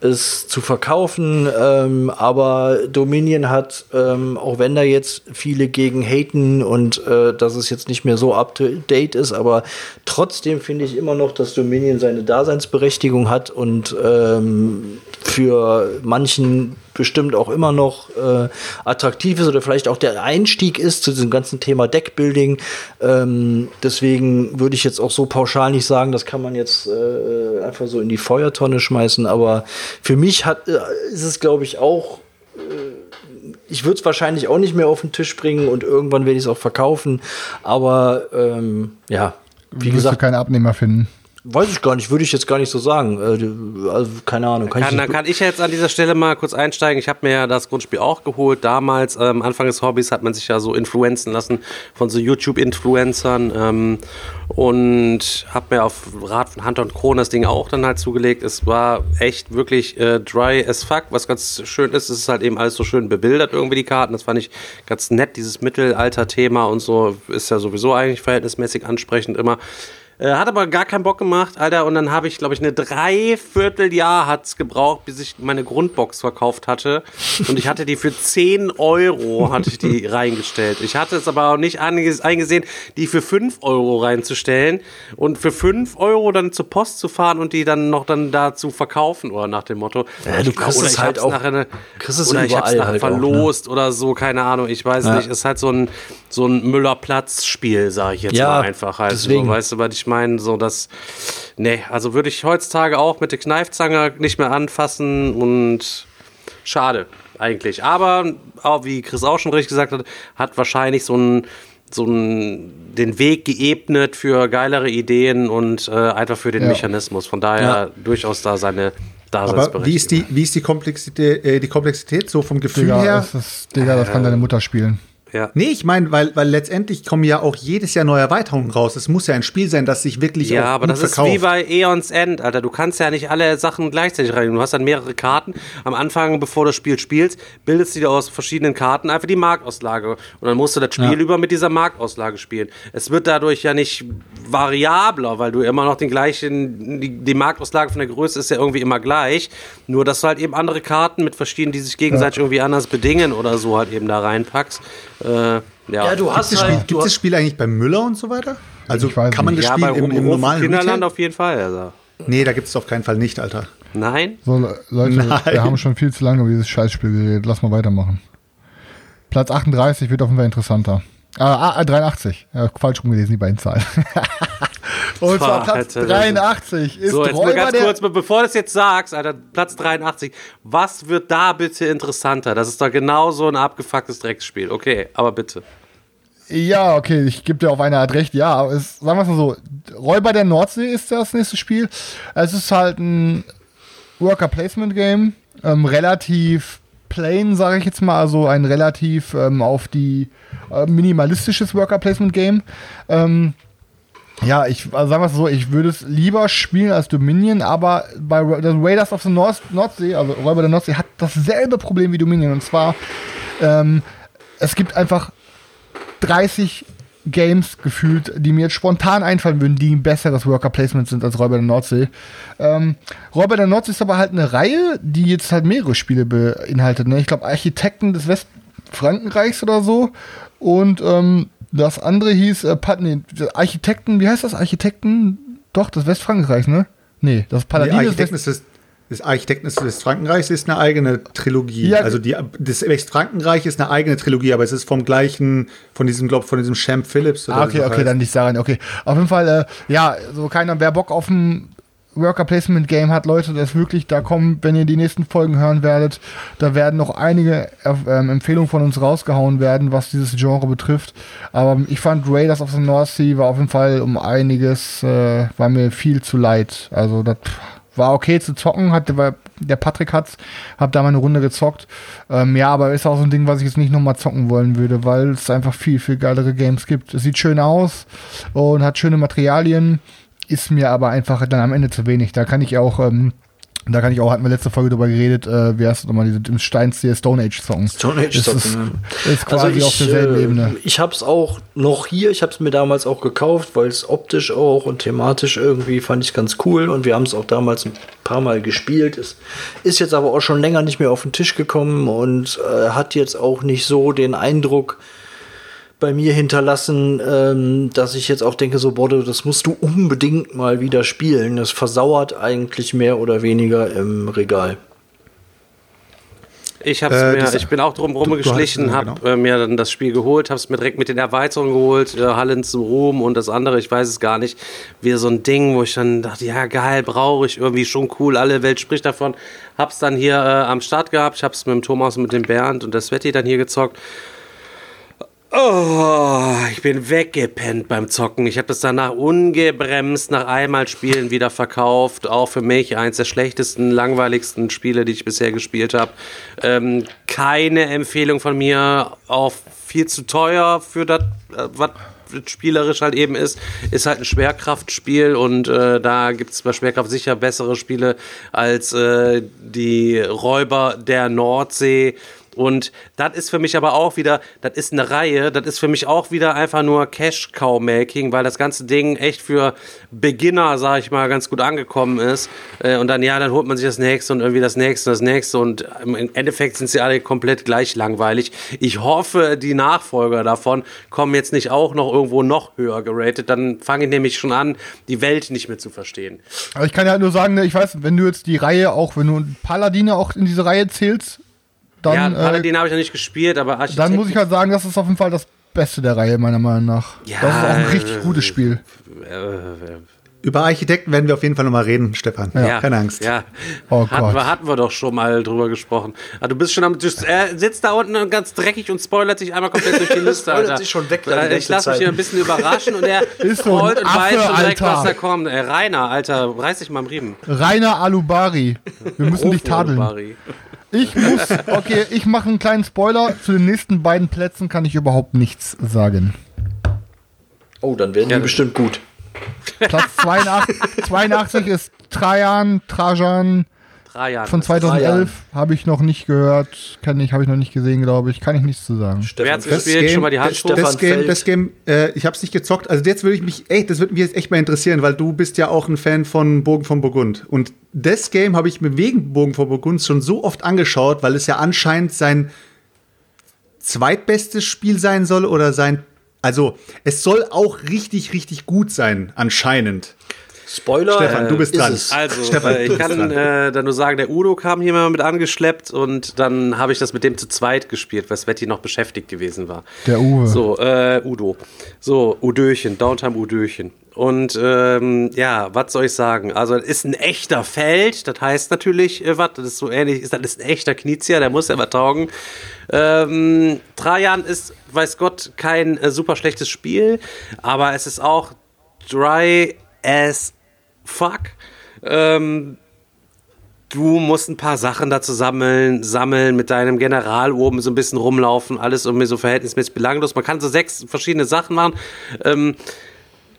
es zu verkaufen. Ähm, aber Dominion hat, ähm, auch wenn da jetzt viele gegen haten und äh, dass es jetzt nicht mehr so up to date ist, aber trotzdem finde ich immer noch, dass Dominion seine Daseinsberechtigung hat und ähm, für manchen bestimmt auch immer noch äh, attraktiv ist oder vielleicht auch der Einstieg ist zu diesem ganzen Thema Deckbuilding. Ähm, deswegen würde ich jetzt auch so pauschal nicht sagen, das kann man jetzt äh, einfach so in die Feuertonne schmeißen. Aber für mich hat, äh, ist es, glaube ich, auch äh, ich würde es wahrscheinlich auch nicht mehr auf den Tisch bringen und irgendwann werde ich es auch verkaufen. Aber ähm, ja, wie gesagt, du keine Abnehmer finden. Weiß ich gar nicht, würde ich jetzt gar nicht so sagen. Äh, also, keine Ahnung. Kann, kann, dann kann ich jetzt an dieser Stelle mal kurz einsteigen. Ich habe mir ja das Grundspiel auch geholt. Damals, ähm, Anfang des Hobbys, hat man sich ja so influenzen lassen von so YouTube-Influencern ähm, und habe mir auf Rat von Hunter und Kron das Ding auch dann halt zugelegt. Es war echt wirklich äh, dry as fuck. Was ganz schön ist, es ist halt eben alles so schön bebildert irgendwie die Karten. Das fand ich ganz nett, dieses Mittelalter-Thema und so ist ja sowieso eigentlich verhältnismäßig ansprechend immer. Äh, hat aber gar keinen Bock gemacht, Alter. Und dann habe ich, glaube ich, eine Dreivierteljahr hat's gebraucht, bis ich meine Grundbox verkauft hatte. Und ich hatte die für 10 Euro, hatte ich die reingestellt. Ich hatte es aber auch nicht eingesehen, die für 5 Euro reinzustellen und für 5 Euro dann zur Post zu fahren und die dann noch dann da zu verkaufen, oder nach dem Motto. Ja, du kriegst es halt auch, eine, kriegst es oder ich hab's nachher halt verlost auch, ne? oder so, keine Ahnung, ich weiß Ja. nicht. Ist halt so ein, so ein Müller-Platz-Spiel, sage ich jetzt Ja, mal einfach halt. deswegen. So, weißt du, was ich meine? So, das, nee, also würde ich heutzutage auch mit der Kneifzange nicht mehr anfassen und schade eigentlich. Aber, auch wie Chris auch schon richtig gesagt hat, hat wahrscheinlich so ein so ein, den Weg geebnet für geilere Ideen und äh, einfach für den Ja. Mechanismus. Von daher durchaus da seine Daseinsberechtigung. Aber wie ist die, wie ist die Komplexität, äh, die Komplexität so vom Gefühl Digga, her? das, ist, Digga, das kann deine Mutter spielen. Ja. Nee, ich meine, weil, weil letztendlich kommen ja auch jedes Jahr neue Erweiterungen raus. Es muss ja ein Spiel sein, das sich wirklich Ja, auch aber das ist verkauft. wie bei Eons End, Alter. Du kannst ja nicht alle Sachen gleichzeitig rein. Du hast dann mehrere Karten. Am Anfang, bevor du das Spiel spielst, bildest du dir aus verschiedenen Karten einfach die Marktauslage. Und dann musst du das Spiel über mit dieser Marktauslage spielen. Es wird dadurch ja nicht variabler, weil du immer noch den gleichen, die, die Marktauslage von der Größe ist ja irgendwie immer gleich. Nur, dass du halt eben andere Karten mit verschiedenen, die sich gegenseitig irgendwie anders bedingen oder so halt eben da reinpackst. Äh, ja. Ja, du Gibt hast es Spiel, halt. gibt es Spiel eigentlich bei Müller und so weiter? Also Ich weiß kann man das ja, Spiel im, im normalen Kinderland Retail? auf jeden Fall. Also. Nee, da gibt es auf keinen Fall nicht, Alter. Nein? So, Le- Leute, Nein. wir haben schon viel zu lange über dieses Scheißspiel geredet. Lass mal weitermachen. Platz 38 wird auf jeden Fall interessanter. Ah, ah, 83. Ja, falsch rumgelesen, die beiden Zahlen. Und zwar Boah, Platz Alter, 83 ist So, jetzt Räuber ganz der... kurz, be- bevor du es jetzt sagst, Alter, Platz 83, was wird da bitte interessanter? Das ist doch genau so ein abgefucktes Drecksspiel. Okay, aber bitte. Ja, okay, ich gebe dir auf eine Art recht. Ja, aber es, sagen wir es mal so. Räuber der Nordsee ist das nächste Spiel. Es ist halt ein Worker-Placement-Game. Ähm, relativ plain, sage ich jetzt mal. Also ein relativ ähm, auf die äh, minimalistisches Worker-Placement-Game. Ähm, ja, ich also sagen wir es so, ich würde es lieber spielen als Dominion, aber bei Raiders of the North, Nordsee, also Räuber der Nordsee, hat dasselbe Problem wie Dominion. Und zwar, ähm, es gibt einfach 30 Games gefühlt, die mir jetzt spontan einfallen würden, die ein besseres Worker Placement sind als Räuber der Nordsee. Ähm, Räuber der Nordsee ist aber halt eine Reihe, die jetzt halt mehrere Spiele beinhaltet. Ne? Ich glaube, Architekten des Westfrankenreichs oder so. Und ähm, das andere hieß äh, Pat nee, Architekten, wie heißt das? Architekten? Doch, des Westfrankreichs, ne? Nee, das Paladin des Architekten West des, des Architekten des Frankenreichs ist eine eigene Trilogie. Ja, also die, das Westfrankenreich ist eine eigene Trilogie, aber es ist vom gleichen, von diesem, glaub, von diesem Champ Phillips. oder Ah, okay, das okay, heißt. dann nicht sagen. Okay, auf jeden Fall, äh, ja, so keiner, wer Bock auf ein Worker Placement Game hat, Leute, das wirklich, da kommen, wenn ihr die nächsten Folgen hören werdet, da werden noch einige äh, ähm, Empfehlungen von uns rausgehauen werden, was dieses Genre betrifft. Aber ich fand Raiders of the North Sea war auf jeden Fall um einiges, äh, war mir viel zu leid. Also das war okay zu zocken, hat der, der Patrick hat's, hab da mal eine Runde gezockt. Ähm, ja, aber ist auch so ein Ding, was ich jetzt nicht nochmal zocken wollen würde, weil es einfach viel, viel geilere Games gibt. Es sieht schön aus und hat schöne Materialien, ist mir aber einfach dann am Ende zu wenig. Da kann ich auch ähm, Da kann ich auch, hatten wir letzte Folge drüber geredet, äh, wie heißt das nochmal, diese im Steinstil Stone Age Song. Stone Age Song, ist, ja. ist quasi Also ich, auf derselben äh, Ebene. Ich habe es auch noch hier. Ich habe es mir damals auch gekauft, weil es optisch auch und thematisch irgendwie fand ich ganz cool. Und wir haben es auch damals ein paar Mal gespielt. Es ist jetzt aber auch schon länger nicht mehr auf den Tisch gekommen und äh, hat jetzt auch nicht so den Eindruck bei mir hinterlassen, ähm, dass ich jetzt auch denke, so, boah, das musst du unbedingt mal wieder spielen. Das versauert eigentlich mehr oder weniger im Regal. Ich, hab's Äh, mir, das- ich bin auch drum rumgeschlichen, habe genau. äh, mir dann das Spiel geholt, habe es mir direkt mit den Erweiterungen geholt, äh, Hallen zum Ruhm und das andere, ich weiß es gar nicht. Wieder so ein Ding, wo ich dann dachte, ja geil, brauche ich irgendwie schon cool, alle Welt spricht davon. Hab's dann hier äh, am Start gehabt, ich hab's mit dem Thomas und mit dem Bernd und der Sveti dann hier gezockt. Oh, ich bin weggepennt beim Zocken. Ich habe das danach ungebremst nach einmal Spielen wieder verkauft. Auch für mich eins der schlechtesten, langweiligsten Spiele, die ich bisher gespielt habe. Ähm, keine Empfehlung von mir. Auch viel zu teuer für das, äh, was spielerisch halt eben ist. Ist halt ein Schwerkraftspiel und äh, da gibt es bei Schwerkraft sicher bessere Spiele als äh, die Räuber der Nordsee. Und das ist für mich aber auch wieder, das ist eine Reihe, das ist für mich auch wieder einfach nur Cash-Cow-Making, weil das ganze Ding echt für Beginner, sag ich mal, ganz gut angekommen ist. Äh, Und dann, ja, dann holt man sich das nächste und irgendwie das nächste und das nächste und im Endeffekt sind sie alle komplett gleich langweilig. Ich hoffe, die Nachfolger davon kommen jetzt nicht auch noch irgendwo noch höher geratet, dann fange ich nämlich schon an, die Welt nicht mehr zu verstehen. Aber ich kann ja nur sagen, ne, ich weiß, wenn du jetzt die Reihe auch, wenn du Paladine auch in diese Reihe zählst, dann, ja, äh, Paladin habe ich noch nicht gespielt, aber Architekt dann muss ich halt sagen, das ist auf jeden Fall das Beste der Reihe, meiner Meinung nach. Ja, das ist auch ein äh, richtig gutes Spiel. Über Architekten werden wir auf jeden Fall nochmal reden, Stefan. Ja. Keine Angst. Ja. Oh hatten, Gott. wir, hatten wir doch schon mal drüber gesprochen. Ah, du bist schon am. Du äh, sitzt da unten ganz dreckig und spoilert sich einmal komplett durch die Liste. Spoilert Alter. sich schon weg da die Äh, Ich lasse mich hier ein bisschen überraschen und er Ist so und Affe, weiß schon direkt, Alter. was da kommt. Äh, Rainer, Alter, reiß dich mal am Riemen. Rainer Alubari. Wir müssen dich tadeln. Bari. Ich muss, okay, ich mache einen kleinen Spoiler. Zu den nächsten beiden Plätzen kann ich überhaupt nichts sagen. Oh, dann werden die bestimmt gut. Platz 82, 82 ist Trajan, Trajan Drei Jahre. von 2011. Habe ich noch nicht gehört. Kann ich, habe ich noch nicht gesehen, glaube ich. Kann ich nichts zu sagen. Wer Stefan, gespielt? Schon mal die Hand das- hoch. Stefan Das Game, Feld. das Game, äh, ich habe es nicht gezockt. Also jetzt würde ich mich, ey, das würde mich jetzt echt mal interessieren, weil du bist ja auch ein Fan von Bogen von Burgund. Und das Game habe ich mir wegen Bogen von Burgund schon so oft angeschaut, weil es ja anscheinend sein zweitbestes Spiel sein soll oder sein, also es soll auch richtig, richtig gut sein, anscheinend. Spoiler. Stefan, du bist ist dran. es. Also, Stefan, äh, ich bist kann äh, dann nur sagen, der Udo kam hier mal mit angeschleppt und dann habe ich das mit dem zu zweit gespielt, weil Sveti noch beschäftigt gewesen war. Der Uwe. So, äh, Udo. So, Udöchen, Downtime Udöchen. Und ähm, ja, was soll ich sagen? Also, es ist ein echter Feld, das heißt natürlich, äh, was, das ist so ähnlich, ist das ist ein echter Knizia, der muss ja was taugen. Ähm, Trajan ist, weiß Gott, kein äh, super schlechtes Spiel, aber es ist auch dry as fuck. Ähm, du musst ein paar Sachen dazu sammeln, sammeln, mit deinem General oben so ein bisschen rumlaufen, alles irgendwie so verhältnismäßig belanglos. Man kann so sechs verschiedene Sachen machen. Ähm,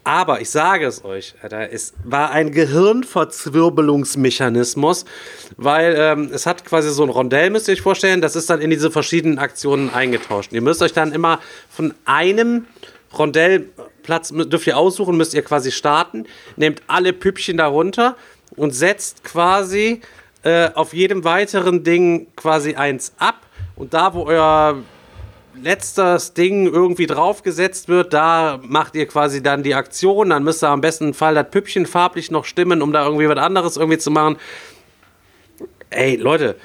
aber ich sage es euch, Alter, es war ein Gehirnverzwirbelungsmechanismus, weil ähm, es hat quasi so ein Rondell, müsst ihr euch vorstellen, das ist dann in diese verschiedenen Aktionen eingetauscht. Ihr müsst euch dann immer von einem Rondellplatz mü- dürft ihr aussuchen, müsst ihr quasi starten, nehmt alle Püppchen darunter und setzt quasi äh, auf jedem weiteren Ding quasi eins ab. Und da, wo euer letztes Ding irgendwie draufgesetzt wird, da macht ihr quasi dann die Aktion. Dann müsst ihr am besten Fall das Püppchen farblich noch stimmen, um da irgendwie was anderes irgendwie zu machen. Ey, Leute,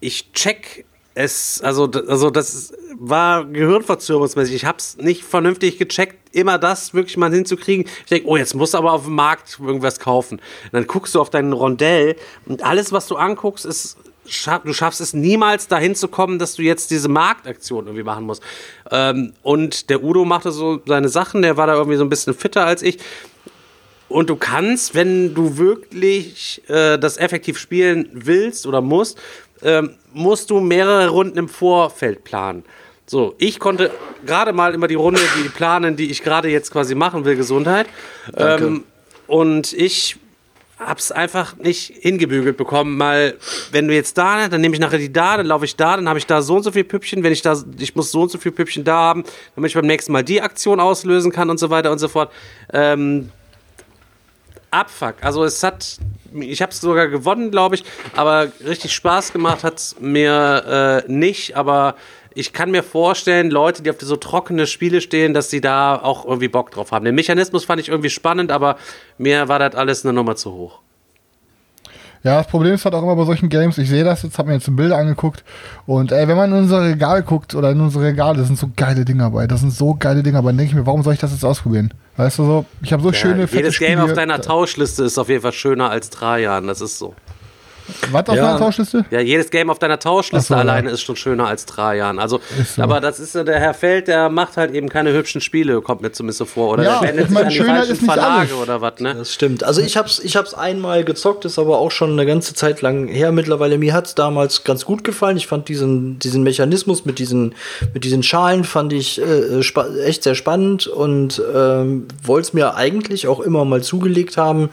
ich check es, also, also das war gehirnverzögerungsmäßig. Ich hab's nicht vernünftig gecheckt, immer das wirklich mal hinzukriegen. Ich denke, oh, jetzt musst du aber auf dem Markt irgendwas kaufen. Und dann guckst du auf dein Rondell und alles, was du anguckst, ist, du schaffst es niemals dahin zu kommen, dass du jetzt diese Marktaktion irgendwie machen musst. Ähm, und der Udo machte so seine Sachen, der war da irgendwie so ein bisschen fitter als ich. Und du kannst, wenn du wirklich äh, das effektiv spielen willst oder musst, ähm, musst du mehrere Runden im Vorfeld planen. So, ich konnte gerade mal immer die Runde, die planen, die ich gerade jetzt quasi machen will, Gesundheit. Ähm, und ich hab's einfach nicht hingebügelt bekommen. Mal, wenn du jetzt da, dann nehme ich nachher die da, dann laufe ich da, dann habe ich da so und so viel Püppchen. Wenn ich da, ich muss so und so viel Püppchen da haben, damit ich beim nächsten Mal die Aktion auslösen kann und so weiter und so fort. Ähm, Abfuck. Also es hat, ich habe es sogar gewonnen, glaube ich, aber richtig Spaß gemacht hat mir äh, nicht. Aber ich kann mir vorstellen, Leute, die auf so trockene Spiele stehen, dass sie da auch irgendwie Bock drauf haben. Den Mechanismus fand ich irgendwie spannend, aber mir war das alles eine Nummer zu hoch. Ja, das Problem ist halt auch immer bei solchen Games, ich sehe das jetzt, habe mir jetzt Bilder angeguckt und ey, wenn man in unser Regal guckt oder in unsere Regale, da sind so geile Dinger bei, da sind so geile Dinger bei, dann denke ich mir, warum soll ich das jetzt ausprobieren? Weißt du so, ich habe so Ja, schöne jedes Game Spiele. auf deiner Tauschliste ist auf jeden Fall schöner als Trajan, das ist so. Was auf Ja. meiner Tauschliste? Ja, jedes Game auf deiner Tauschliste so, ja. alleine ist schon schöner als Trajan. Also, so. aber das ist ja der Herr Feld, der macht halt eben keine hübschen Spiele, kommt mir zumindest so vor. Oder Ja, der wendet ich sich mein, an die falschen ist nicht Verlage alles. oder was, ne? Das stimmt. Also ich hab's, ich hab's einmal gezockt, ist aber auch schon eine ganze Zeit lang her mittlerweile. Mir hat's damals ganz gut gefallen. Ich fand diesen, diesen Mechanismus mit diesen, mit diesen Schalen fand ich äh, spa- echt sehr spannend und ähm, wollte es mir eigentlich auch immer mal zugelegt haben.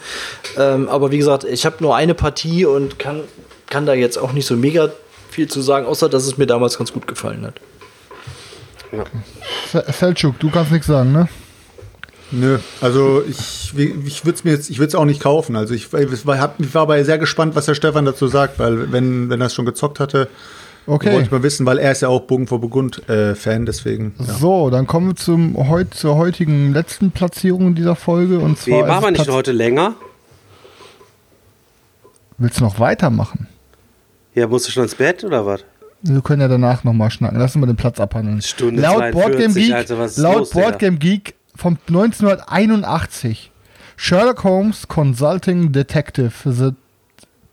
Ähm, aber wie gesagt, ich habe nur eine Partie und kann, kann da jetzt auch nicht so mega viel zu sagen, außer dass es mir damals ganz gut gefallen hat. Se- Selçuk, du kannst nichts sagen, ne? Nö, also ich, ich würde es mir jetzt, ich würde es auch nicht kaufen. Also ich, ich, war, hab, ich war aber sehr gespannt, was der Stefan dazu sagt, weil wenn, wenn er es schon gezockt hatte, Okay. wollte ich mal wissen, weil er ist ja auch Bogen vor Burgund äh, Fan, deswegen. Ja. So, dann kommen wir zum heut, zur heutigen letzten Platzierung dieser Folge und zwar machen wir nicht Platz- heute länger? Willst du noch weitermachen? Ja, musst du schon ins Bett oder was? Wir können ja danach nochmal schnacken. Lass uns mal den Platz abhandeln. Stunde laut 42, Boardgame Geek, Alter, ist laut los, Digga? Boardgame Geek von 1981. Sherlock Holmes Consulting Detective The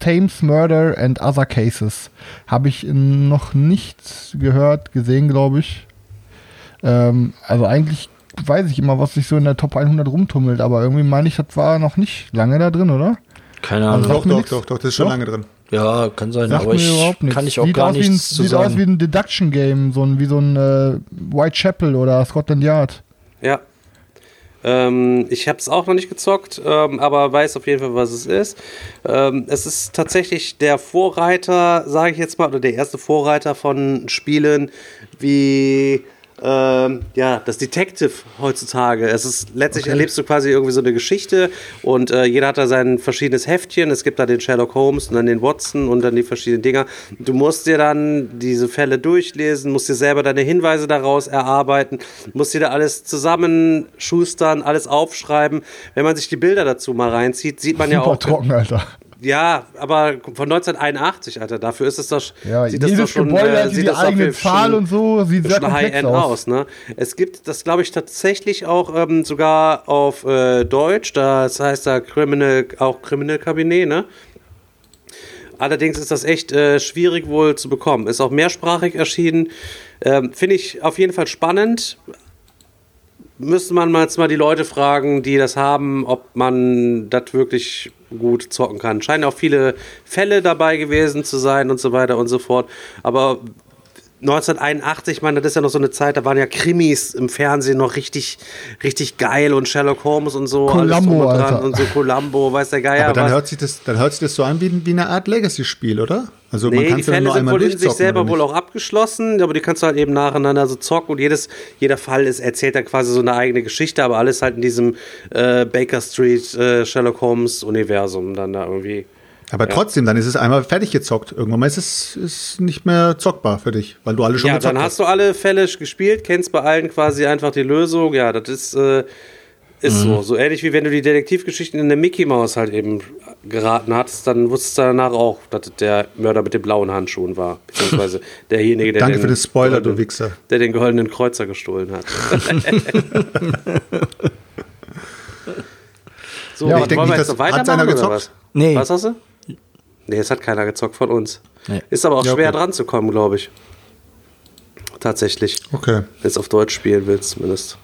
Thames Murder and Other Cases. Habe ich noch nicht gehört, gesehen, glaube ich. Ähm, also eigentlich weiß ich immer, was sich so in der Top 100 rumtummelt, aber irgendwie meine ich, das war noch nicht lange da drin, oder? Keine Ahnung. Doch, doch, doch, doch, das ist schon Doch? lange drin. ja, kann sein, Sagt aber ich überhaupt nichts. kann ich auch sieht gar aus wie ein, nichts zu Sieht aus sagen. wie ein Deduction Game, so ein, wie so ein äh, Whitechapel oder Scotland Yard. Ja. Ähm, ich habe es auch noch nicht gezockt, ähm, aber weiß auf jeden Fall, was es ist. Ähm, es ist tatsächlich der Vorreiter, sage ich jetzt mal, oder der erste Vorreiter von Spielen wie ähm, ja, das Detective heutzutage. Es ist letztlich erlebst du quasi irgendwie so eine Geschichte und äh, jeder hat da sein verschiedenes Heftchen. Es gibt da den Sherlock Holmes und dann den Watson und dann die verschiedenen Dinger. Du musst dir dann diese Fälle durchlesen, musst dir selber deine Hinweise daraus erarbeiten, musst dir da alles zusammenschustern, alles aufschreiben. Wenn man sich die Bilder dazu mal reinzieht, sieht man ja Super auch. trocken, Alter. Ja, aber von 1981, Alter, dafür ist es doch. Ja, sieht das jedes doch schon, Gebäude äh, sieht die das eigene schon- Zahl und so, sieht sehr schon High-End aus. aus. ne? Es gibt das, glaube ich, tatsächlich auch ähm, sogar auf äh, Deutsch. Das heißt da Criminal, auch Criminal Cabinet, ne? Allerdings ist das echt äh, schwierig wohl zu bekommen. Ist auch mehrsprachig erschienen. Ähm, Finde ich auf jeden Fall spannend. Müsste man mal jetzt mal die Leute fragen, die das haben, ob man das wirklich gut zocken kann. Scheinen auch viele Fälle dabei gewesen zu sein und so weiter und so fort. Aber 1981, ich meine, das ist ja noch so eine Zeit, da waren ja Krimis im Fernsehen noch richtig, richtig geil und Sherlock Holmes und so. alles Columbo, und dran Alter. Und so Columbo, weiß der Geier Aber dann was. hört, sich das, dann hört sich das so an wie, wie eine Art Legacy-Spiel, oder? Also man Nee, kann die es ja nur sind einmal wohl in sich durchzocken. selber wohl auch abgeschlossen, aber die kannst du halt eben nacheinander so zocken und jedes, jeder Fall ist, erzählt dann quasi so eine eigene Geschichte, aber alles halt in diesem äh, Baker Street äh, Sherlock Holmes Universum dann da irgendwie. Aber trotzdem, dann ist es einmal fertig gezockt. Irgendwann mal ist es ist nicht mehr zockbar für dich, weil du alle schon Ja, gezockt dann hast du alle Fälle gespielt, kennst bei allen quasi einfach die Lösung. Ja, das ist, äh, ist so. So ähnlich wie wenn du die Detektivgeschichten in der Mickey Mouse halt eben geraten hattest, dann wusstest du danach auch, dass das der Mörder mit den blauen Handschuhen war. Beziehungsweise derjenige, der Danke den, für den Spoiler, du goldenen- Wichser. Der den goldenen Kreuzer gestohlen hat. so, Ja, wollen ich denk wir nicht, jetzt dass- noch weitermachen hat's einer oder gezockt? was? Nee. Was hast du? Nee, es hat keiner gezockt von uns. Nee. Ist aber auch Ja, schwer okay. dran zu kommen, glaube ich. Tatsächlich. Okay. Wenn du es auf Deutsch spielen willst, zumindest.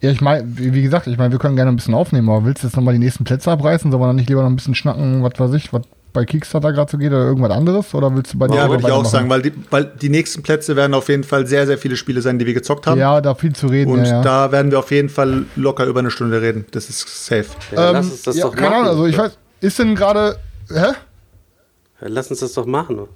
Ja, ich meine, wie gesagt, ich meine, wir können gerne ein bisschen aufnehmen, aber willst du jetzt nochmal die nächsten Plätze abreißen? Soll man dann nicht lieber noch ein bisschen schnacken, was weiß ich, was bei Kickstarter gerade so geht oder irgendwas anderes? Oder willst du bei dir Ja, würde ich auch weitermachen? sagen, weil die, weil die nächsten Plätze werden auf jeden Fall sehr, sehr viele Spiele sein, die wir gezockt haben. Ja, da viel zu reden. Und ja, ja. da werden wir auf jeden Fall locker über eine Stunde reden. Das ist safe. Ja, ähm, lass uns das ja, doch keine machen. Ahnung, also ich weiß, ist denn gerade, hä? Lass uns das doch machen.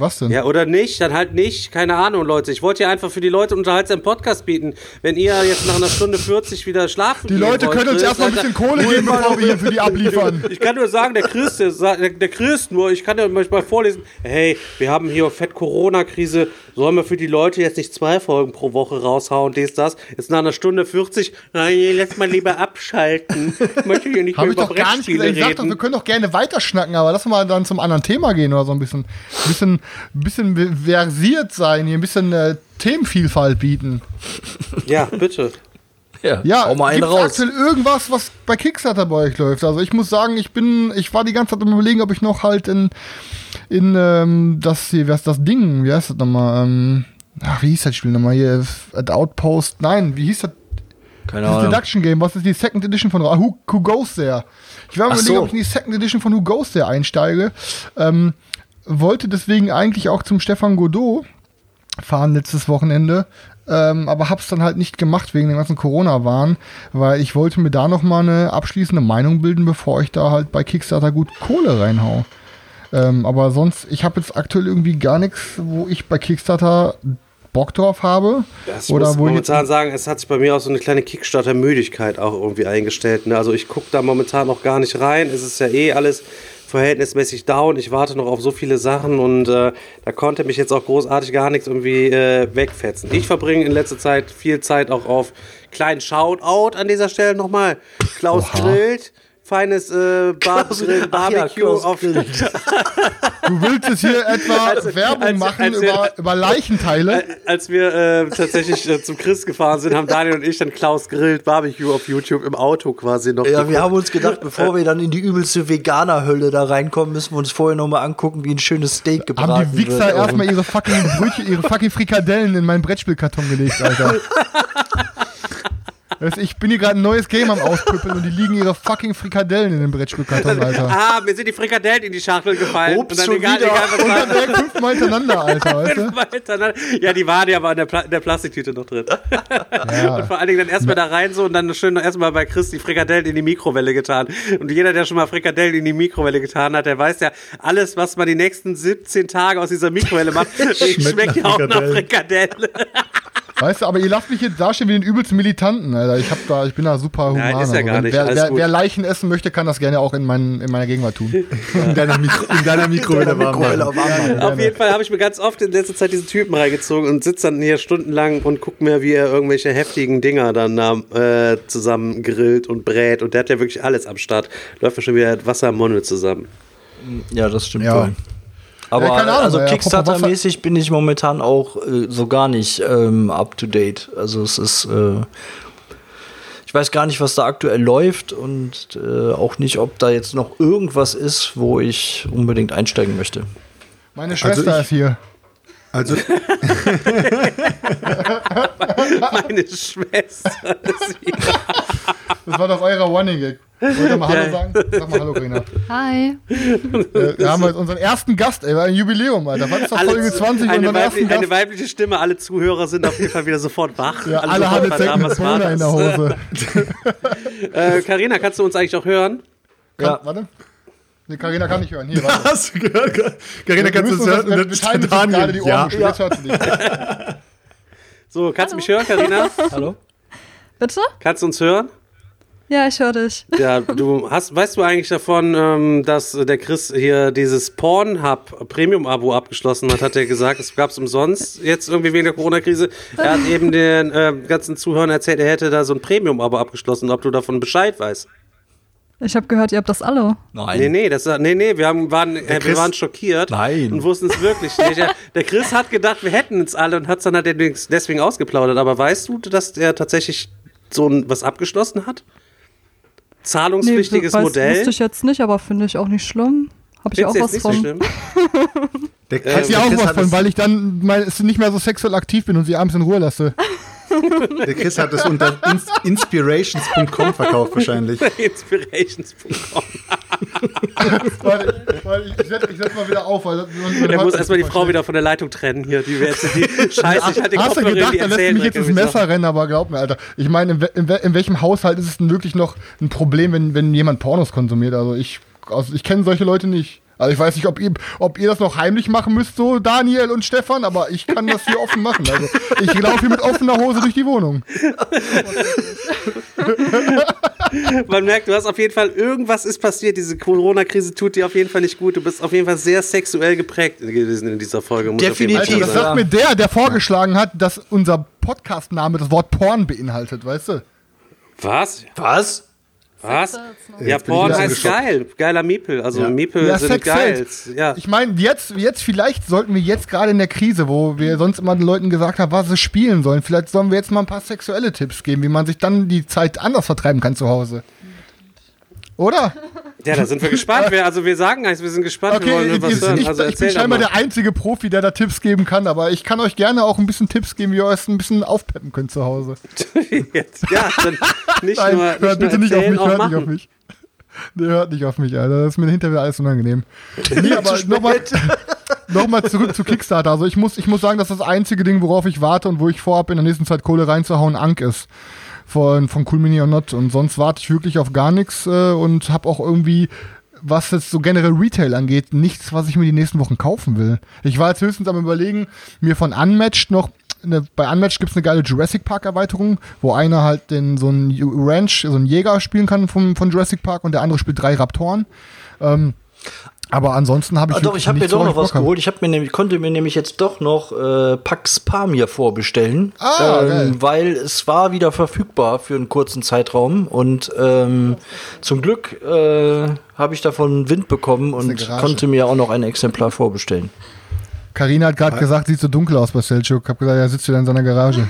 Was denn? Ja, oder nicht? Dann halt nicht. Keine Ahnung, Leute. Ich wollte ja einfach für die Leute unterhaltsamen Podcast bieten. Wenn ihr jetzt nach einer Stunde 40 wieder schlafen Die Leute wollt, können uns Chris, erstmal ein bisschen Kohle geben, bevor wir hier für die abliefern. Ich kann nur sagen, der Chris, der, der, Chris nur, ich kann ja manchmal vorlesen, hey, wir haben hier fett Corona-Krise, sollen wir für die Leute jetzt nicht zwei Folgen pro Woche raushauen, dies, das, jetzt nach einer Stunde 40, nein, lass mal lieber abschalten. Ich möchte hier nicht mehr Habe ich über doch gar nicht gesagt. Ich sag doch, wir können doch gerne weiterschnacken, aber lass mal dann zum anderen Thema gehen oder so ein bisschen, bisschen, bisschen versiert sein, hier ein bisschen äh, Themenvielfalt bieten. Ja, bitte. Ja, Ja, hau mal einen gibt's raus. aktuell irgendwas, was bei Kickstarter bei euch läuft? Also ich muss sagen, ich bin, ich war die ganze Zeit am überlegen, ob ich noch halt in, in ähm, das hier, wer ist das Ding? Wie heißt das nochmal? Ähm, ach, wie hieß das Spiel nochmal hier? At Outpost? Nein, wie hieß das? Keine Das Ahnung. Deduction Game, was ist die Second Edition von Who, Who Goes There? Ich war am überlegen, so. ob ich in die Second Edition von Who Goes There einsteige. Ähm, wollte deswegen eigentlich auch zum Stefan Godot fahren letztes Wochenende. Ähm, aber hab's dann halt nicht gemacht wegen dem ganzen Corona-Wahn, weil ich wollte mir da noch mal eine abschließende Meinung bilden, bevor ich da halt bei Kickstarter gut Kohle reinhau. Ähm, aber sonst, ich habe jetzt aktuell irgendwie gar nichts, wo ich bei Kickstarter Bock drauf habe. Das ich oder muss wo ich momentan sagen, es hat sich bei mir auch so eine kleine Kickstarter-Müdigkeit auch irgendwie eingestellt. Ne? Also ich gucke da momentan noch gar nicht rein. Es ist ja eh alles verhältnismäßig down. Ich warte noch auf so viele Sachen und äh, da konnte mich jetzt auch großartig gar nichts irgendwie äh, wegfetzen. Ich verbringe in letzter Zeit viel Zeit auch auf kleinen Shoutout an dieser Stelle nochmal. Klaus grillt. Feines äh, Barbegrill, Ach ja, Barbecue Klaus auf, grillt. Du willst jetzt hier etwa Als- Werbung als- machen als wir- über, über Leichenteile? Als wir äh, tatsächlich äh, zum Chris gefahren sind, haben Daniel und ich dann Klaus grillt Barbecue auf YouTube im Auto quasi noch. Ja, wir geguckt. haben uns gedacht, bevor wir dann in die übelste Veganer-Hölle da reinkommen, müssen wir uns vorher noch mal angucken, wie ein schönes Steak gebraten Haben die Wichser wird. erstmal ihre fucking Brötchen, ihre fucking Frikadellen in meinen Brettspielkarton gelegt, Alter. Ich bin hier gerade ein neues Game am Auspüppeln und die liegen ihre fucking Frikadellen in den Brettspielkarton, Alter. Ah, mir sind die Frikadellen in die Schachtel gefallen. Ups, und dann schon egal, wieder. egal, was Und dann direkt fünfmal hintereinander, Alter, weißt du? Fünfmal hintereinander. Ja, die waren ja aber in der, Pla in der Plastiktüte noch drin. Und Ja. vor allen Dingen dann erstmal da rein so und dann schön erstmal bei Chris die Frikadellen in die Mikrowelle getan. Und jeder, der schon mal Frikadellen in die Mikrowelle getan hat, der weiß ja, alles, was man die nächsten 17 Tage aus dieser Mikrowelle macht, schmeckt, ja auch nach Frikadelle. Weißt du, aber ihr lasst mich jetzt dastehen wie den übelsten Militanten, Alter. Ich, hab da, ich bin da super human. Nein, ist ja gar nicht. Wer, wer, wer Leichen essen möchte, kann das gerne auch in, mein, in meiner Gegenwart tun. In deiner, Mikro, in deiner Mikrowelle warm machen. Auf jeden Fall habe ich mir ganz oft in letzter Zeit diesen Typen reingezogen und sitze dann hier stundenlang und guck mir, wie er irgendwelche heftigen Dinger dann äh, zusammen grillt und brät. Und der hat ja wirklich alles am Start. Läuft ja schon wieder Wasser im Monne zusammen. Ja, das stimmt Ja. wohl. Aber Ja, keine Ahnung, also ja, Kickstarter-mäßig bin ich momentan auch äh, so gar nicht ähm, up to date. Also es ist, äh, ich weiß gar nicht, was da aktuell läuft und äh, auch nicht, ob da jetzt noch irgendwas ist, wo ich unbedingt einsteigen möchte. Meine Schwester ich- ist hier. Also, Meine Schwester ist hier. Das war doch euer Running-Gag. Wollt ihr mal Hallo sagen? Sag mal Hallo, Grina. Hi. Äh, wir haben jetzt unseren ersten Gast, ey, war ein Jubiläum, Alter. Was ist das Alle Folge zu- 20 eine, unseren ersten weiblich, Gast? eine weibliche Stimme, alle Zuhörer sind auf jeden Fall wieder sofort wach. Ja, alle haben jetzt Corona in der? Hose. Äh, Carina, kannst du uns eigentlich auch hören? Kann, Warte. Nee, Carina kann nicht hören. Hier, warte. hast du gehört? Carina, kannst du hören? wir teilen uns gerade die. Ohren. Ja. Jetzt hört sie dich. So, kannst du mich hören, Carina? Hallo? Bitte? Kannst du uns hören? Ja, ich höre dich. Ja, du hast, weißt du eigentlich davon, ähm, dass der Chris hier dieses Pornhub Premium-Abo abgeschlossen hat, hat er gesagt, es gab es umsonst jetzt irgendwie wegen der Corona-Krise. Er hat eben den äh, ganzen Zuhörern erzählt, er hätte da so ein Premium-Abo abgeschlossen, ob du davon Bescheid weißt. Ich habe gehört, ihr habt das alle. Nein. Nee, nee, das, nee, nee, wir, haben, waren, äh, wir Chris- waren schockiert Nein. und wussten es wirklich nicht. Ja, Der Chris hat gedacht, wir hätten es alle und hat es dann halt deswegen ausgeplaudert. Aber weißt du, dass er tatsächlich so ein, was abgeschlossen hat? Zahlungspflichtiges weiß, Modell? Wusste ich jetzt nicht, aber finde ich auch nicht schlimm. Habe ich Findest auch was nicht so von. schlimm? Der, Ähm, Hat sie der auch Chris was von, weil ich dann mein, nicht mehr so sexuell aktiv bin und sie abends in Ruhe lasse. Der Chris hat es unter ins inspirations.com verkauft wahrscheinlich. Inspirations.com. warte, warte, ich, ich setz, ich setz mal wieder auf. Weil, man, Der muss erstmal die Frau wieder von der Leitung trennen hier. Die, jetzt, die Scheiße, ich hatte Hast du gedacht, er lässt mich jetzt ins Messer rennen, aber glaub mir, Alter. Ich meine, in, in, in welchem Haushalt ist es denn wirklich noch ein Problem, wenn, wenn jemand Pornos konsumiert? Also ich, also ich kenne solche Leute nicht. Also ich weiß nicht, ob ihr, ob ihr das noch heimlich machen müsst, so Daniel und Stefan, aber ich kann das hier offen machen. Also ich laufe hier mit offener Hose durch die Wohnung. Man merkt, du hast auf jeden Fall, irgendwas ist passiert. Diese Corona-Krise tut dir auf jeden Fall nicht gut. Du bist auf jeden Fall sehr sexuell geprägt gewesen in dieser Folge. Muss Fall Alter, Definitiv. das sagt mir der, der vorgeschlagen hat, dass unser Podcast-Name das Wort Porn beinhaltet, weißt du? Was? Was? Was? Ja, Porn heißt geil. Geiler Miepel. Also Ja. Miepel Ja, sind geil. Ja. Ich meine, jetzt, jetzt vielleicht sollten wir jetzt gerade in der Krise, wo wir sonst immer den Leuten gesagt haben, was sie spielen sollen, vielleicht sollen wir jetzt mal ein paar sexuelle Tipps geben, wie man sich dann die Zeit anders vertreiben kann zu Hause. Oder? ja, da sind wir gespannt. Wer, also wir sagen eins, wir sind gespannt. wir Okay, wollen ich, was ich, hören. ich, Also ich bin scheinbar mal. der einzige Profi, der da Tipps geben kann, aber ich kann euch gerne auch ein bisschen Tipps geben, wie ihr euch ein bisschen aufpeppen könnt zu Hause. Jetzt, ja, dann nicht Nein, nur, nicht hört nur bitte nicht auf mich, hört nicht auf machen. mich. Nee, hört nicht auf mich, Alter. Das ist mir hinterher alles unangenehm. Nee, aber nochmal noch mal zurück zu Kickstarter. Also ich muss, ich muss sagen, dass das einzige Ding, worauf ich warte und wo ich vorhabe, in der nächsten Zeit Kohle reinzuhauen, Ank ist. Von, von Cool Mini or Not. Und sonst warte ich wirklich auf gar nichts äh, und habe auch irgendwie, was jetzt so generell Retail angeht, nichts, was ich mir die nächsten Wochen kaufen will. Ich war jetzt höchstens am überlegen, mir von Unmatched noch eine, bei Unmatched gibt es eine geile Jurassic Park Erweiterung, wo einer halt den, so einen Ranch, so einen Jäger spielen kann vom, von Jurassic Park und der andere spielt drei Raptoren. Ähm, aber ansonsten habe ich Ah, doch, ich habe mir doch noch ich was geholt. Ich hab mir nämlich, konnte mir nämlich jetzt doch noch äh, Pax Pamir vorbestellen. Ah, ähm, weil es war wieder verfügbar für einen kurzen Zeitraum. Und ähm, zum Glück äh, habe ich davon Wind bekommen und konnte mir auch noch ein Exemplar vorbestellen. Carina hat gerade gesagt, sieht so dunkel aus bei Selchuk. Hab gesagt, er sitzt wieder in seiner Garage.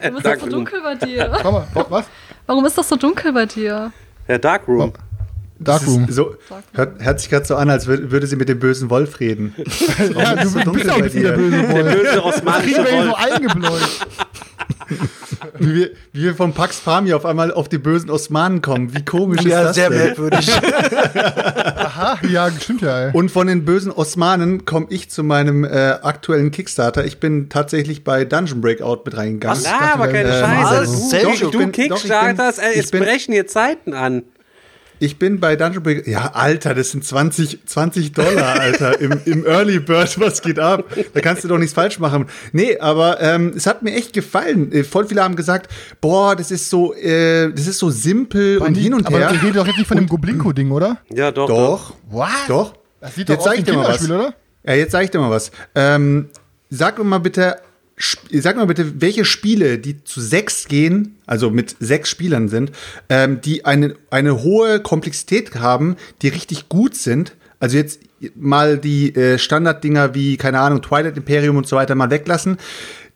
Warum ist das so dunkel bei dir? Komm mal, wa- was? Warum ist das so dunkel bei dir? Ja, Darkroom. Darkroom. So, hört, hört sich gerade so an, als würd, würde sie mit dem bösen Wolf reden. Ja, du so bist auch bisschen der böse Boy. Böse Kriegen osmanische hier so Wolf. eingebläut. Wie wir, wie wir vom Pax Pamir auf einmal auf die bösen Osmanen kommen. Wie komisch ist Ja, das sehr denn? merkwürdig. Aha, ja, stimmt ja, ey. Und von den bösen Osmanen komme ich zu meinem äh, aktuellen Kickstarter. Ich bin tatsächlich bei Dungeon Breakout mit reingegangen. Was? Ah, aber keine äh, Scheiße. was? Du, Doch, du bin- doch, ich Kickstarters, bin- ey, ich es bin- brechen hier Zeiten an. Ich bin bei Dungeon Breakout. Ja, Alter, das sind 20, 20 Dollar, Alter. Im, Im Early Bird, was geht ab? Da kannst du doch nichts falsch machen. Nee, aber ähm, es hat mir echt gefallen. Äh, Voll viele haben gesagt, boah, das ist so, äh, das ist so simpel und hin und aber her. ihr redet doch jetzt nicht von dem Goblinko-Ding, oder? Ja, doch. Doch, What? doch. Das sieht doch Jetzt aus wie ich ein dir mal was. Kinderspiel, oder? Ja, jetzt sag ich dir mal was. Ähm, sag mir mal bitte, sag mal bitte, welche Spiele, die zu sechs gehen, also mit sechs Spielern sind, ähm, die eine, eine hohe Komplexität haben, die richtig gut sind. Also jetzt mal die äh, Standarddinger wie, keine Ahnung, Twilight Imperium und so weiter mal weglassen.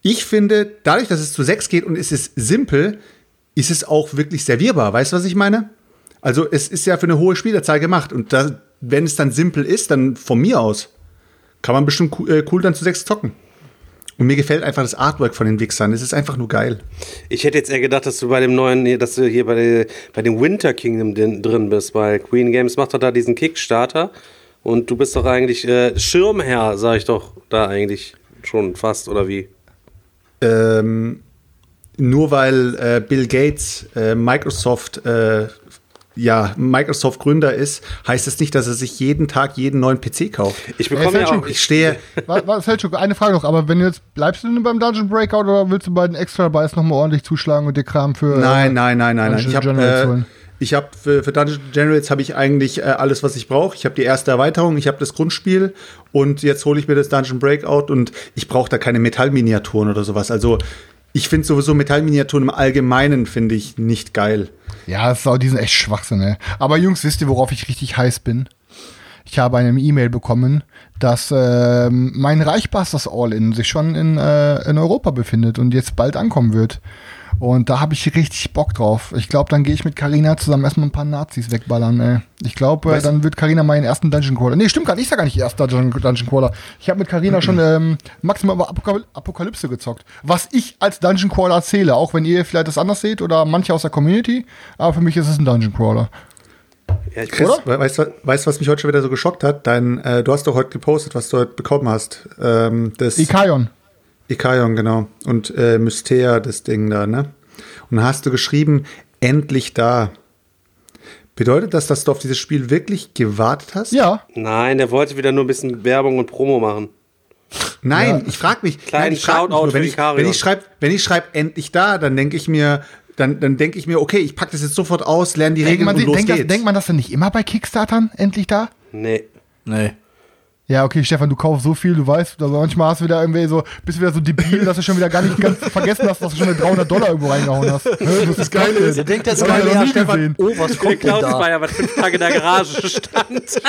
Ich finde, dadurch, dass es zu sechs geht und es ist simpel, ist es auch wirklich servierbar. Weißt du, was ich meine? Also es ist ja für eine hohe Spielerzahl gemacht und da, wenn es dann simpel ist, dann von mir aus kann man bestimmt cool, äh, cool dann zu sechs zocken. Und mir gefällt einfach das Artwork von den Wichsern. Es ist einfach nur geil. Ich hätte jetzt eher gedacht, dass du bei dem neuen, dass du hier bei, der, bei dem Winter Kingdom drin bist, weil Queen Games macht doch da diesen Kickstarter und du bist doch eigentlich äh, Schirmherr, sag ich doch, da eigentlich schon fast, oder wie? Ähm, nur weil äh, Bill Gates äh, Microsoft äh, ja, Microsoft Gründer ist, heißt es nicht, dass er sich jeden Tag jeden neuen PC kauft. Ich bekomme ja Selchuk, auch, Ich stehe, Selchuk, eine Frage noch, aber wenn du jetzt, bleibst du denn beim Dungeon Breakout oder willst du bei den Extra Buys nochmal ordentlich zuschlagen und dir Kram für. Nein, nein, nein, nein, nein. Ich habe äh, ich habe für, für Dungeons Generals habe ich eigentlich äh, alles, was ich brauche. Ich habe die erste Erweiterung, ich habe das Grundspiel und jetzt hole ich mir das Dungeon Breakout und ich brauche da keine Metallminiaturen oder sowas. Also ich finde sowieso Metallminiaturen im Allgemeinen finde ich nicht geil. Ja, ist die sind echt Schwachsinn, ey. Aber Jungs, wisst ihr, worauf ich richtig heiß bin? Ich habe eine E-Mail bekommen, dass ähm, mein Reichbusters All-In sich schon in, äh, in Europa befindet und jetzt bald ankommen wird. Und da habe ich richtig Bock drauf. Ich glaube, dann gehe ich mit Karina zusammen erstmal ein paar Nazis wegballern, ey. Ich glaube, äh, dann wird Karina meinen ersten Dungeon Crawler. Nee, stimmt gar nicht, ich sag gar nicht erster Dungeon, Dungeon Crawler. Ich habe mit Karina schon ähm, maximal über Apokal Apokalypse gezockt. Was ich als Dungeon Crawler zähle, auch wenn ihr vielleicht das anders seht oder manche aus der Community, aber für mich ist es ein Dungeon Crawler. Ja, ich Oder? We- Weißt du, weißt, was mich heute schon wieder so geschockt hat? Dein, äh, du hast doch heute gepostet, was du heute bekommen hast. Ähm, das Ikaion. Ikaion, genau. Und äh, Mystea, das Ding da, ne? Und dann hast du geschrieben, endlich da. Bedeutet das, dass du auf dieses Spiel wirklich gewartet hast? Ja. Nein, der wollte wieder nur ein bisschen Werbung und Promo machen. Nein, Ja. ich frage mich. Kleinen nein, ich frag mich Shoutout nur, wenn für ich, Ikarion. wenn ich schreibe, wenn ich schreibe, endlich da, dann denke ich mir, dann, dann denke ich mir, okay, ich packe das jetzt sofort aus, lerne die Denkt Regeln man, und los denkt, das, geht's. denkt man das denn nicht immer bei Kickstartern endlich da? Nee. Nee. Ja, okay, Stefan, du kaufst so viel, du weißt, also manchmal hast du wieder irgendwie so, bist du wieder so debil, dass du schon wieder gar nicht ganz vergessen hast, dass du schon eine 300 Dollar irgendwo reingehauen hast. Hä, Das ist geil. Der denkt Das noch ja, Stefan, gesehen. oh, was Der kommt denn da? Cloudsmeier, was fünf Tage in der Garage stand.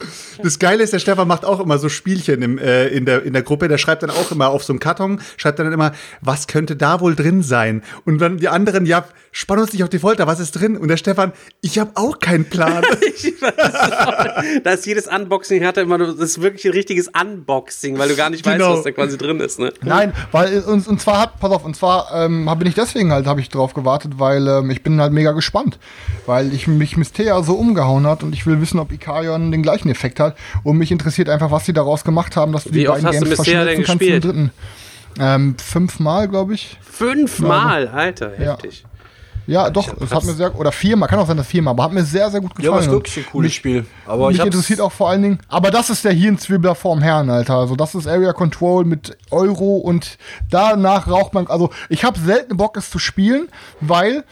Das Geile ist, der Stefan macht auch immer so Spielchen im, äh, in, der, in der Gruppe. Der schreibt dann auch immer auf so einem Karton, schreibt dann immer, was könnte da wohl drin sein? Und dann die anderen, ja, spann uns nicht auf die Folter, was ist drin? Und der Stefan, ich habe auch keinen Plan. Ich weiß auch. Da ist jedes Unboxing hat er immer, nur- das ist wirklich ein richtiges Unboxing, weil du gar nicht weißt, Genau. was da quasi drin ist, ne? Nein, weil und, und zwar hat, pass auf, und zwar ähm, bin ich deswegen halt, habe ich drauf gewartet, weil ähm, ich bin halt mega gespannt, weil ich mich Mystea so umgehauen hat und ich will wissen, ob Ikarion den gleichen Effekt hat und mich interessiert einfach, was sie daraus gemacht haben, dass du Wie die oft beiden hast du Games denn verschmelzen kannst im gespielt? dritten. Ähm, fünfmal, glaube ich. Fünfmal, Alter, Ja. heftig. Ja, doch, es hat mir sehr, oder viermal, kann auch sein, dass viermal, aber hat mir sehr, sehr gut Ja, gefallen. aber ist wirklich ein cooles mich, Spiel. Aber mich interessiert auch vor allen Dingen, aber das ist der Hirnzwiebler vorm Herrn, Alter. Also das ist Area Control mit Euro und danach raucht man, also ich habe selten Bock, es zu spielen, weil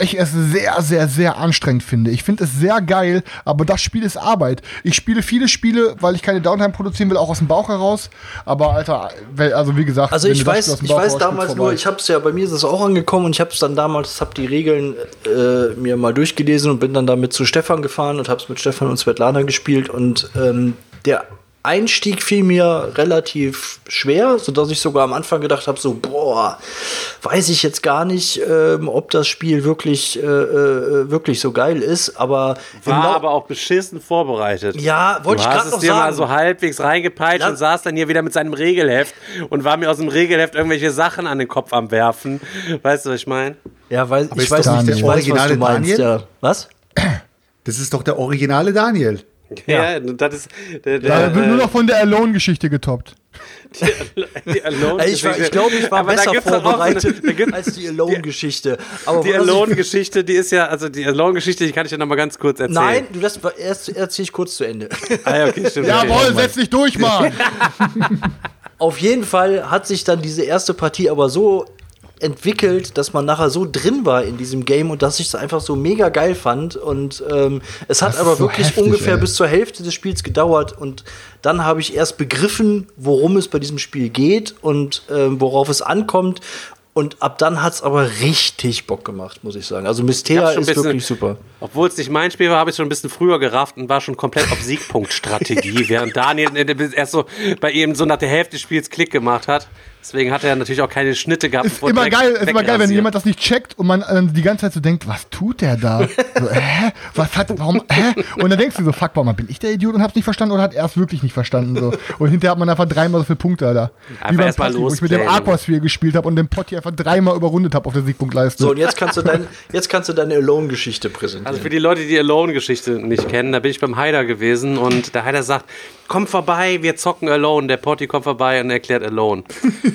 ich es sehr, sehr, sehr anstrengend finde. Ich finde es sehr geil, aber das Spiel ist Arbeit. Ich spiele viele Spiele, weil ich keine Downtime produzieren will, auch aus dem Bauch heraus. Aber Alter, also wie gesagt, Also ich weiß, ich weiß damals nur, ich habe es ja, bei mir ist es auch angekommen und ich habe es dann damals, habe die Regeln äh, mir mal durchgelesen und bin dann damit zu Stefan gefahren und habe es mit Stefan und Svetlana gespielt und ähm, der Einstieg fiel mir relativ schwer, sodass ich sogar am Anfang gedacht habe, so, boah, weiß ich jetzt gar nicht, ähm, ob das Spiel wirklich, äh, äh, wirklich so geil ist, aber War Lau- aber auch beschissen vorbereitet. Ja, wollte du ich hast grad es noch dir mal sagen. so halbwegs reingepeitscht Ja. und saß dann hier wieder mit seinem Regelheft und war mir aus dem Regelheft irgendwelche Sachen an den Kopf am Werfen. Weißt du, was ich meine? ja, weiß, ich weiß nicht, nicht ich der weiß, was du originale meinst, Daniel? ja. Was? Das ist doch der originale Daniel. Ja, das ist der, Da der, wird nur äh, noch von der Alone-Geschichte getoppt. die Alone Ich, war- ich glaube, ich war Aber besser eine- vorbereitet da gibt- als die Alone-Geschichte. Aber Die Alone-Geschichte, die ist ja, also die Alone-Geschichte, die kann ich dir noch mal ganz kurz erzählen. Nein, du das erst erzähle ich kurz zu Ende. Ah, ja, okay, stimmt. Jawohl, okay. setz dich durch, Mann! Auf jeden Fall hat sich dann diese erste Partie aber so entwickelt, dass man nachher so drin war in diesem Game und dass ich es einfach so mega geil fand. Und ähm, es hat aber so wirklich heftig, ungefähr ey. bis zur Hälfte des Spiels gedauert. Und dann habe ich erst begriffen, worum es bei diesem Spiel geht und ähm, worauf es ankommt. Und ab dann hat es aber richtig Bock gemacht, muss ich sagen. Also schon ist ein bisschen- wirklich super. Obwohl es nicht mein Spiel war, habe ich schon ein bisschen früher gerafft und war schon komplett auf Siegpunktstrategie, während Daniel erst so bei ihm so nach der Hälfte des Spiels Klick gemacht hat. Deswegen hat er natürlich auch keine Schnitte gehabt. Ist immer geil, ist immer geil, wenn jemand das nicht checkt und man äh, die ganze Zeit so denkt, was tut der da? So, hä? Was hat, warum, hä? Und dann denkst du so, fuck, warum bin ich der Idiot und hab's nicht verstanden oder hat er es wirklich nicht verstanden? So. Und hinterher hat man einfach dreimal so viele Punkte da. Einfach Wie beim Potti, wo ich mit dem. Aquasphere gespielt habe und den Potti einfach dreimal überrundet habe auf der Siegpunktleiste. So, und jetzt kannst du, dein, jetzt kannst du deine Alone-Geschichte präsentieren. Also für die Leute, die die Alone-Geschichte nicht kennen, da bin ich beim Heider gewesen und der Heider sagt, komm vorbei, wir zocken Alone. Der Potti kommt vorbei und erklärt Alone.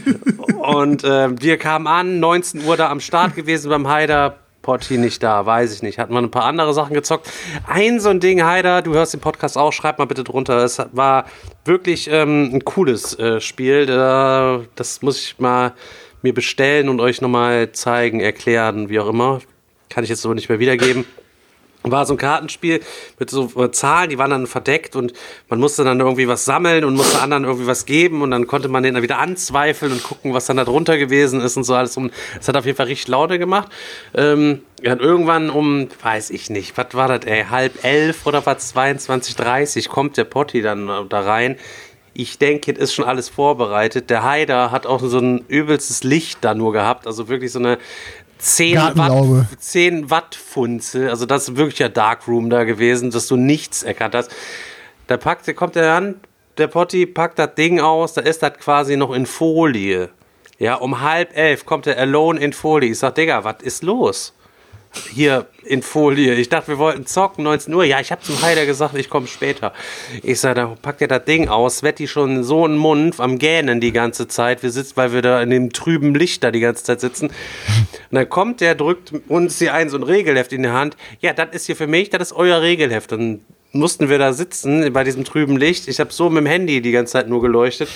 und äh, wir kamen an, 19 Uhr da am Start gewesen beim Heider. Potti nicht da, weiß ich nicht. Hatten wir ein paar andere Sachen gezockt. Ein so ein Ding, Heider, du hörst den Podcast auch, schreib mal bitte drunter. Es war wirklich ähm, ein cooles äh, Spiel. Äh, das muss ich mal mir bestellen und euch nochmal zeigen, erklären, wie auch immer. Kann ich jetzt aber nicht mehr wiedergeben. War so ein Kartenspiel mit so äh, Zahlen, die waren dann verdeckt und man musste dann irgendwie was sammeln und musste anderen irgendwie was geben und dann konnte man den dann wieder anzweifeln und gucken, was dann da drunter gewesen ist und so alles. Und es hat auf jeden Fall richtig Laune gemacht. Ähm, und irgendwann um, weiß ich nicht, was war das, ey, halb elf oder was, 22.30 kommt der Potti dann äh, da rein. Ich denke, es ist schon alles vorbereitet. Der Haider hat auch so ein übelstes Licht da nur gehabt, also wirklich so eine 10 Watt, Gartenlaube. 10 Watt Funzel. Also das ist wirklich ja Darkroom da gewesen, dass du nichts erkannt hast. Da packt, kommt er an, der Potti packt das Ding aus, da ist das quasi noch in Folie. Ja, um halb elf kommt er alone in Folie. Ich sag, Digga, was ist los? Hier in Folie. Ich dachte, wir wollten zocken, 19 Uhr. Ja, ich habe zum Heiler gesagt, ich komme später. Ich sage, dann packt ihr das Ding aus. Wetti schon so einen Mund am Gähnen die ganze Zeit. Wir sitzen, weil wir da in dem trüben Licht da die ganze Zeit sitzen. Und dann kommt der, drückt uns hier ein so ein Regelheft in die Hand. Ja, das ist hier für mich, das ist euer Regelheft. Dann mussten wir da sitzen bei diesem trüben Licht. Ich habe so mit dem Handy die ganze Zeit nur geleuchtet.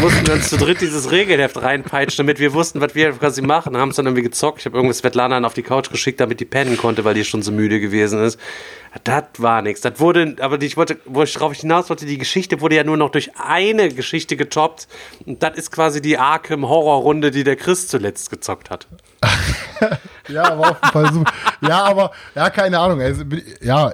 mussten wir uns zu dritt dieses Regelheft reinpeitschen, damit wir wussten, was wir quasi machen. Haben es dann irgendwie gezockt. Ich habe irgendwas Svetlana auf die Couch geschickt, damit die pennen konnte, weil die schon so müde gewesen ist. Das war nichts. Das wurde, aber ich wollte, wo ich drauf hinaus wollte, die Geschichte wurde ja nur noch durch eine Geschichte getoppt. Und das ist quasi die Arkham-Horror-Runde, die der Chris zuletzt gezockt hat. ja, aber auf jeden Fall so. Ja, aber, ja, keine Ahnung. Also, ja,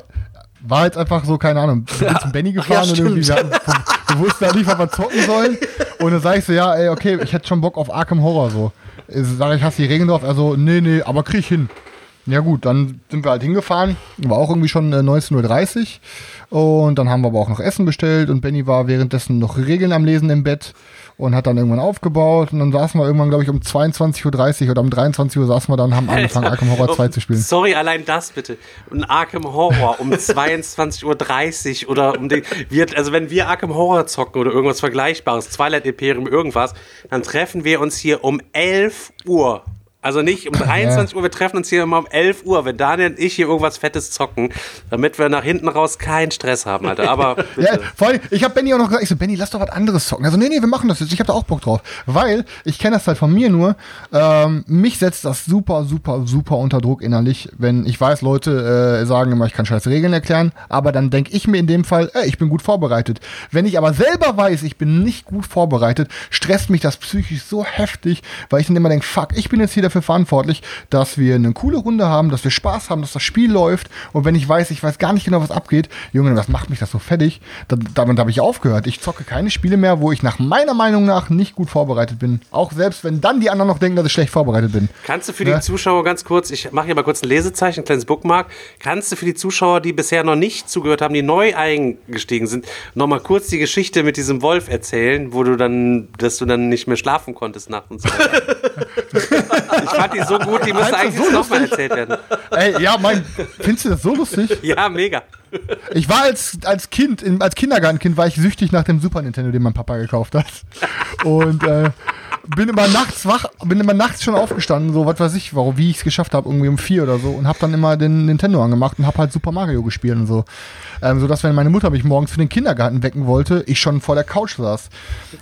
war jetzt einfach so, keine Ahnung, bin ja. zum Benny gefahren ja, und irgendwie, wir, hatten, wussten ja nicht, was wir zocken sollen. Und dann sag ich so, ja, ey, okay, ich hätte schon Bock auf Arkham Horror so. Sag ich, hast du die Regeln drauf? Also, nee, nee, aber krieg ich hin. Ja gut, dann sind wir halt hingefahren. War auch irgendwie schon äh, 19.30 Uhr. Und dann haben wir aber auch noch Essen bestellt. Und Benny war währenddessen noch Regeln am Lesen im Bett und hat dann irgendwann aufgebaut. Und dann saßen wir irgendwann, glaube ich, um 22.30 Uhr oder um 23 Uhr saßen wir dann und haben angefangen, Arkham Horror 2 zu spielen. Sorry, allein das bitte. Ein Arkham Horror um 22.30 Uhr oder um den. Wir, also wenn wir Arkham Horror zocken oder irgendwas Vergleichbares, Twilight Imperium, irgendwas, dann treffen wir uns hier um 11 Uhr also nicht um 23 ja. Uhr, wir treffen uns hier immer um 11 Uhr, wenn Daniel und ich hier irgendwas Fettes zocken, damit wir nach hinten raus keinen Stress haben, Alter. Aber bitte. Ja, vor allem, ich habe Benny auch noch gesagt, ich so, Benny, lass doch was anderes zocken. Also nee, nee, wir machen das jetzt, ich habe da auch Bock drauf. Weil, ich kenne das halt von mir nur, ähm, mich setzt das super, super, super unter Druck innerlich, wenn ich weiß, Leute äh, sagen immer, ich kann scheiß Regeln erklären, aber dann denke ich mir in dem Fall, ey, ich bin gut vorbereitet. Wenn ich aber selber weiß, ich bin nicht gut vorbereitet, stresst mich das psychisch so heftig, weil ich dann immer denke, fuck, ich bin jetzt hier der dafür verantwortlich, dass wir eine coole Runde haben, dass wir Spaß haben, dass das Spiel läuft. Und wenn ich weiß, ich weiß gar nicht genau, was abgeht, Junge, was macht mich das so fertig? Dann, damit habe ich aufgehört. Ich zocke keine Spiele mehr, wo ich nach meiner Meinung nach nicht gut vorbereitet bin. Auch selbst wenn dann die anderen noch denken, dass ich schlecht vorbereitet bin. Kannst du für ja? die Zuschauer ganz kurz, ich mache hier mal kurz ein Lesezeichen, ein kleines Bookmark. Kannst du für die Zuschauer, die bisher noch nicht zugehört haben, die neu eingestiegen sind, nochmal kurz die Geschichte mit diesem Wolf erzählen, wo du dann, dass du dann nicht mehr schlafen konntest nachts und so. ich fand die so gut, die müsste eigentlich so nochmal erzählt werden. Ey, ja, mein, findest du das so lustig? Ja, mega. Ich war als, als Kind, als Kindergartenkind, war ich süchtig nach dem Super Nintendo, den mein Papa gekauft hat. Und äh, bin immer nachts wach, bin immer nachts schon aufgestanden, so was weiß ich, warum, wie ich es geschafft habe, irgendwie um vier oder so und habe dann immer den Nintendo angemacht und habe halt Super Mario gespielt und so. Ähm, so dass wenn meine Mutter mich morgens für den Kindergarten wecken wollte, ich schon vor der Couch saß.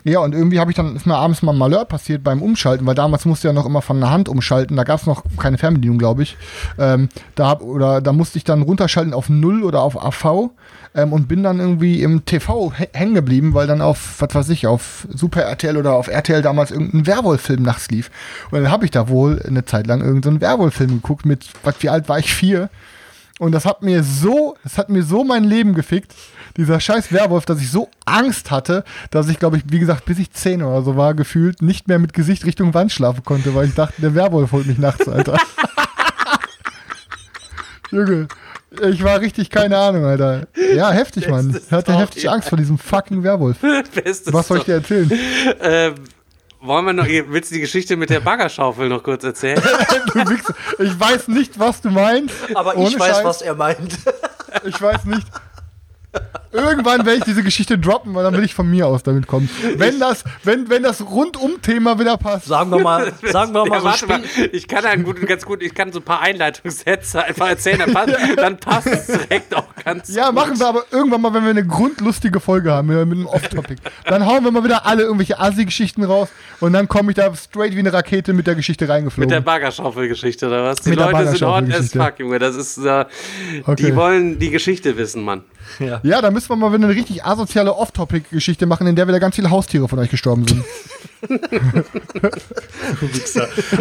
Ja, und irgendwie habe ich dann, ist mir abends mal ein Malheur passiert beim Umschalten, weil damals musste ja noch immer von der Hand umschalten, da gab es noch keine Fernbedienung, glaube ich. Ähm, da, hab, oder, da musste ich dann runterschalten auf Null oder auf AV ähm, und bin dann irgendwie im TV hängen geblieben, weil dann auf, was weiß ich, auf Super RTL oder auf RTL damals irgendein Werwolf-Film nachts lief. Und dann habe ich da wohl eine Zeit lang irgendeinen so Werwolf-Film geguckt mit, was, wie alt war ich? Vier. Und das hat mir so, das hat mir so mein Leben gefickt, dieser scheiß Werwolf, dass ich so Angst hatte, dass ich, glaube ich, wie gesagt, bis ich zehn oder so war, gefühlt nicht mehr mit Gesicht Richtung Wand schlafen konnte, weil ich dachte, der Werwolf holt mich nachts, Alter. Junge, ich war richtig, keine Ahnung, Alter. Ja, heftig, Mann. Ich hatte heftig Angst vor diesem fucking Werwolf. Bestes Was soll ich dir erzählen? Ähm, wollen wir noch, willst du die Geschichte mit der Baggerschaufel noch kurz erzählen? ich weiß nicht, was du meinst. Aber ich weiß, Scheiß. was er meint. Ich weiß nicht. Irgendwann werde ich diese Geschichte droppen, weil dann will ich von mir aus damit kommen. Wenn das, wenn, wenn das Rundum-Thema wieder passt. Sagen wir mal, sagen wir mal, ja, so warte mal, ich kann einen guten, ganz gut, ich kann so ein paar Einleitungssätze einfach erzählen, dann passt, dann passt es direkt auch ganz Ja, gut. machen wir aber irgendwann mal, wenn wir eine grundlustige Folge haben, mit einem Off-Topic. Dann hauen wir mal wieder alle irgendwelche Assi-Geschichten raus und dann komme ich da straight wie eine Rakete mit der Geschichte reingeflogen. Mit der Baggerschaufel-Geschichte oder was? Die mit Leute sind hot as fuck, Junge. Das ist, uh, okay. die wollen die Geschichte wissen, Mann. Ja. ja, da müssen wir mal wieder eine richtig asoziale Off-Topic-Geschichte machen, in der wieder ganz viele Haustiere von euch gestorben sind.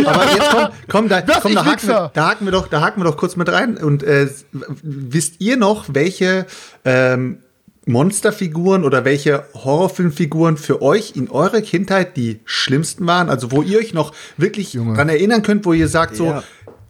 Aber jetzt komm, komm, da, komm da, haken wir, da, haken wir, doch, da haken wir doch kurz mit rein. Und äh, wisst ihr noch, welche ähm, Monsterfiguren oder welche Horrorfilmfiguren für euch in eurer Kindheit die schlimmsten waren? Also wo ihr euch noch wirklich Junge. dran erinnern könnt, wo ihr sagt so, ja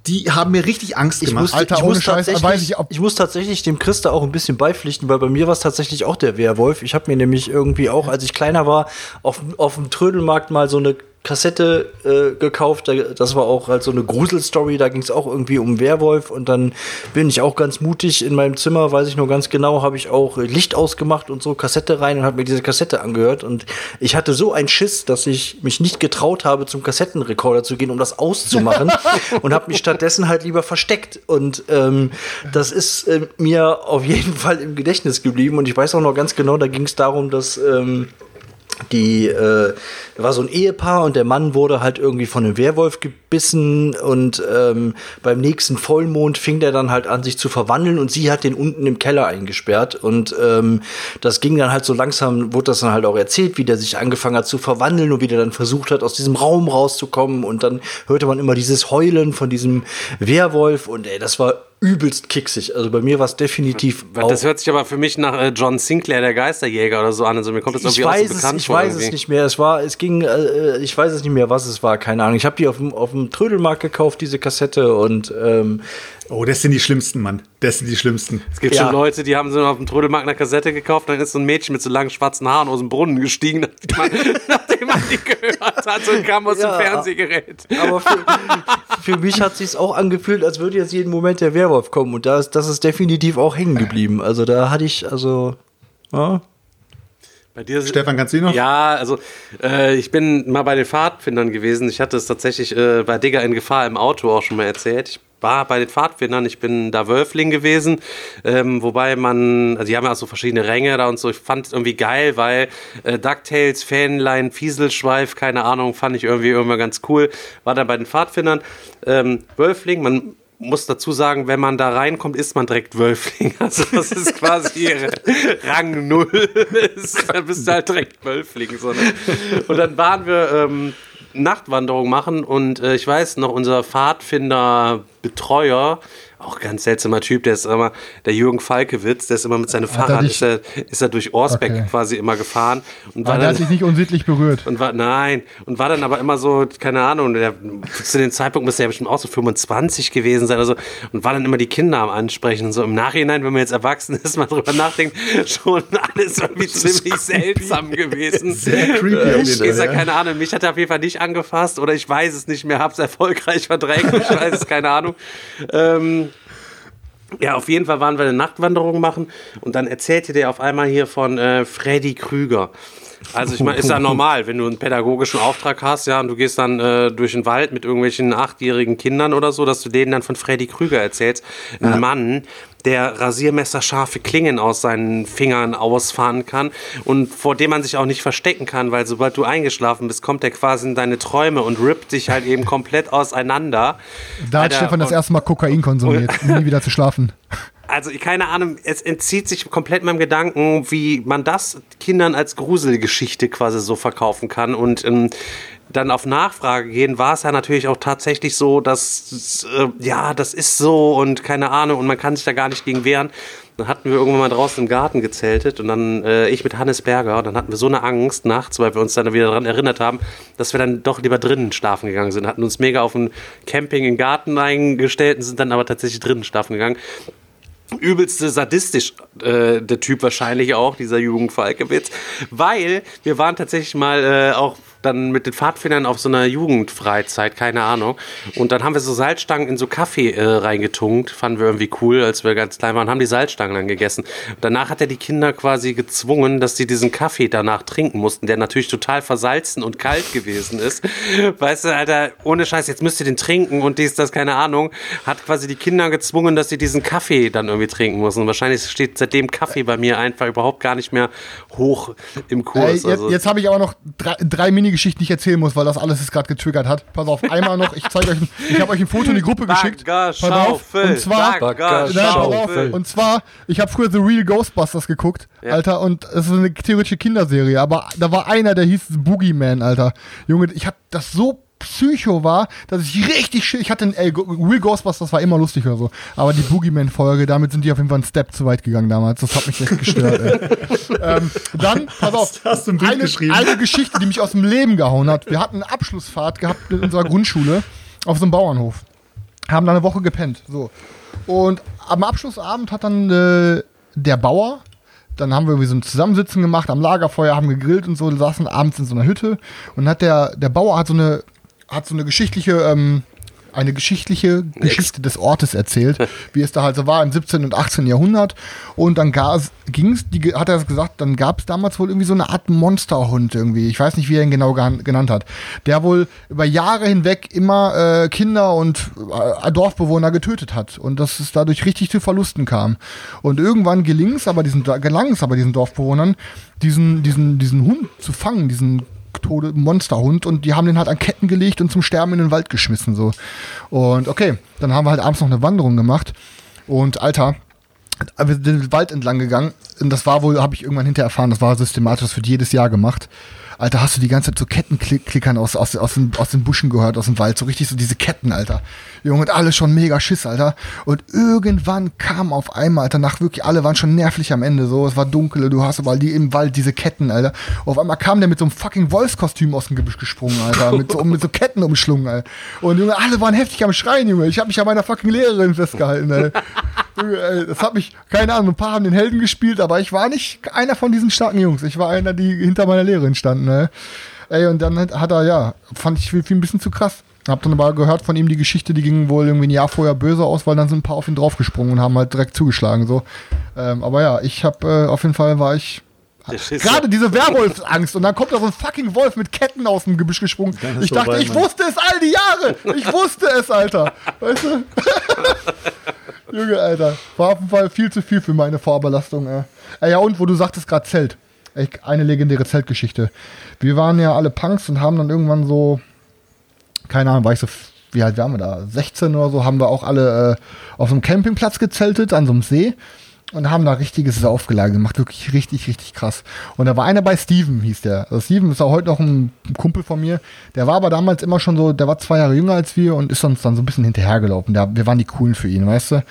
die haben mir richtig Angst gemacht. Ich muss, Alter, ich muss, Scheiß, ich, ich muss tatsächlich dem Christa auch ein bisschen beipflichten, weil bei mir war es tatsächlich auch der Werwolf. Ich habe mir nämlich irgendwie auch, als ich kleiner war, auf, auf dem Trödelmarkt mal so eine Kassette äh, gekauft. Das war auch halt so eine Gruselstory. Da ging es auch irgendwie um Werwolf. Und dann bin ich auch ganz mutig in meinem Zimmer, weiß ich nur ganz genau, habe ich auch Licht ausgemacht und so Kassette rein und habe mir diese Kassette angehört. Und ich hatte so einen Schiss, dass ich mich nicht getraut habe, zum Kassettenrekorder zu gehen, um das auszumachen. und habe mich stattdessen halt lieber versteckt. Und ähm, das ist äh, mir auf jeden Fall im Gedächtnis geblieben. Und ich weiß auch noch ganz genau, da ging es darum, dass. Ähm, die äh, war so ein Ehepaar und der Mann wurde halt irgendwie von einem Werwolf gebissen und ähm, beim nächsten Vollmond fing der dann halt an sich zu verwandeln und sie hat den unten im Keller eingesperrt und ähm, das ging dann halt so langsam wurde das dann halt auch erzählt wie der sich angefangen hat zu verwandeln und wie der dann versucht hat aus diesem Raum rauszukommen und dann hörte man immer dieses Heulen von diesem Werwolf und ey das war übelst kicksig. Also bei mir war es definitiv. Das hört sich aber für mich nach äh, John Sinclair, der Geisterjäger oder so an. Also mir kommt das irgendwie ich weiß so bekannt es, Ich weiß irgendwie. es nicht mehr. Es war, es ging, äh, ich weiß es nicht mehr, was es war. Keine Ahnung. Ich habe die auf dem, auf dem Trödelmarkt gekauft, diese Kassette und ähm, Oh, das sind die schlimmsten, Mann. Das sind die schlimmsten. Es gibt ja. schon Leute, die haben so auf dem Trödelmarkt eine Kassette gekauft, dann ist so ein Mädchen mit so langen schwarzen Haaren aus dem Brunnen gestiegen, nachdem man, nachdem man die gehört hat und kam aus ja, dem Fernsehgerät. Aber für, für mich hat sich auch angefühlt, als würde jetzt jeden Moment der Werwolf kommen und da ist, das ist definitiv auch hängen geblieben. Also da hatte ich, also, ja. Dir, Stefan, kannst du noch? Ja, also äh, ich bin mal bei den Pfadfindern gewesen. Ich hatte es tatsächlich äh, bei Digger in Gefahr im Auto auch schon mal erzählt. Ich war bei den Pfadfindern, ich bin da Wölfling gewesen, ähm, wobei man, also die haben ja auch so verschiedene Ränge da und so, ich fand es irgendwie geil, weil äh, DuckTales, Fähnlein, Fieselschweif, keine Ahnung, fand ich irgendwie immer ganz cool, war da bei den Pfadfindern. Ähm, Wölfling, man muss dazu sagen, wenn man da reinkommt, ist man direkt Wölfling. Also das ist quasi Rang Null. da bist du halt direkt Wölfling. Ne? Und dann waren wir ähm, Nachtwanderung machen und äh, ich weiß noch, unser Pfadfinder Betreuer auch ganz seltsamer Typ, der ist immer, der Jürgen Falkewitz, der ist immer mit seinem Fahrrad, ist er, ist er durch Orsbeck okay. quasi immer gefahren. Und war der dann, hat sich nicht unsittlich berührt. Und war, nein, und war dann aber immer so, keine Ahnung, der, zu dem Zeitpunkt müsste er ja bestimmt auch so 25 gewesen sein oder so, und war dann immer die Kinder am Ansprechen und so. Im Nachhinein, wenn man jetzt erwachsen ist, mal drüber nachdenkt, schon alles irgendwie ziemlich seltsam gewesen. Sehr creepy. Ich, ist ja, keine Ahnung, mich hat er auf jeden Fall nicht angefasst oder ich weiß es nicht mehr, hab's erfolgreich verdrängt, ich weiß es, keine Ahnung. Ähm, ja, auf jeden Fall waren wir eine Nachtwanderung machen und dann erzählte der auf einmal hier von äh, Freddy Krüger. Also ich meine, ist ja normal, wenn du einen pädagogischen Auftrag hast, ja, und du gehst dann äh, durch den Wald mit irgendwelchen achtjährigen Kindern oder so, dass du denen dann von Freddy Krüger erzählst. Ein ja. Mann, der rasiermesserscharfe Klingen aus seinen Fingern ausfahren kann und vor dem man sich auch nicht verstecken kann, weil sobald du eingeschlafen bist, kommt er quasi in deine Träume und rippt dich halt eben komplett auseinander. Da hat Stefan das erste Mal Kokain konsumiert, um nie wieder zu schlafen. Also keine Ahnung, es entzieht sich komplett meinem Gedanken, wie man das Kindern als Gruselgeschichte quasi so verkaufen kann und ähm, dann auf Nachfrage gehen, war es ja natürlich auch tatsächlich so, dass, äh, ja, das ist so und keine Ahnung und man kann sich da gar nicht gegen wehren. Dann hatten wir irgendwann mal draußen im Garten gezeltet und dann äh, ich mit Hannes Berger und dann hatten wir so eine Angst nachts, weil wir uns dann wieder daran erinnert haben, dass wir dann doch lieber drinnen schlafen gegangen sind. Hatten uns mega auf ein Camping im Garten eingestellt und sind dann aber tatsächlich drinnen schlafen gegangen übelste sadistisch äh, der Typ wahrscheinlich auch, dieser Falkewitz, weil wir waren tatsächlich mal äh, auch dann mit den Pfadfindern auf so einer Jugendfreizeit, keine Ahnung. Und dann haben wir so Salzstangen in so Kaffee äh, reingetunkt. Fanden wir irgendwie cool, als wir ganz klein waren, haben die Salzstangen dann gegessen. Und danach hat er die Kinder quasi gezwungen, dass sie diesen Kaffee danach trinken mussten, der natürlich total versalzen und kalt gewesen ist. Weißt du, Alter, ohne Scheiß, jetzt müsst ihr den trinken und dies, das, keine Ahnung. Hat quasi die Kinder gezwungen, dass sie diesen Kaffee dann irgendwie trinken mussten. wahrscheinlich steht seitdem Kaffee bei mir einfach überhaupt gar nicht mehr hoch im Kurs. Äh, jetzt, also. jetzt habe ich aber noch drei, drei Mini Mini-Geschichten nicht erzählen muss, weil das alles es gerade getriggert hat. Pass auf, einmal noch, ich zeige euch, ich habe euch ein Foto in die Gruppe geschickt. Pass auf, und zwar, nein, und zwar, ich habe früher The Real Ghostbusters geguckt, ja. Alter, und es ist eine theoretische Kinderserie, aber da war einer, der hieß Boogeyman, Alter. Junge, ich habe das so Psycho war, dass ich richtig ich hatte ein ey, Real Ghostbusters war immer lustig oder so, aber die Boogeyman-Folge, damit sind die auf jeden Fall einen Step zu weit gegangen damals. Das hat mich echt gestört. ey. ähm, dann, pass auf, hast du ein eine, eine Geschichte, die mich aus dem Leben gehauen hat. Wir hatten eine Abschlussfahrt gehabt in unserer Grundschule auf so einem Bauernhof. Haben da eine Woche gepennt. So. Und am Abschlussabend hat dann äh, der Bauer dann haben wir irgendwie so ein Zusammensitzen gemacht am Lagerfeuer, haben gegrillt und so, saßen abends in so einer Hütte und hat der, der Bauer hat so eine, hat so eine geschichtliche, ähm, eine geschichtliche Geschichte des Ortes erzählt, wie es da halt so war im 17. und 18. Jahrhundert. Und dann ging es, hat er gesagt, dann gab es damals wohl irgendwie so eine Art Monsterhund irgendwie. Ich weiß nicht, wie er ihn genau genannt hat. Der wohl über Jahre hinweg immer äh, Kinder und äh, Dorfbewohner getötet hat. Und dass es dadurch richtig zu Verlusten kam. Und irgendwann gelang es aber diesen, gelang es aber diesen Dorfbewohnern, diesen, diesen, diesen Hund zu fangen, diesen Tode Monsterhund und die haben den halt an Ketten gelegt und zum Sterben in den Wald geschmissen so. Und okay, dann haben wir halt abends noch eine Wanderung gemacht und Alter, wir sind den Wald entlang gegangen und das war wohl, habe ich irgendwann hinterher erfahren, das war systematisch, das wird jedes Jahr gemacht. Alter, hast du die ganze Zeit so Kettenklickern aus, aus, aus, den, aus den Buschen gehört, aus dem Wald, so richtig so diese Ketten, Alter. Junge, und alle schon mega Schiss, Alter. Und irgendwann kam auf einmal, Alter, nach wirklich, alle waren schon nervlich am Ende, so, es war dunkel, du hast überall die im Wald diese Ketten, Alter. Und auf einmal kam der mit so einem fucking Wolfskostüm aus dem Gebüsch gesprungen, Alter, mit so, mit so Ketten umschlungen, Alter. Und Junge, alle waren heftig am Schreien, Junge. Ich habe mich an meiner fucking Lehrerin festgehalten, Alter. Das hat mich, keine Ahnung, ein paar haben den Helden gespielt, aber ich war nicht einer von diesen starken Jungs. Ich war einer, die hinter meiner Lehrerin standen, ne? Ey, und dann hat er, ja, fand ich viel, ein bisschen zu krass. Hab dann aber gehört von ihm die Geschichte, die ging wohl irgendwie ein Jahr vorher böse aus, weil dann sind ein paar auf ihn draufgesprungen und haben halt direkt zugeschlagen, so. Ähm, aber ja, ich hab, äh, auf jeden Fall war ich, Gerade diese Werwolfsangst und dann kommt da so ein fucking Wolf mit Ketten aus dem Gebüsch gesprungen. Ich dachte, ich wusste es all die Jahre. Ich wusste es, Alter. Weißt du? Junge, Alter. War auf jeden Fall viel zu viel für meine Vorbelastung, ey ja, und wo du sagtest gerade Zelt. Ey, eine legendäre Zeltgeschichte. Wir waren ja alle Punks und haben dann irgendwann so, keine Ahnung, war ich so, wie alt waren wir da? 16 oder so, haben wir auch alle äh, auf so einem Campingplatz gezeltet, an so einem See und haben da richtiges Saufgelage gemacht, wirklich richtig, richtig krass. Und da war einer bei Steven, hieß der. Also Steven ist auch heute noch ein Kumpel von mir. Der war aber damals immer schon so, der war zwei Jahre jünger als wir und ist uns dann so ein bisschen hinterhergelaufen. Der, wir waren die Coolen für ihn, weißt du.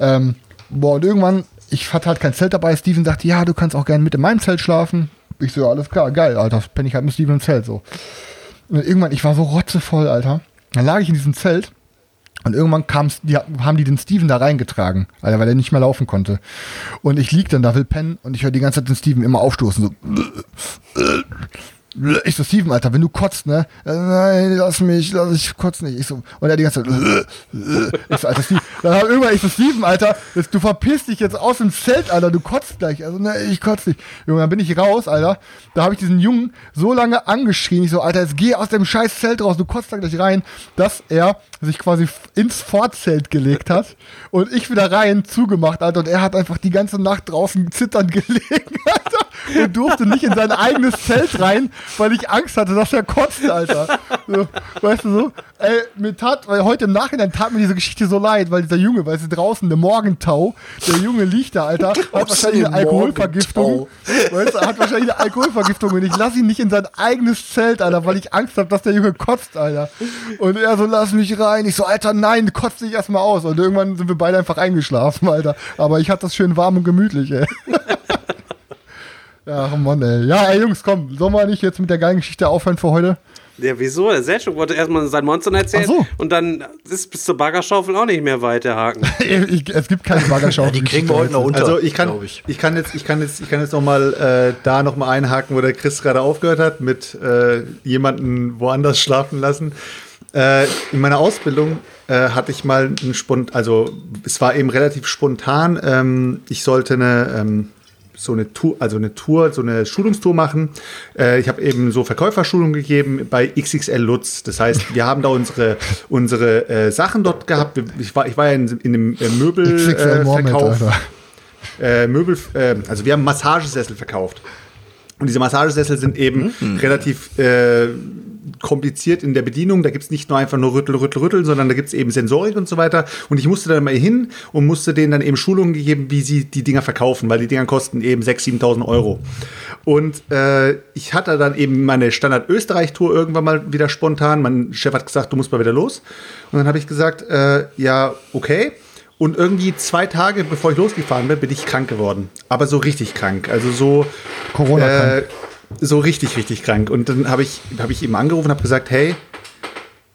Ähm, boah, und irgendwann, ich hatte halt kein Zelt dabei. Steven sagte, ja, du kannst auch gerne mit in meinem Zelt schlafen. Ich so, alles klar, geil, Alter, penne ich halt mit Steven im Zelt so. Und irgendwann, ich war so rotzevoll, Alter. Dann lag ich in diesem Zelt und irgendwann kam's, die, haben die den Steven da reingetragen, Alter, weil er nicht mehr laufen konnte. Und ich lieg dann da, will pennen und ich höre die ganze Zeit den Steven immer aufstoßen, so. Ich so, Steven, Alter, wenn du kotzt, ne? Nein, lass mich, lass ich kotz nicht. Ich so, und er die ganze Zeit, ich so, Alter, Steven. Dann hab irgendwann, ich so, Steven, Alter, du verpisst dich jetzt aus dem Zelt, Alter, du kotzt gleich. Also, ne, ich kotz nicht. Junge, dann bin ich raus, Alter. Da habe ich diesen Jungen so lange angeschrien. Ich so, Alter, jetzt geh aus dem scheiß Zelt raus, du kotzt da gleich rein, dass er sich quasi ins Vorzelt gelegt hat und ich wieder rein zugemacht, Alter. Und er hat einfach die ganze Nacht draußen zitternd gelegen, Alter. Und durfte nicht in sein eigenes Zelt rein, weil ich Angst hatte, dass er kotzt, Alter. So, weißt du so? Ey, mir tat, weil heute im Nachhinein tat mir diese Geschichte so leid, weil dieser Junge, weißt du, draußen, der Morgentau, der Junge liegt da, Alter, hat wahrscheinlich eine Alkoholvergiftung. Weißt du, hat wahrscheinlich eine Alkoholvergiftung und ich lasse ihn nicht in sein eigenes Zelt, Alter, weil ich Angst habe, dass der Junge kotzt, Alter. Und er so, lass mich rein. Ich so, Alter, nein, kotzt dich erstmal aus. Und irgendwann sind wir beide einfach eingeschlafen, Alter. Aber ich hatte das schön warm und gemütlich, ey. Ach Mann, ey. Ja, ey Jungs, komm, sollen wir nicht jetzt mit der geilen Geschichte aufhören für heute? Ja, wieso? Der Selchuk wollte erstmal sein Monster erzählen Ach so. und dann ist bis zur Baggerschaufel auch nicht mehr weit, der Haken. ich, es gibt keine Baggerschaufel. Die kriegen wir heute noch unter. Also ich kann, glaub ich. kann jetzt, ich kann jetzt, ich kann jetzt noch mal äh, da noch mal einhaken, wo der Chris gerade aufgehört hat, mit äh, jemanden woanders schlafen lassen. Äh, in meiner Ausbildung äh, hatte ich mal ein Spont, also es war eben relativ spontan. Ähm, ich sollte eine ähm, so eine Tour, also eine Tour, so eine Schulungstour machen. Äh, ich habe eben so Verkäuferschulung gegeben bei XXL Lutz. Das heißt, wir haben da unsere, unsere äh, Sachen dort gehabt. Ich war, ich war ja in, in dem äh, Möbelverkauf. Äh, Möbel, äh, also wir haben Massagesessel verkauft. Und diese Massagesessel sind eben mhm. relativ äh, kompliziert in der Bedienung. Da gibt es nicht nur einfach nur Rüttel, Rüttel, Rüttel, sondern da gibt es eben Sensorik und so weiter. Und ich musste dann mal hin und musste denen dann eben Schulungen gegeben, wie sie die Dinger verkaufen, weil die Dinger kosten eben 6.000, 7.000 Euro. Und äh, ich hatte dann eben meine Standard-Österreich-Tour irgendwann mal wieder spontan. Mein Chef hat gesagt, du musst mal wieder los. Und dann habe ich gesagt, äh, ja, okay. Und irgendwie zwei Tage bevor ich losgefahren bin, bin ich krank geworden. Aber so richtig krank. Also so. Corona-krank. Äh, so richtig, richtig krank. Und dann habe ich, hab ich ihm angerufen und habe gesagt, hey,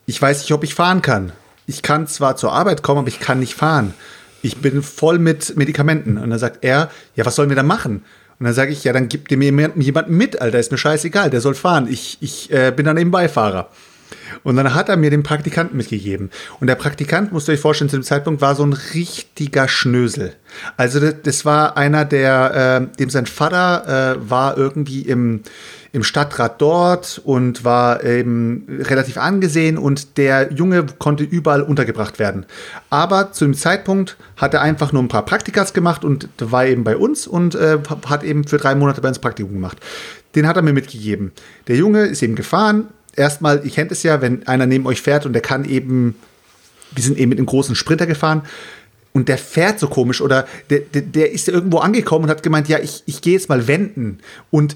ich weiß nicht, ob ich fahren kann. Ich kann zwar zur Arbeit kommen, aber ich kann nicht fahren. Ich bin voll mit Medikamenten. Und dann sagt er, ja, was sollen wir da machen? Und dann sage ich, ja, dann gibt mir jemand mit, Alter, ist mir scheißegal, der soll fahren. Ich, ich äh, bin dann eben Beifahrer. Und dann hat er mir den Praktikanten mitgegeben. Und der Praktikant, musst du euch vorstellen, zu dem Zeitpunkt war so ein richtiger Schnösel. Also das, das war einer, der, äh, dem sein Vater äh, war irgendwie im, im Stadtrat dort und war eben relativ angesehen und der Junge konnte überall untergebracht werden. Aber zu dem Zeitpunkt hat er einfach nur ein paar Praktikas gemacht und war eben bei uns und äh, hat eben für drei Monate bei uns Praktikum gemacht. Den hat er mir mitgegeben. Der Junge ist eben gefahren, erstmal, ihr kennt es ja, wenn einer neben euch fährt und der kann eben, wir sind eben mit einem großen Sprinter gefahren und der fährt so komisch oder der, der, der ist irgendwo angekommen und hat gemeint, ja, ich, ich gehe jetzt mal wenden und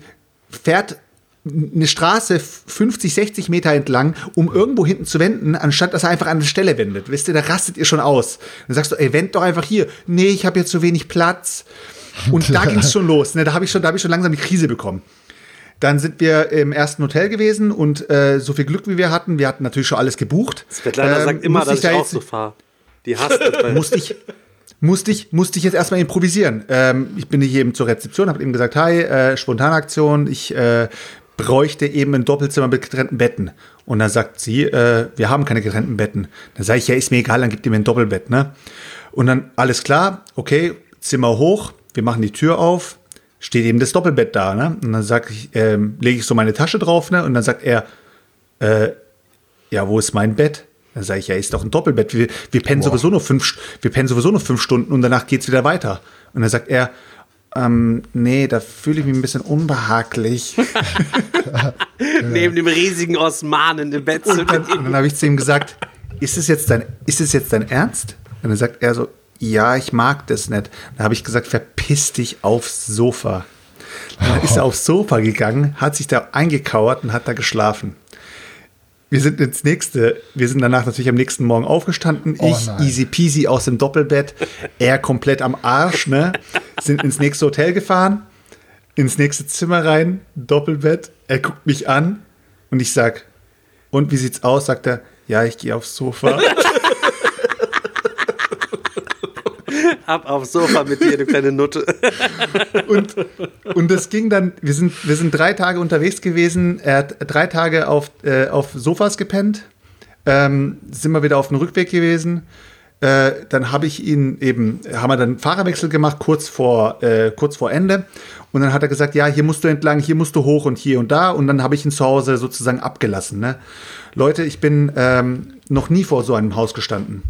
fährt eine Straße 50, 60 Meter entlang, um irgendwo hinten zu wenden, anstatt dass er einfach an der Stelle wendet. Wisst ihr, da rastet ihr schon aus. Dann sagst du, ey, wend doch einfach hier. Nee, ich habe jetzt zu wenig Platz. Und da ging es schon los. Ne? Da habe ich, schon, da hab ich schon langsam die Krise bekommen. Dann sind wir im ersten Hotel gewesen und äh, so viel Glück wie wir hatten, wir hatten natürlich schon alles gebucht. Svetlana Ähm, sagt immer, dass ich da auch jetzt- so fahre. Die hasst bei- musste ich, musste ich, musste ich jetzt erstmal improvisieren. Ähm, ich bin hier eben zur Rezeption, habe ihm gesagt, hi, äh, Spontanaktion, ich äh, bräuchte eben ein Doppelzimmer mit getrennten Betten. Und dann sagt sie, äh, wir haben keine getrennten Betten. Dann sage ich, ja, ist mir egal, dann gibt ihr mir ein Doppelbett, ne? Und dann, alles klar, okay, Zimmer hoch, wir machen die Tür auf, steht eben das Doppelbett da, ne? Und dann sag ich, ähm, lege ich so meine Tasche drauf, ne? Und dann sagt er, äh, ja, wo ist mein Bett? Dann sage ich, ja, ist doch ein Doppelbett. Wir, wir pennen sowieso nur fünf, wir pennen sowieso nur fünf Stunden und danach geht's wieder weiter. Und dann sagt er, ähm, nee, da fühle ich mich ein bisschen unbehaglich. Neben dem riesigen Osmanen im Bett zu Und dann, und dann habe ich zu ihm gesagt, ist es jetzt dein, ist es jetzt dein Ernst? Und dann sagt er so, ja, ich mag das nicht. Dann habe ich gesagt, verpiss dich aufs Sofa. Dann ist er aufs Sofa gegangen, hat sich da eingekauert und hat da geschlafen. Wir sind ins nächste, wir sind danach natürlich am nächsten Morgen aufgestanden. Oh ich nein. easy peasy aus dem Doppelbett, er komplett am Arsch, ne? Sind ins nächste Hotel gefahren, ins nächste Zimmer rein, Doppelbett. Er guckt mich an und ich sag, und wie sieht's aus? Sagt er, ja, ich gehe aufs Sofa. Ab aufs Sofa mit dir, du kleine Nutte. und, und das ging dann, wir sind, wir sind drei Tage unterwegs gewesen. Er hat drei Tage auf, äh, auf Sofas gepennt. Ähm, sind wir wieder auf dem Rückweg gewesen. Äh, dann habe ich ihn eben, haben wir dann Fahrerwechsel gemacht, kurz vor, äh, kurz vor Ende. Und dann hat er gesagt, ja, hier musst du entlang, hier musst du hoch und hier und da. Und dann habe ich ihn zu Hause sozusagen abgelassen. Ne? Leute, ich bin ähm, noch nie vor so einem Haus gestanden.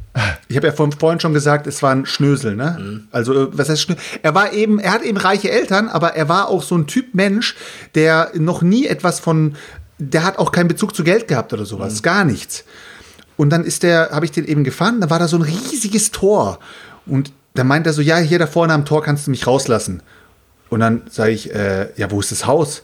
Ich habe ja vor, vorhin schon gesagt, es war ein Schnösel. Ne? Also, äh, was heißt Schnösel? Er war eben, er hat eben reiche Eltern, aber er war auch so ein Typ Mensch, der noch nie etwas von, der hat auch keinen Bezug zu Geld gehabt oder sowas. Gar nichts. Und dann ist der, habe ich den eben gefahren, da war da so ein riesiges Tor. Und da meint er so, ja, hier da vorne am Tor kannst du mich rauslassen. Und dann sage ich, äh, ja, wo ist das Haus?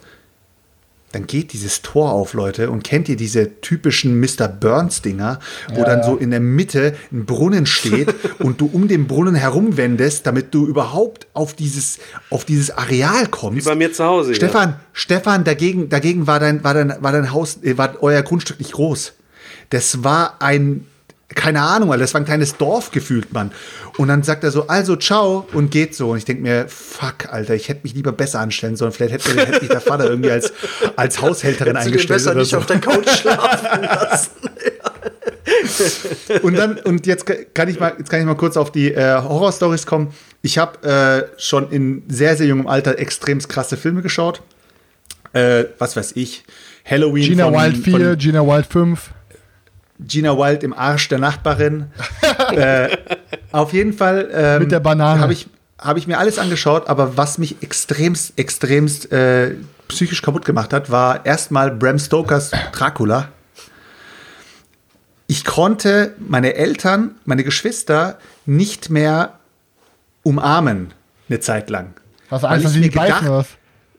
Dann geht dieses Tor auf, Leute. Und kennt ihr diese typischen Mr. Burns-Dinger, wo dann so in der Mitte ein Brunnen steht und du um den Brunnen herumwendest, damit du überhaupt auf dieses, auf dieses Areal kommst? Wie bei mir zu Hause. Stefan, Stefan, dagegen, dagegen war dein, war dein, war dein Haus, äh, war euer Grundstück nicht groß. Das war ein, keine Ahnung, Alter, das war ein kleines Dorf gefühlt, Mann. Und dann sagt er so, also ciao und geht so. Und ich denke mir, fuck, Alter, ich hätte mich lieber besser anstellen sollen. Vielleicht hätte, hätte mich der Vater irgendwie als, als Haushälterin eingestellt. besser Oder nicht so. auf der Couch schlafen lassen. Und dann, und jetzt kann ich mal, jetzt kann ich mal kurz auf die äh, Horror-Stories kommen. Ich habe äh, schon in sehr, sehr jungem Alter extrem krasse Filme geschaut. Äh, was weiß ich. Halloween Gina von, Wild 4, von Gina Wild 5. Gina Wild im Arsch der Nachbarin. äh, auf jeden Fall. Ähm, Mit der Banane. Habe ich, hab ich mir alles angeschaut, aber was mich extremst, extremst äh, psychisch kaputt gemacht hat, war erstmal Bram Stokers Dracula. Ich konnte meine Eltern, meine Geschwister nicht mehr umarmen eine Zeit lang. Was Angst, dass sie die beißen was?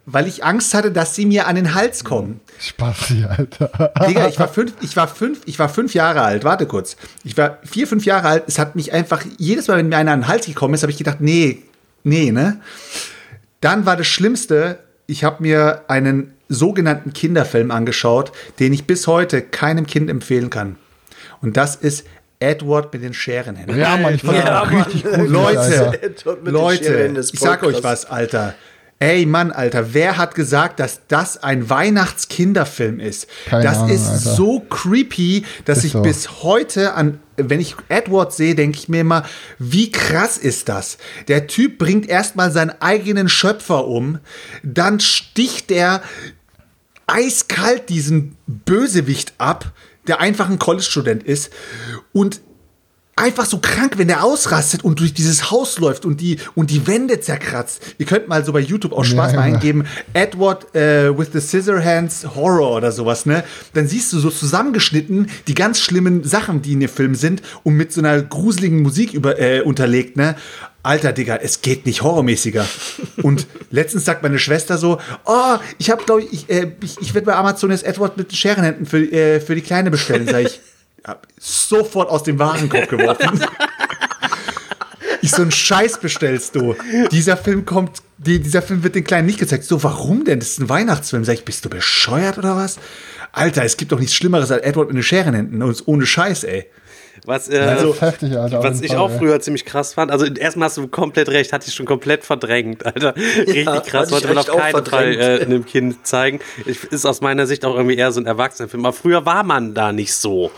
Weil ich Angst hatte, dass sie mir an den Hals kommen. Spaß, Alter. Digga, ich war fünf, ich war fünf, ich war fünf Jahre alt. Warte kurz. Ich war vier, fünf Jahre alt. Es hat mich einfach jedes Mal, wenn mir einer an den Hals gekommen ist, habe ich gedacht, nee, nee, ne? Dann war das Schlimmste. Ich habe mir einen sogenannten Kinderfilm angeschaut, den ich bis heute keinem Kind empfehlen kann. Und das ist Edward mit den Scherenhänden. Ja, Mann, ich fand Ja, das Mann. richtig gruselig, Leute, Leute, ich sag euch was, Alter. Ey, Mann, Alter, wer hat gesagt, dass das ein Weihnachtskinderfilm ist? Keine das Ahnung, ist Alter. so creepy, dass Ist ich so. bis heute an, wenn ich Edward sehe, denke ich mir immer, wie krass ist das? Der Typ bringt erstmal seinen eigenen Schöpfer um, dann sticht er eiskalt diesen Bösewicht ab, der einfach ein College-Student ist und einfach so krank, wenn der ausrastet und durch dieses Haus läuft und die, und die Wände zerkratzt. Ihr könnt mal so bei YouTube auch Spaß Ja, mal eingeben, Edward äh, with the Scissorhands Horror oder sowas, ne? Dann siehst du so zusammengeschnitten die ganz schlimmen Sachen, die in dem Film sind und mit so einer gruseligen Musik über, äh, unterlegt, ne? Alter, Digga, es geht nicht horrormäßiger. Und letztens sagt meine Schwester so, oh, ich habe, glaube ich, ich, äh, ich, ich werde bei Amazon jetzt Edward mit den Scherenhänden für, äh, für die Kleine bestellen. Sag ich, sofort aus dem Warenkorb geworfen. Ich so einen Scheiß bestellst du. Dieser Film kommt, die, dieser Film wird den Kleinen nicht gezeigt. So, warum denn? Das ist ein Weihnachtsfilm. Sag ich, bist du bescheuert oder was? Alter, es gibt doch nichts Schlimmeres als Edward mit den Scherenhänden. Und ohne Scheiß, ey. Was, äh, ist heftig, Alter. was ich Fall, auch ey. früher ziemlich krass fand, also erstmal hast du komplett recht, hatte ich schon komplett verdrängt, Alter. Richtig hatte krass, ich sollte man auf keinen Fall äh, einem Kind zeigen. Ich, ist aus meiner Sicht auch irgendwie eher so ein Erwachsenenfilm. Aber früher war man da nicht so.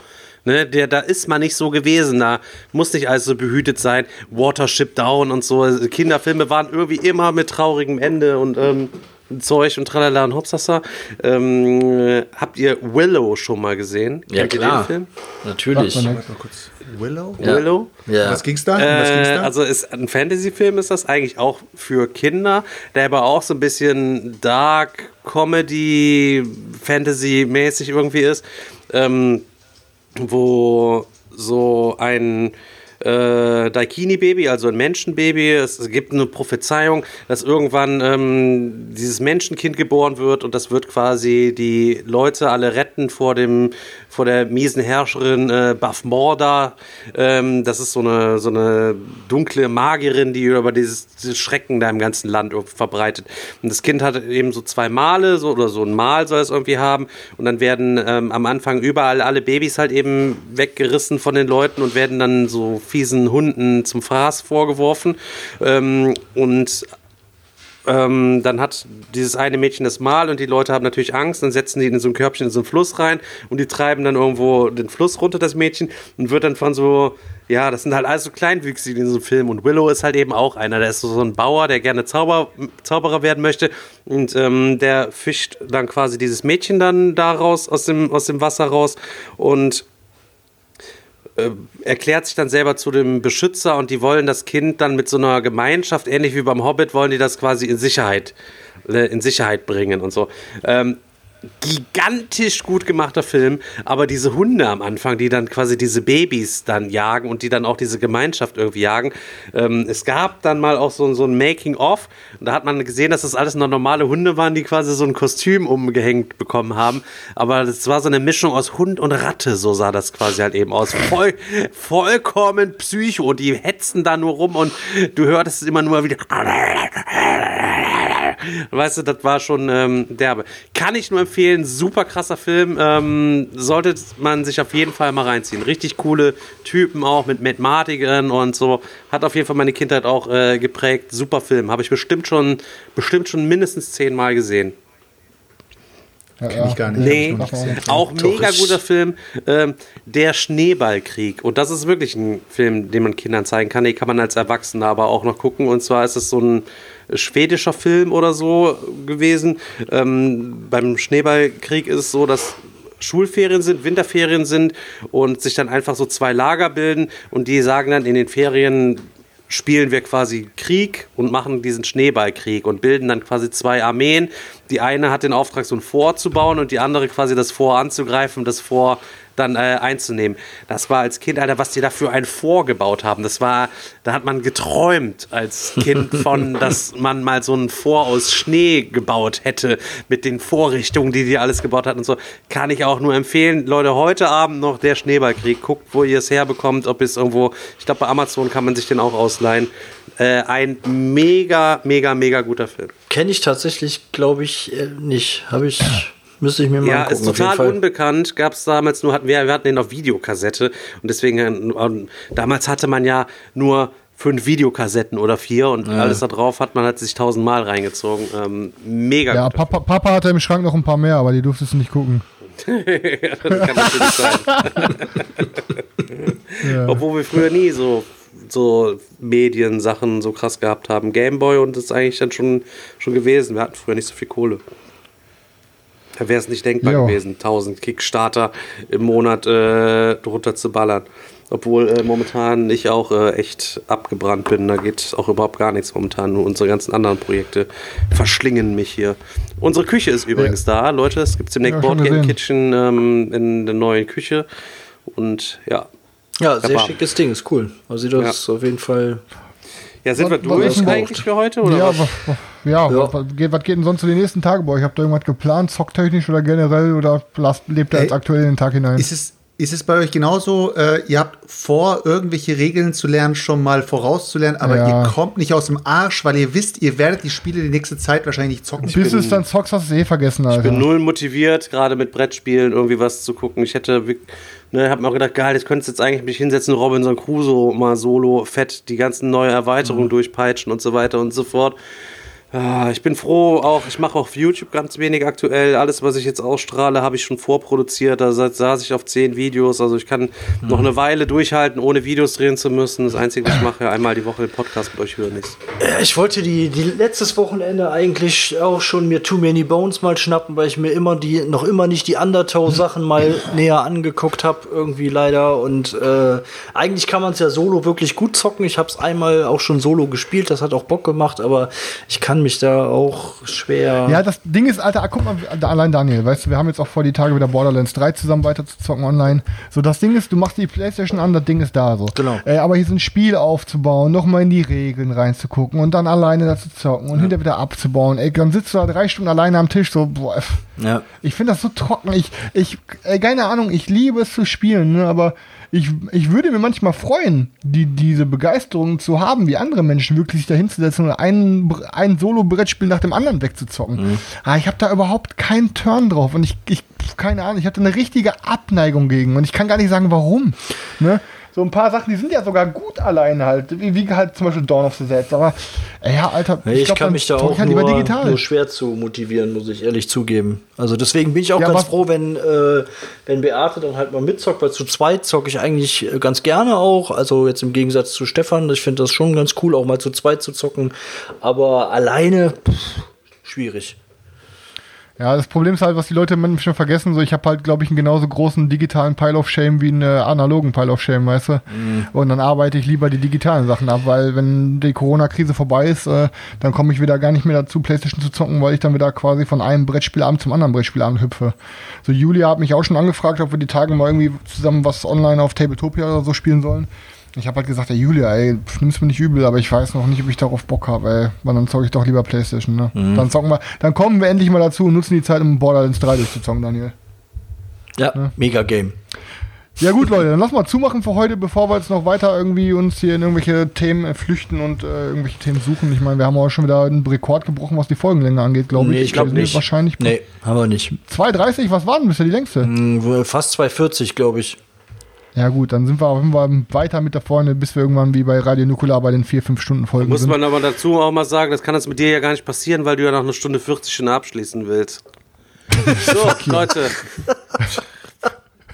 Ne, der, da ist man nicht so gewesen, da muss nicht alles so behütet sein. Watership Down und so. Kinderfilme waren irgendwie immer mit traurigem Ende und ähm, Zeug und tralala und hopsasa. Ähm, äh, habt ihr Willow schon mal gesehen? Ja, Kennt ihr klar. den Film? Natürlich. Sagt man Mal kurz. Willow? Ja. Willow? Ja. Was ging's da? Was ging's Äh, da? also ist ein Fantasy-Film ist das eigentlich auch für Kinder, der aber auch so ein bisschen Dark Comedy Fantasy mäßig irgendwie ist, ähm, wo so ein äh, Daikini-Baby, also ein Menschenbaby. Es gibt eine Prophezeiung, dass irgendwann ähm, dieses Menschenkind geboren wird und das wird quasi die Leute alle retten vor dem vor der miesen Herrscherin äh, Buff Morda. Ähm, das ist so eine so eine dunkle Magierin, die über dieses, dieses Schrecken da im ganzen Land verbreitet. Und das Kind hat eben so zwei Male so oder so ein Mal soll es irgendwie haben und dann werden ähm, am Anfang überall alle Babys halt eben weggerissen von den Leuten und werden dann so fiesen Hunden zum Fraß vorgeworfen. Ähm, und ähm, dann hat dieses eine Mädchen das Mal und die Leute haben natürlich Angst, dann setzen die in so ein Körbchen in so einen Fluss rein und die treiben dann irgendwo den Fluss runter, das Mädchen, und wird dann von so, ja, das sind halt alles so Kleinwüchsige in einem Film und Willow ist halt eben auch einer, der ist so, ein Bauer, der gerne Zauber, Zauberer werden möchte und ähm, der fischt dann quasi dieses Mädchen dann daraus, aus dem, aus dem Wasser raus und äh, erklärt sich dann selber zu dem Beschützer und die wollen das Kind dann mit so einer Gemeinschaft, ähnlich wie beim Hobbit, wollen die das quasi in Sicherheit, äh, in Sicherheit bringen und so. Ähm, gigantisch gut gemachter Film, aber diese Hunde am Anfang, die dann quasi diese Babys dann jagen und die dann auch diese Gemeinschaft irgendwie jagen. Ähm, es gab dann mal auch so, so ein Making-of und da hat man gesehen, dass das alles noch normale Hunde waren, die quasi so ein Kostüm umgehängt bekommen haben, aber das war so eine Mischung aus Hund und Ratte, so sah das quasi halt eben aus. Voll, vollkommen psycho, die hetzen da nur rum und du hörtest immer nur wieder Weißt du, das war schon ähm, derbe. Kann ich nur empfehlen, super krasser Film. Ähm, sollte man sich auf jeden Fall mal reinziehen. Richtig coole Typen auch mit Mardigan und so. Hat auf jeden Fall meine Kindheit auch äh, geprägt. Super Film. Habe ich bestimmt schon, bestimmt schon mindestens zehnmal gesehen. Ja, Kenn ich gar nicht. Nee, auch Doch, mega guter Film. Ähm, der Schneeballkrieg. Und das ist wirklich ein Film, den man Kindern zeigen kann. Den kann man als Erwachsener aber auch noch gucken. Und zwar ist es so ein schwedischer Film oder so gewesen. Ähm, beim Schneeballkrieg ist es so, dass Schulferien sind, Winterferien sind und sich dann einfach so zwei Lager bilden und die sagen dann in den Ferien spielen wir quasi Krieg und machen diesen Schneeballkrieg und bilden dann quasi zwei Armeen. Die eine hat den Auftrag, so ein Fort zu bauen und die andere quasi das Fort anzugreifen, das Fort dann äh, einzunehmen. Das war als Kind, Alter, was die da für ein Fort gebaut haben. Das war, da hat man geträumt als Kind von, dass man mal so ein Fort aus Schnee gebaut hätte mit den Vorrichtungen, die die alles gebaut hat und so. Kann ich auch nur empfehlen. Leute, heute Abend noch der Schneeballkrieg. Guckt, wo ihr es herbekommt, ob es irgendwo, ich glaube bei Amazon kann man sich den auch ausleihen. Äh, ein mega, mega, mega guter Film. Kenne ich tatsächlich, glaube ich, äh, nicht. Habe ich. Müsste ich mir mal Ja, angucken. ist auf jeden total unbekannt. Gab es damals nur, hatten wir, wir hatten den auf Videokassette und deswegen, ähm, damals hatte man ja nur fünf Videokassetten oder vier und alles da drauf hat man hat sich tausendmal reingezogen. Ähm, mega Ja, gut. Papa, Papa hatte im Schrank noch ein paar mehr, aber die durftest du nicht gucken. das kann natürlich sein. Obwohl wir früher nie so, so Mediensachen so krass gehabt haben. Gameboy und das ist eigentlich dann schon, schon gewesen. Wir hatten früher nicht so viel Kohle. Da wäre es nicht denkbar Ja. gewesen, 1000 Kickstarter im Monat äh, drunter zu ballern. Obwohl äh, momentan ich auch äh, echt abgebrannt bin. Da geht auch überhaupt gar nichts momentan. Nur unsere ganzen anderen Projekte verschlingen mich hier. Unsere Küche ist übrigens da, Leute. Es gibt demnächst Ja, Board Game. Kitchen ähm, in der neuen Küche. Und ja. Ja, sehr schickes Ding, ist cool. Also das ist auf jeden Fall. Ja, sind Was- wir durch eigentlich für heute? Oder ja, was? ja, Ja. Was, geht, was geht denn sonst zu den nächsten Tagen bei euch? Habt ihr irgendwas geplant, zocktechnisch oder generell oder lasst, lebt ihr jetzt aktuell in den Tag hinein? Ist es, ist es bei euch genauso, äh, ihr habt vor, irgendwelche Regeln zu lernen, schon mal vorauszulernen, aber Ja. ihr kommt nicht aus dem Arsch, weil ihr wisst, ihr werdet die Spiele die nächste Zeit wahrscheinlich nicht zocken. Bis du es dann zockst, hast du es eh vergessen, Alter. Ich bin null motiviert, gerade mit Brettspielen irgendwie was zu gucken. Ich hätte, ne, hab mir auch gedacht, geil, jetzt könntest du jetzt eigentlich mich hinsetzen, Robinson Crusoe mal solo, fett, die ganzen neue Erweiterungen durchpeitschen und so weiter und so fort. Ah, ich bin froh, auch ich mache auf YouTube ganz wenig aktuell. Alles, was ich jetzt ausstrahle, habe ich schon vorproduziert. Da sa- saß ich auf zehn Videos. Also ich kann noch eine Weile durchhalten, ohne Videos drehen zu müssen. Das Einzige, was ich mache, einmal die Woche den Podcast mit euch hören ist. Äh, Ich wollte die, die letztes Wochenende eigentlich auch schon mir Too Many Bones mal schnappen, weil ich mir immer die, noch immer nicht die Undertow-Sachen mal näher angeguckt habe, irgendwie leider. Und äh, eigentlich kann man es ja solo wirklich gut zocken. Ich habe es einmal auch schon solo gespielt, das hat auch Bock gemacht, aber ich kann mich da auch schwer. Ja, das Ding ist, Alter, guck mal, allein Daniel, weißt du, wir haben jetzt auch vor die Tage wieder Borderlands 3 zusammen weiter zu zocken online. So, das Ding ist, du machst die Playstation an, das Ding ist da so. Genau. Äh, aber hier so ein Spiel aufzubauen, nochmal in die Regeln reinzugucken und dann alleine da zu zocken und hinterher wieder abzubauen. Ey, dann sitzt du da drei Stunden alleine am Tisch, so, boah. Ja. Ich finde das so trocken. Ich, ich, ey, keine Ahnung, ich liebe es zu spielen, ne, aber ich, ich würde mir manchmal freuen, die, diese Begeisterung zu haben, wie andere Menschen wirklich sich da hinzusetzen und ein, ein Solo-Brettspiel nach dem anderen wegzuzocken. Aber ich habe da überhaupt keinen Turn drauf und ich, ich keine Ahnung, ich hatte eine richtige Abneigung gegen und ich kann gar nicht sagen, warum. Ne? So ein paar Sachen, die sind ja sogar gut alleine halt, wie, wie halt zum Beispiel Dawn of the Dead, aber ja, Alter, Nee, ich, glaub, kann mich da auch ich halt nur, nur schwer zu motivieren, muss ich ehrlich zugeben. Also deswegen bin ich auch Ja, ganz froh, wenn, äh, wenn Beate dann halt mal mitzockt, weil zu zweit zocke ich eigentlich äh, ganz gerne auch. Also jetzt im Gegensatz zu Stefan, ich finde das schon ganz cool, auch mal zu zweit zu zocken. Aber alleine, pff, schwierig. Ja, das Problem ist halt, was die Leute manchmal vergessen, so ich habe halt, glaube ich, einen genauso großen digitalen Pile of Shame wie einen äh, analogen Pile of Shame, weißt du? Und dann arbeite ich lieber die digitalen Sachen ab, weil wenn die Corona-Krise vorbei ist, äh, dann komme ich wieder gar nicht mehr dazu, Playstation zu zocken, weil ich dann wieder quasi von einem Brettspielabend zum anderen Brettspielabend hüpfe. So, Julia hat mich auch schon angefragt, ob wir die Tage mal irgendwie zusammen was online auf Tabletopia oder so spielen sollen. Ich habe halt gesagt, ey Julia, ey, nimm's mir nicht übel, aber ich weiß noch nicht, ob ich darauf Bock habe, ey. Weil dann zocke ich doch lieber Playstation, ne? Dann zocken wir, dann kommen wir endlich mal dazu und nutzen die Zeit, um Borderlands 3 durchzuzocken, Daniel. Ja, mega Game. Ja gut, Leute, dann lass mal zumachen für heute, bevor wir jetzt noch weiter irgendwie uns hier in irgendwelche Themen äh, flüchten und äh, irgendwelche Themen suchen. Ich meine, wir haben auch schon wieder einen Rekord gebrochen, was die Folgenlänge angeht, glaube ich. Nee, ich glaube nicht. Wahrscheinlich Nee, haben wir nicht. 2,30, was war denn bisher die längste? Hm, Fast 240, glaube ich. Ja gut, dann sind wir auf jeden Fall weiter mit da vorne, bis wir irgendwann wie bei Radio Nukular bei den 4-5 Stunden Folgen Muss sind. man aber dazu auch mal sagen, das kann das mit dir ja gar nicht passieren, weil du ja nach einer Stunde 40 schon abschließen willst. So, Leute.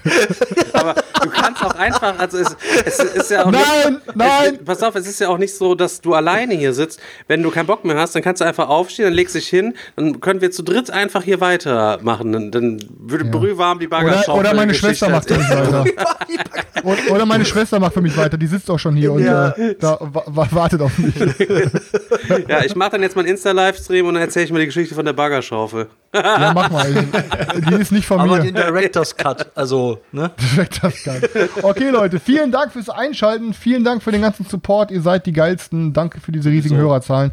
Aber du kannst auch einfach, also es, es ist ja auch Nein, nicht, nein! Es, pass auf, es ist ja auch nicht so, dass du alleine hier sitzt. Wenn du keinen Bock mehr hast, dann kannst du einfach aufstehen, dann legst dich hin, dann können wir zu dritt einfach hier weitermachen. Dann, dann würde brühwarm die Oder, Baggerschaufel oder meine Geschichte Schwester macht für mich weiter. oder, oder meine Schwester macht für mich weiter. Die sitzt auch schon hier und Ja. äh, da wa wa wartet auf mich. Ja, ich mache dann jetzt mal einen Insta-Livestream und dann erzähle ich mir die Geschichte von der Baggerschaufel. Ja, mach mal. Die ist nicht von Aber mir. den Director's Cut, also, ne? Direkt das geil. Okay, Leute, vielen Dank fürs Einschalten. Vielen Dank für den ganzen Support. Ihr seid die geilsten. Danke für diese riesigen Hörerzahlen.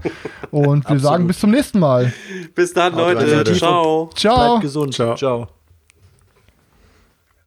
Und wir sagen bis zum nächsten Mal. Bis dann, Leute. Leute. Ciao. Ciao. Bleibt gesund. Ciao.